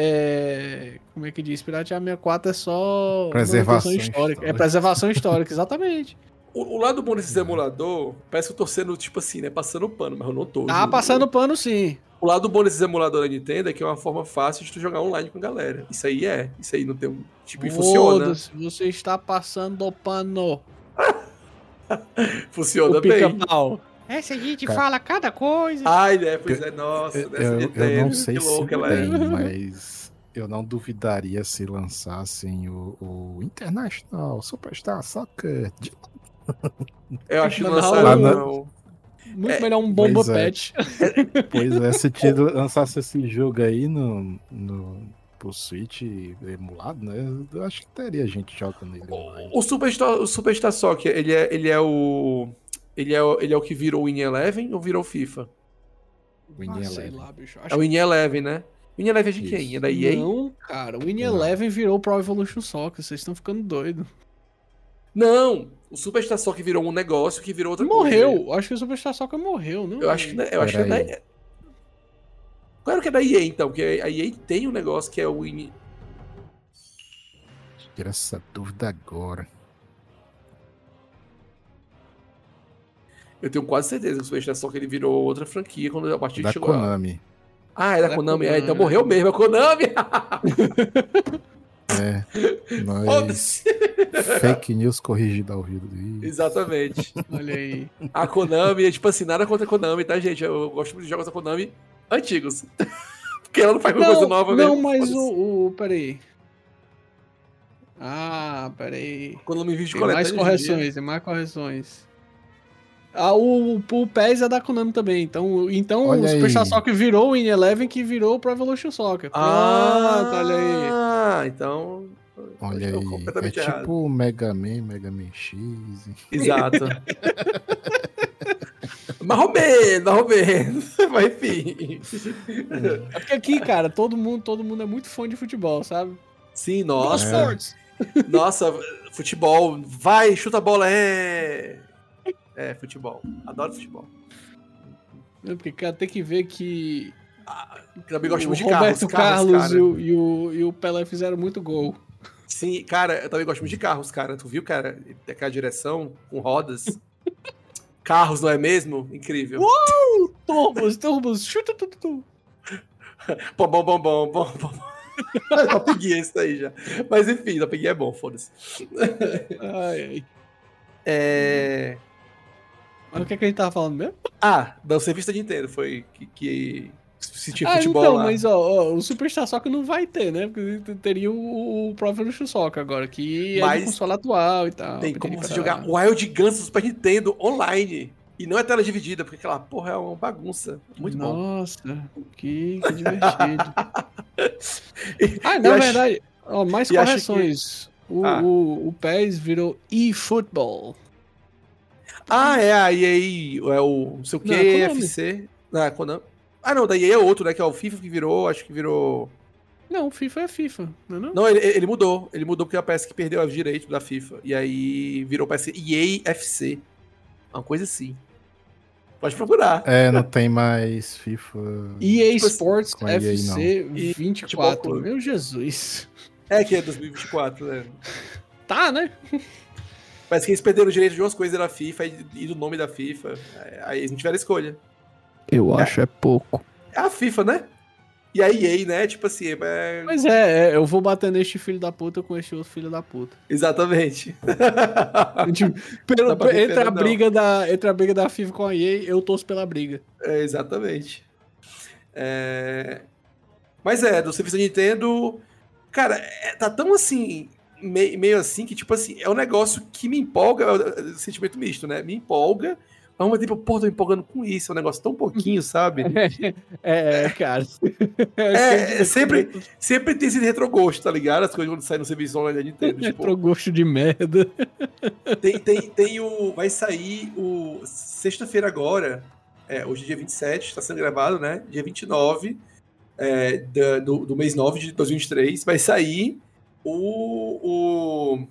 é- Como é que diz? Piratear 64 é só. Preservação manutenção histórica. É histórica. preservação histórica, exatamente. O, o lado bom desses emulador, parece que eu tô sendo, tipo assim, né? Passando pano, mas eu não tô. Tá juro. passando pano sim. O lado bom desses emuladores da Nintendo é que é uma forma fácil de tu jogar online com a galera. Isso aí é. Isso aí não tem um. Tipo, e funciona. Você está passando pano. Funciona o bem. pica-pau. Essa a gente Cara. fala cada coisa. Ai, né? Pois é, nossa. Eu, dessa eu- eu Nintendo, não sei que se louca ela tem, é. mas eu não duvidaria se lançassem o, o International Superstar Soccer. de- Eu acho que lançaram, não. não. Muito é, melhor um bomba pois é. Pois é, se tido, lançasse esse jogo aí no, no, pro Switch emulado, né? Eu acho que teria gente jogando ele online. O Superstar, o Superstar Soccer, ele é, ele é o. Ele é, o- ele é o que virou o Win Eleven ou virou o FIFA? Winning Ah, sei Eleven. lá, bicho. É o Win Eleven, né? Win Eleven é de Isso. quem? É da EA? Não, cara, o Não. Eleven virou Pro Evolution Soccer, vocês estão ficando doidos. Não! O Superstar Soccer virou um negócio que virou outra coisa. Morreu, acho que o Superstar Soccer morreu, não? Eu acho que, né, eu acho que é da Peraí. Claro que é da EA, então, porque a EA tem um negócio que é o Win. Tira essa dúvida agora. Eu tenho quase certeza que o Superstar Soccer ele virou outra franquia quando a partir Da de chegou. a- Konami. Ah, é da Da Konami. É, Konami. então morreu mesmo, é a Konami. É. Nós. Fake news corrigida ao vivo. Exatamente. Olha aí. A Konami é tipo assim, nada contra a Konami, tá, gente? Eu gosto muito de jogos da Konami antigos. Porque ela não faz coisa Não, nova não mesmo. mas Foda-se. o, o. Peraí. Ah, peraí. Konami vive de Tem mais correções, tem mais correções. Ah, o, o PES é da Konami também. Então, então Olha o Superstar aí. Soccer virou o Win Eleven que virou o Pro Evolution Soccer. Ah, Pronto, olha aí. Ah, então. Olha aí. É errado. tipo o Mega Man, Mega Man X. Exato. mais ou menos, mais ou menos. Mas enfim. É porque aqui, cara, todo mundo, todo mundo é muito fã de futebol, sabe? Sim, nossa. Sports! Nossa, futebol. Vai, chuta a bola, é. É, futebol. Adoro futebol. É, Porque, cara, tem que ver que Também gosto muito de Roberto carros. Carlos, carros, e, o, e, o, e o Pelé fizeram muito gol. Sim, cara, eu também gosto muito de carros, cara. Tu viu, cara? Aquela direção com rodas. carros, não é mesmo? Incrível. Turbos, turbos, chuta tudo, tudo. Bom, bom, bom, bom, bom, bom. Top Gear isso aí já. Mas enfim, Top Gear é bom, foda-se. Ai, ai. É... O que, é que a gente tava falando mesmo? Ah, da serviço da Nintendo foi que, que sentia ah, futebol então, lá. mas ó, ó, o Superstar Soccer não vai ter, né? Porque teria o, o Evolution Soccer agora, que é Mas de console atual e tal. Tem como você pra- jogar Wild Guns do Super Nintendo online. E não é tela dividida, porque aquela porra é uma bagunça. Muito bom. Nossa, que, que divertido. ah, Eu na acho- verdade, ó, mais e acho correções. O, Ah. o, o PES virou eFootball. Ah, é a EA, é o não sei o que, Não, é. FC. Ah, Konami. Ah, não, da EA é outro, né? Que é o FIFA que virou, acho que virou. Não, FIFA é FIFA, não é não? Não, ele, ele mudou. Ele mudou porque a PS que perdeu os direitos da FIFA. E aí virou PS EA FC. Uma coisa assim. Pode procurar. É, não tem mais FIFA. EA Tipo assim, Sports com a EA FC E 24. Futebol Clube. Meu Jesus. É que é 2024, né? Tá, né? Parece que eles perderam o direito de umas coisas da FIFA e, do nome da FIFA. Aí eles não tiveram escolha. Eu É. acho é pouco. É a FIFA, né? E a EA, né? Tipo assim, é... Mas é, é, eu vou bater neste filho da puta com este outro filho da puta. Exatamente. Tipo, pelo- entre, a não. briga da, entre a briga da FIFA com a EA, eu torço pela briga. É, exatamente. É... Mas é, do serviço da Nintendo. Cara, é- tá tão assim. Me- Meio assim que, tipo assim, é um negócio que me empolga. é um sentimento misto, né? Me empolga. Mas ao mesmo tempo, pô, tô me empolgando com isso. É um negócio tão pouquinho, sabe? É, cara. É, é sempre, sempre tem esse retrogosto, tá ligado? As coisas quando saem no serviço online da Nintendo. Tipo, Entrou gosto de merda. tem, tem, tem o. Vai sair o. Sexta-feira agora. é, hoje é dia 27, está sendo gravado, né? Dia 29 é, do, do mês 9 de 2023, vai sair o, o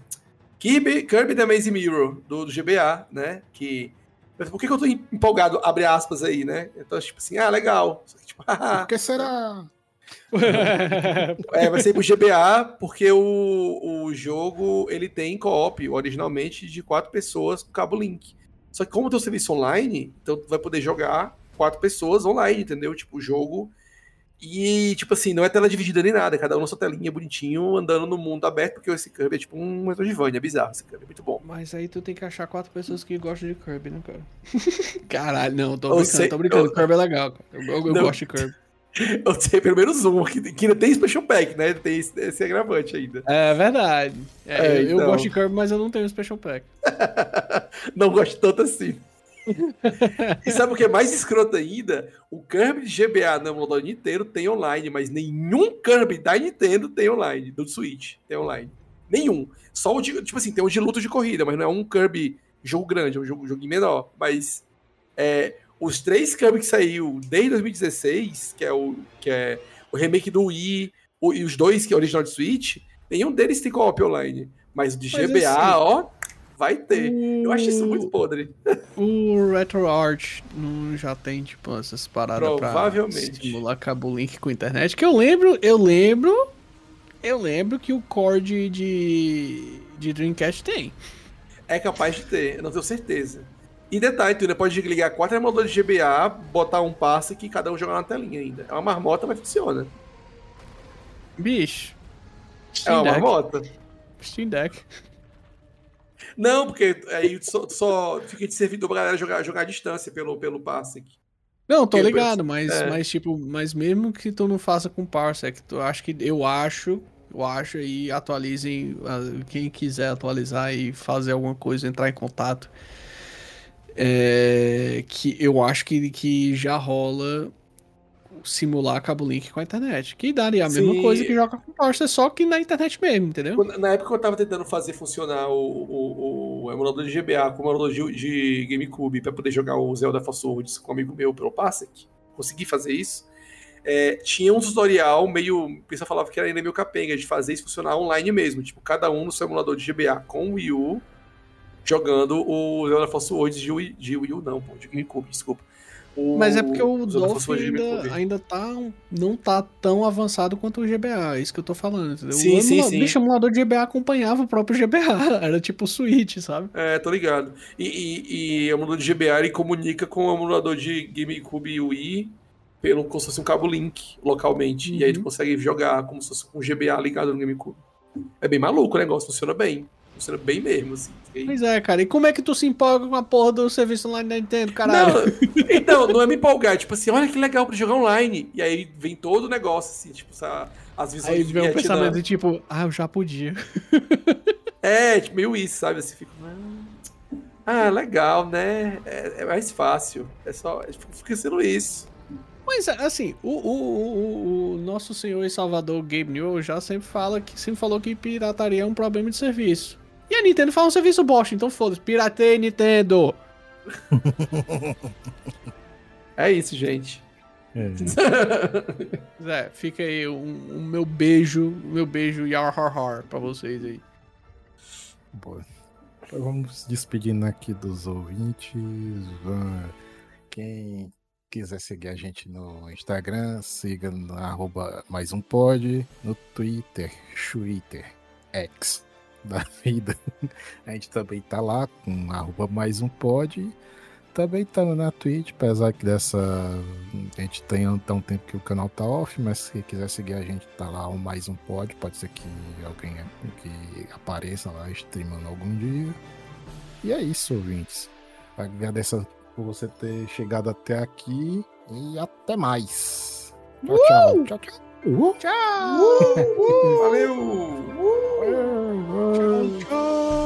Kirby, Kirby The Amazing Mirror, do, do GBA, né? Que. Mas por que, que eu tô empolgado, abre aspas aí, né? Então, tipo assim, ah, legal. Que, tipo, ah, Por que será? é, vai ser pro GBA, porque o, o jogo ele tem co-op originalmente de quatro pessoas com cabo link. Só que como tem o serviço online, então tu vai poder jogar quatro pessoas online, entendeu? Tipo, o jogo. E, tipo assim, não é tela dividida nem nada, cada um na sua telinha bonitinho, andando no mundo aberto, porque esse Kirby é tipo um Metroidvania, é bizarro esse Kirby, é muito bom. Mas aí tu tem que achar quatro pessoas que gostam de Kirby, né, cara? Caralho, não, tô Eu brincando, sei- tô brincando. eu- Kirby é legal, cara. Eu, eu- eu gosto de Kirby. Eu sei pelo menos um, que, que ainda tem Special Pack, né? Tem esse, esse agravante ainda. É verdade. É, É, eu, eu então. gosto de Kirby, mas eu não tenho Special Pack. não gosto tanto assim. E sabe o que é mais escroto ainda? O Kirby de GBA no emulador Nintendo tem online, mas nenhum Kirby da Nintendo tem online, do Switch tem online. Nenhum. Só o de, tipo assim, tem um de luta de corrida, mas não é um Kirby jogo grande, é um jogo, joguinho menor. Mas é, os três Kirby que saiu desde 2016, que é o, que é o remake do Wii, o- e os dois que é original de Switch, nenhum deles tem co-op online. Mas o de Mas GBA, assim, ó, vai ter. Eu acho isso muito O- podre. O RetroArch não já tem, tipo, essas paradas pra Provavelmente. simular cabo link com internet. Que eu lembro, eu lembro, eu lembro que o core de, de, Dreamcast tem. É capaz de ter, eu não tenho certeza. E detalhe, tu ainda pode ligar quatro emuladores de GBA, botar um passe que cada um jogar na telinha ainda. É uma marmota, mas funciona. Bicho. É uma marmota. Steam Deck. Não, porque aí só, só fica de servidor pra galera jogar, jogar à distância pelo, pelo passe. Não, tô ligado, mas, é. mas tipo, mas mesmo que tu não faça com Parsec, tu acho que eu acho, eu acho aí atualizem ah, quem quiser atualizar e fazer alguma coisa, entrar em contato. É, que eu acho que, que já rola simular cabo link com a internet. Que daria a mesma Sim. coisa que joga com Parsec, só que na internet mesmo, entendeu? Na época que eu tava tentando fazer funcionar o, o, o emulador de GBA com o emulador de, de GameCube pra poder jogar o Zelda Force Words com um amigo meu pelo Parsec, consegui fazer isso. É, tinha um tutorial meio. O pessoal falava que era ainda meio capenga de fazer isso funcionar online mesmo. Tipo, cada um no seu emulador de GBA com o Wii U jogando o Zelda Force Words de Wii, de Wii U, não, pô, de GameCube, desculpa. O- Mas é porque o Dolphin ainda, ainda tá, um- não tá tão avançado quanto o GBA, é isso que eu tô falando, entendeu? Sim, o sim, sim. bicho, o emulador de GBA acompanhava o próprio GBA, era tipo o Switch, sabe? É, tô ligado. E, e, e o emulador de GBA ele comunica com o emulador de GameCube e Wii pelo, como se fosse um cabo link localmente. E aí tu Uhum. consegue jogar como se fosse com o GBA ligado no GameCube. É bem maluco o negócio, funciona bem. Funciona bem mesmo, assim. Pois é, cara, e como é que tu se empolga com a porra do serviço online da Nintendo, caralho? Não, então, não é me empolgar, tipo assim, olha que legal pra jogar online. E aí vem todo o negócio, assim, tipo, essa, as visões Aí de vem um Vietnã. pensamento de tipo, ah, eu já podia. É, tipo, meio isso, sabe? Assim, fica. Ah, legal, né? É, é mais fácil. É só. é, Fica sendo isso. Mas assim, o, o, o, o nosso senhor e salvador Gabe Newell já sempre fala que sempre falou que pirataria é um problema de serviço. E a Nintendo faz um serviço bosta, então foda-se, pirateia Nintendo. É isso, gente. É. Zé, fica aí um, um meu beijo, um meu beijo yar har har pra vocês aí. Boa. Então vamos se despedindo aqui dos ouvintes. Quem quiser seguir a gente no Instagram, siga no arroba mais um pod, no Twitter, Twitter, X da vida. A gente também tá lá com arroba mais um pod. Também estamos na Twitch, apesar que dessa. A gente tem um, tá um tempo que o canal tá off, mas se quiser seguir a gente, tá lá o mais um pod. Pode ser que alguém que apareça lá streamando algum dia. E é isso, ouvintes. Agradeço por você ter chegado até aqui e até mais. Tchau, tchau. Tchau, tchau. Uh! Valeu! Tchau, tchau.